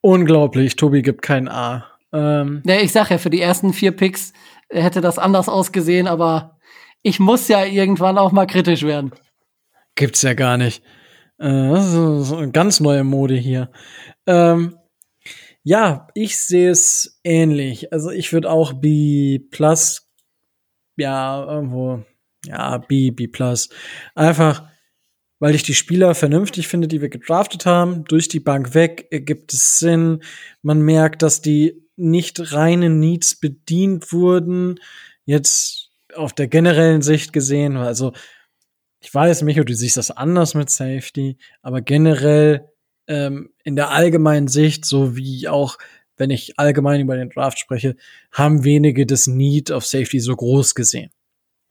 unglaublich, Tobi gibt kein A. Ähm, ja, ich sag ja, für die ersten vier Picks hätte das anders ausgesehen, aber ich muss ja irgendwann auch mal kritisch werden. Gibt's ja gar nicht. Äh, das ist eine ganz neue Mode hier. Ähm, ja, ich sehe es ähnlich. Also ich würde auch B plus, ja, irgendwo, ja, B, B plus. Einfach, weil ich die Spieler vernünftig finde, die wir gedraftet haben. Durch die Bank weg ergibt es Sinn. Man merkt, dass die nicht reinen Needs bedient wurden. Jetzt auf der generellen Sicht gesehen, also ich weiß, Micho, du siehst das anders mit Safety, aber generell ähm, in der allgemeinen Sicht, so wie auch wenn ich allgemein über den Draft spreche, haben wenige das Need of Safety so groß gesehen.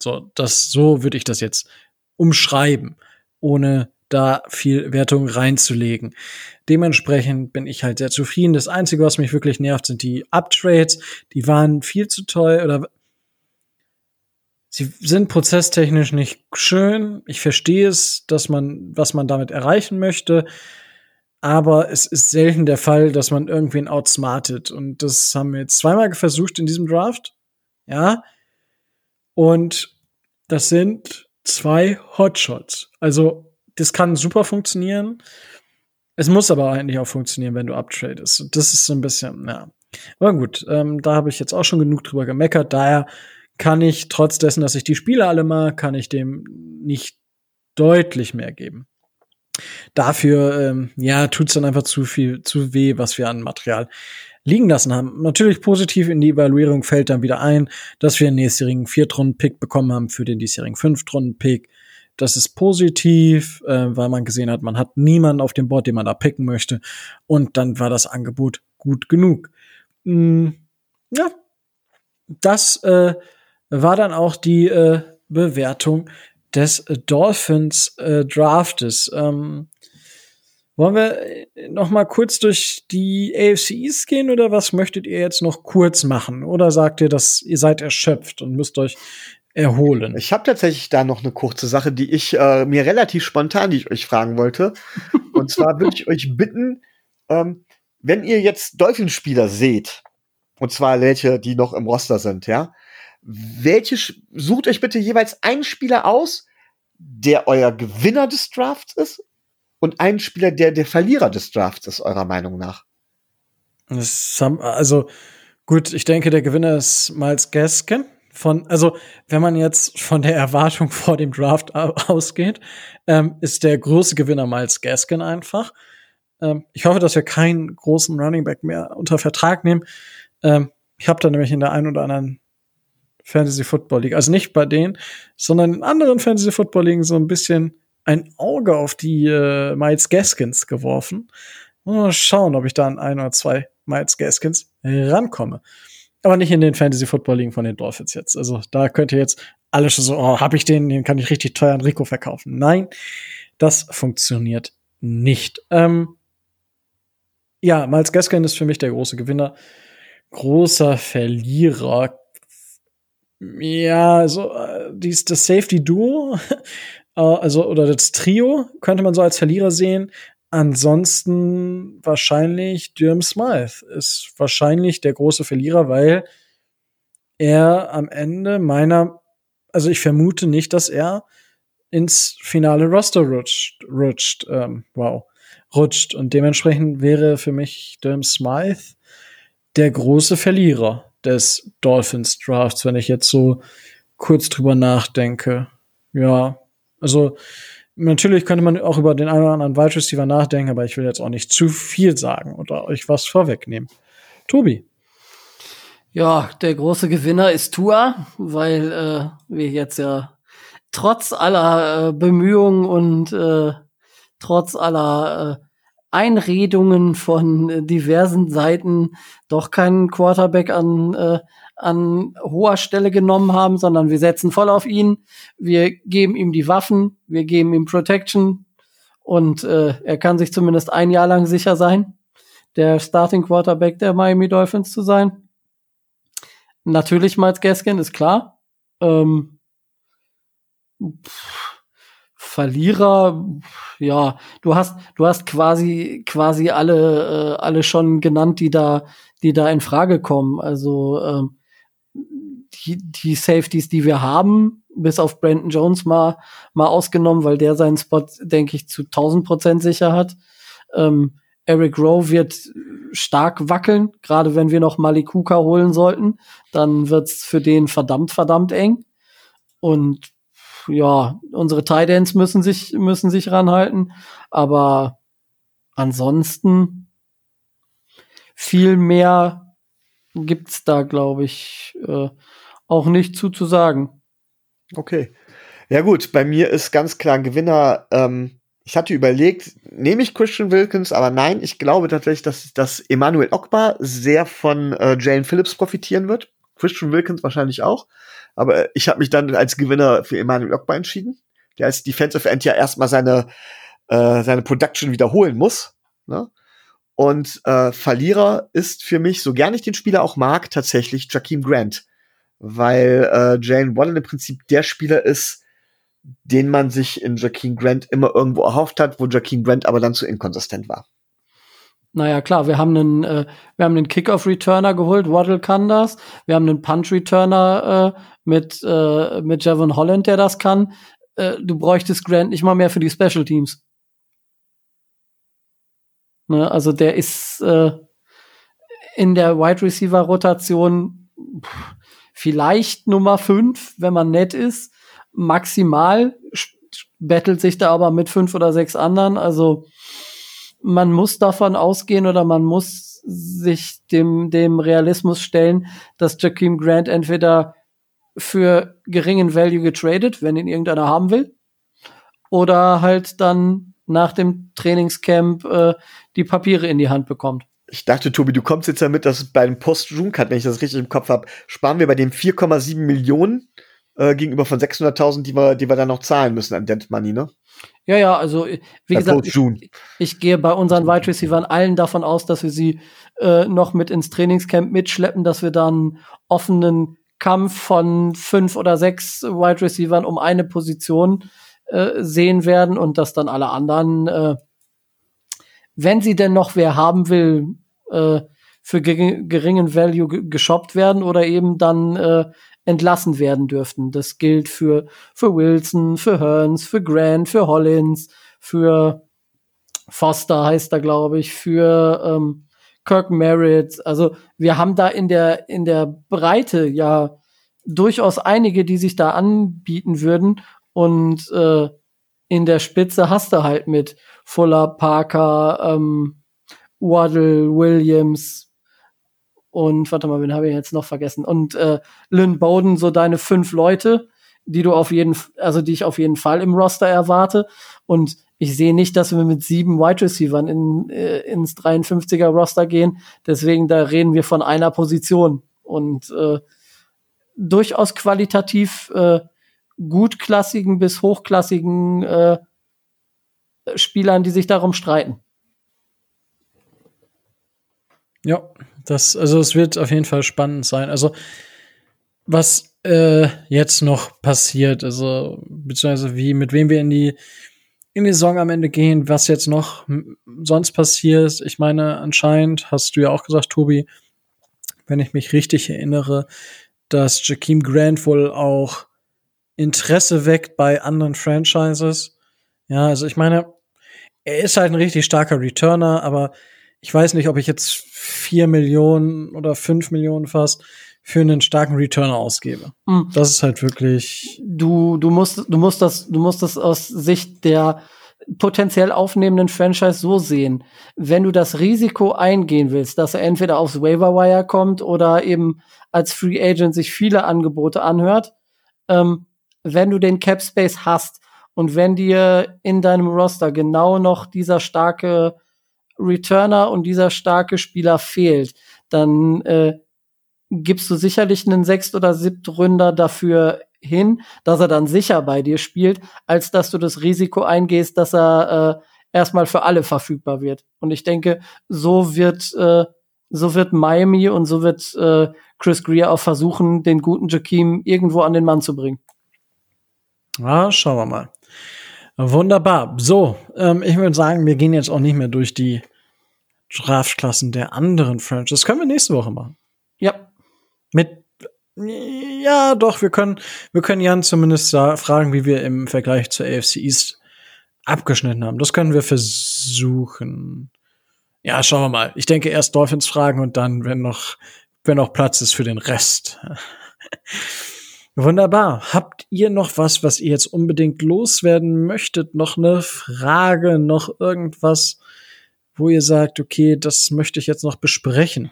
So, das, so würde ich das jetzt umschreiben, ohne da viel Wertung reinzulegen. Dementsprechend bin ich halt sehr zufrieden. Das Einzige, was mich wirklich nervt, sind die Uptrades. Die waren viel zu teuer oder sie sind prozesstechnisch nicht schön. Ich verstehe es, dass man, was man damit erreichen möchte. Aber es ist selten der Fall, dass man irgendwen outsmartet. Und das haben wir jetzt zweimal versucht in diesem Draft. Ja. Und das sind zwei Hotshots. Also, das kann super funktionieren. Es muss aber eigentlich auch funktionieren, wenn du uptradest. Und das ist so ein bisschen, ja. Aber gut, ähm, da habe ich jetzt auch schon genug drüber gemeckert. Daher kann ich, trotz dessen, dass ich die Spiele alle mag, kann ich dem nicht deutlich mehr geben. Dafür, ähm, ja, tut's dann einfach zu viel, zu weh, was wir an Material liegen lassen haben. Natürlich positiv in die Evaluierung fällt dann wieder ein, dass wir einen nächstjährigen Viertrunden-Pick bekommen haben für den diesjährigen Fünftrunden-Pick. Das ist positiv, äh, weil man gesehen hat, man hat niemanden auf dem Board, den man da picken möchte. Und dann war das Angebot gut genug. Mm, ja, das äh, war dann auch die äh, Bewertung des Dolphins äh, Draftes. Ähm, wollen wir äh, noch mal kurz durch die AFC East gehen oder was möchtet ihr jetzt noch kurz machen? Oder sagt ihr, dass ihr seid erschöpft und müsst euch erholen? Ich habe tatsächlich da noch eine kurze Sache, die ich äh, mir relativ spontan, die ich euch fragen wollte. und zwar würde ich euch bitten, ähm, wenn ihr jetzt Dolphinspieler seht, und zwar welche, die noch im Roster sind, ja, welche sucht euch bitte jeweils einen Spieler aus, der euer Gewinner des Drafts ist und einen Spieler, der der Verlierer des Drafts ist, eurer Meinung nach. also gut, ich denke, der Gewinner ist Miles Gaskin. Von, also, wenn man jetzt von der Erwartung vor dem Draft ausgeht, ähm, ist der große Gewinner Miles Gaskin einfach. Ähm, ich hoffe, dass wir keinen großen Running Back mehr unter Vertrag nehmen. Ähm, ich habe da nämlich in der einen oder anderen Fantasy Football League. Also nicht bei denen, sondern in anderen Fantasy Football Ligen so ein bisschen ein Auge auf die äh, Miles Gaskins geworfen. Mal schauen, ob ich da an ein oder zwei Miles Gaskins rankomme. Aber nicht in den Fantasy Football Ligen von den Dolphins jetzt. Also da könnt ihr jetzt alle schon so, oh, hab ich den, den kann ich richtig teuer an Rico verkaufen. Nein, das funktioniert nicht. Ähm, ja, Miles Gaskin ist für mich der große Gewinner. Großer Verlierer ja, also äh, dies, das Safety Duo, äh, also oder das Trio könnte man so als Verlierer sehen. Ansonsten wahrscheinlich Durham Smythe ist wahrscheinlich der große Verlierer, weil er am Ende meiner, also ich vermute nicht, dass er ins finale Roster rutscht, rutscht, ähm, wow, rutscht. Und dementsprechend wäre für mich Durham Smythe der große Verlierer des Dolphins Drafts, wenn ich jetzt so kurz drüber nachdenke. Ja, also natürlich könnte man auch über den einen oder anderen Wide Receiver nachdenken, aber ich will jetzt auch nicht zu viel sagen oder euch was vorwegnehmen. Tobi. Ja, der große Gewinner ist Tua, weil äh, wir jetzt ja trotz aller äh, Bemühungen und äh, trotz aller äh, Einredungen von äh, diversen Seiten doch keinen Quarterback an, äh, an hoher Stelle genommen haben, sondern wir setzen voll auf ihn. Wir geben ihm die Waffen, wir geben ihm Protection und äh, er kann sich zumindest ein Jahr lang sicher sein, der Starting Quarterback der Miami Dolphins zu sein. Natürlich Miles Gaskin, ist klar. Ähm, pff Verlierer, ja, du hast, du hast quasi, quasi alle, äh, alle schon genannt, die da, die da in Frage kommen. Also ähm, die, die Safeties, die wir haben, bis auf Brandon Jones mal, mal ausgenommen, weil der seinen Spot, denke ich, zu 1000 Prozent sicher hat. Ähm, Eric Rowe wird stark wackeln, gerade wenn wir noch Malikuka holen sollten, dann wird's für den verdammt, verdammt eng. Und ja, unsere Ends müssen sich, müssen sich ranhalten. Aber ansonsten viel mehr gibt's da, glaube ich, äh, auch nicht zu, zu sagen. Okay. Ja gut, bei mir ist ganz klar ein Gewinner ähm, Ich hatte überlegt, nehme ich Christian Wilkins, aber nein, ich glaube tatsächlich, dass, dass Emmanuel Ogba sehr von äh, Jane Phillips profitieren wird. Christian Wilkins wahrscheinlich auch. Aber ich habe mich dann als Gewinner für Emmanuel Ogba entschieden, der als Defensive End ja erstmal seine, äh, seine Production wiederholen muss. Ne? Und äh, Verlierer ist für mich, so gern ich den Spieler auch mag, tatsächlich Jakeem Grant. Weil äh, Jane Wallen im Prinzip der Spieler ist, den man sich in Jakeem Grant immer irgendwo erhofft hat, wo Jakeem Grant aber dann zu inkonsistent war. Naja, klar, wir haben einen, äh, wir haben einen Kickoff-Returner geholt, Waddle kann das. Wir haben einen Punch-Returner äh, mit, äh, mit Javon Holland, der das kann. Äh, du bräuchtest Grant nicht mal mehr für die Special Teams. Ne, also der ist äh, in der Wide Receiver Rotation vielleicht Nummer 5, wenn man nett ist maximal, bettelt sich da aber mit fünf oder sechs anderen. Also man muss davon ausgehen oder man muss sich dem, dem Realismus stellen, dass Jakeem Grant entweder für geringen Value getradet, wenn ihn irgendeiner haben will, oder halt dann nach dem Trainingscamp äh, die Papiere in die Hand bekommt. Ich dachte, Tobi, du kommst jetzt damit, dass bei dem Post-June-Cut, wenn ich das richtig im Kopf habe, sparen wir bei dem 4,7 Millionen äh, gegenüber von 600.000, die wir, die wir dann noch zahlen müssen an Dent Money, ne? Ja, ja, also wie bei gesagt, ich, ich, gehe bei unseren Wide Receivers allen davon aus, dass wir sie äh, noch mit ins Trainingscamp mitschleppen, dass wir dann offenen Kampf von fünf oder sechs Wide Receivers um eine Position äh, sehen werden und dass dann alle anderen, äh, wenn sie denn noch wer haben will, äh, für geringen Value geshoppt werden oder eben dann äh, entlassen werden dürften. Das gilt für, für Wilson, für Hearns, für Grant, für Hollins, für Foster heißt er, glaube ich, für ähm, Kirk Merritt. Also wir haben da in der, in der Breite ja durchaus einige, die sich da anbieten würden. Und äh, in der Spitze hast du halt mit Fuller, Parker, ähm, Waddle, Williams, und warte mal, wen habe ich jetzt noch vergessen? Und äh, Lynn Bowden, so deine fünf Leute, die du auf jeden, also die ich auf jeden Fall im Roster erwarte. Und ich sehe nicht, dass wir mit sieben Wide Receivers in, äh, ins 53er Roster gehen. Deswegen, da reden wir von einer Position und äh, durchaus qualitativ äh, gutklassigen bis hochklassigen äh, Spielern, die sich darum streiten. Ja, das, also es wird auf jeden Fall spannend sein. Also, was äh, jetzt noch passiert, also, beziehungsweise wie, mit wem wir in die, in die Saison am Ende gehen, was jetzt noch sonst passiert. Ich meine, anscheinend hast du ja auch gesagt, Tobi, wenn ich mich richtig erinnere, dass Jakeem Grant wohl auch Interesse weckt bei anderen Franchises. Ja, also ich meine, er ist halt ein richtig starker Returner, aber ich weiß nicht, ob ich jetzt vier Millionen oder fünf Millionen fast für einen starken Returner ausgebe. Mhm. Das ist halt wirklich. Du, du musst, du musst das, du musst das aus Sicht der potenziell aufnehmenden Franchise so sehen. Wenn du das Risiko eingehen willst, dass er entweder aufs Waiver Wire kommt oder eben als Free Agent sich viele Angebote anhört, ähm, wenn du den Cap Space hast und wenn dir in deinem Roster genau noch dieser starke Returner und dieser starke Spieler fehlt, dann äh, gibst du sicherlich einen Sechst- oder Siebtründer dafür hin, dass er dann sicher bei dir spielt, als dass du das Risiko eingehst, dass er äh, erstmal für alle verfügbar wird. Und ich denke, so wird äh, so wird Miami und so wird äh, Chris Greer auch versuchen, den guten Jakeem irgendwo an den Mann zu bringen. Ja, schauen wir mal. Wunderbar. So, ähm, ich würde sagen, wir gehen jetzt auch nicht mehr durch die Draftklassen der anderen Franchises. Das können wir nächste Woche machen. Ja. Mit ja, doch, wir können, wir können Jan zumindest fragen, wie wir im Vergleich zur AFC East abgeschnitten haben. Das können wir versuchen. Ja, schauen wir mal. Ich denke erst Dolphins fragen und dann, wenn noch, wenn noch Platz ist für den Rest. Wunderbar. Habt ihr noch was, was ihr jetzt unbedingt loswerden möchtet? Noch eine Frage, noch irgendwas, wo ihr sagt, okay, das möchte ich jetzt noch besprechen?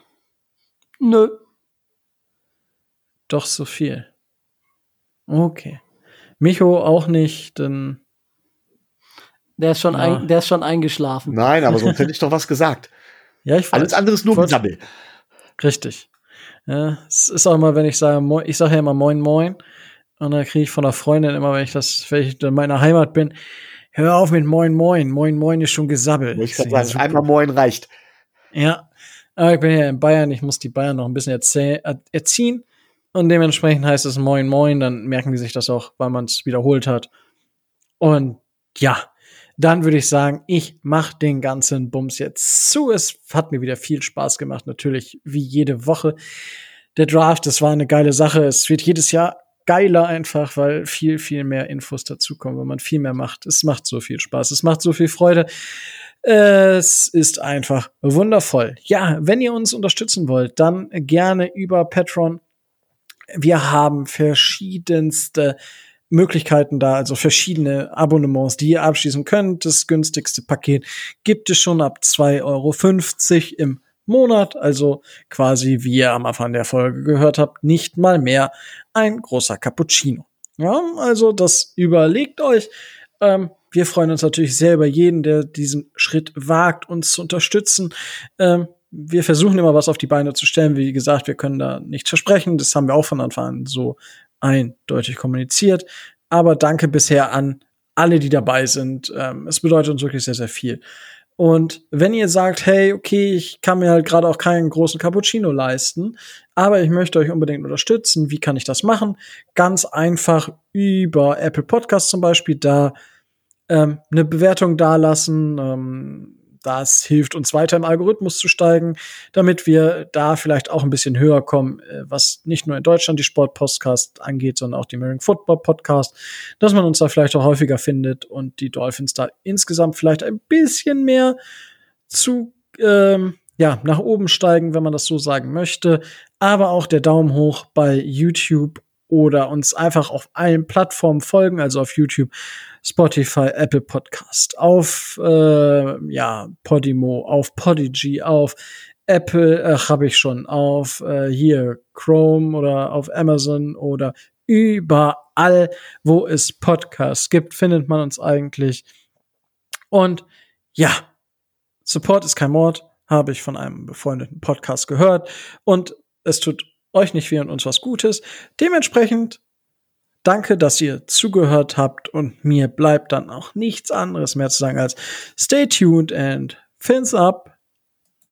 Nö. Doch so viel. Okay. Micho auch nicht, denn Der ist schon, Ja. ein, der ist schon eingeschlafen. Nein, aber sonst hätte ich doch was gesagt. Ja, ich weiß. Alles andere ist nur Gesabbel. Richtig. Ja, es ist auch immer, wenn ich sage, ich sage ja immer Moin Moin. Und dann kriege ich von der Freundin immer, wenn ich das, wenn ich in meiner Heimat bin, hör auf mit Moin Moin. Moin Moin ist schon Gesabbel. Wollte ich Ja, sagen, einmal Moin reicht. Ja, aber ich bin ja in Bayern, ich muss die Bayern noch ein bisschen er- erziehen. Und dementsprechend heißt es Moin Moin, dann merken die sich das auch, weil man es wiederholt hat. Und ja, dann würde ich sagen, ich mache den ganzen Bums jetzt zu. Es hat mir wieder viel Spaß gemacht, natürlich wie jede Woche. Der Draft, das war eine geile Sache. Es wird jedes Jahr geiler einfach, weil viel, viel mehr Infos dazukommen, wenn man viel mehr macht. Es macht so viel Spaß, es macht so viel Freude. Es ist einfach wundervoll. Ja, wenn ihr uns unterstützen wollt, dann gerne über Patreon. Wir haben verschiedenste Möglichkeiten da, also verschiedene Abonnements, die ihr abschließen könnt. Das günstigste Paket gibt es schon ab 2,50 Euro im Monat, also quasi, wie ihr am Anfang der Folge gehört habt, nicht mal mehr ein großer Cappuccino. Ja, also das überlegt euch. Ähm, wir freuen uns natürlich sehr über jeden, der diesen Schritt wagt, uns zu unterstützen. Ähm, wir versuchen immer was auf die Beine zu stellen. Wie gesagt, wir können da nichts versprechen. Das haben wir auch von Anfang an so eindeutig kommuniziert. Aber danke bisher an alle, die dabei sind. Ähm, es bedeutet uns wirklich sehr, sehr viel. Und wenn ihr sagt, hey, okay, ich kann mir halt gerade auch keinen großen Cappuccino leisten, aber ich möchte euch unbedingt unterstützen, wie kann ich das machen? Ganz einfach über Apple Podcasts zum Beispiel, da ähm, eine Bewertung dalassen. Ähm, das hilft uns weiter im Algorithmus zu steigen, damit wir da vielleicht auch ein bisschen höher kommen, äh, was nicht nur in Deutschland die Sport-Podcast angeht, sondern auch die American Football Podcast, dass man uns da vielleicht auch häufiger findet und die Dolphins da insgesamt vielleicht ein bisschen mehr zu ähm, ja, nach oben steigen, wenn man das so sagen möchte. Aber auch der Daumen hoch bei YouTube oder uns einfach auf allen Plattformen folgen, also auf YouTube, Spotify, Apple Podcast, auf äh, ja, Podimo, auf Podigy, auf Apple äh, habe ich schon, auf äh, hier Chrome oder auf Amazon oder überall, wo es Podcasts gibt, findet man uns eigentlich. Und ja, Support ist kein Mord, habe ich von einem befreundeten Podcast gehört. Und es tut euch nicht weh und uns was Gutes. Dementsprechend danke, dass ihr zugehört habt und mir bleibt dann auch nichts anderes mehr zu sagen als stay tuned and fins up.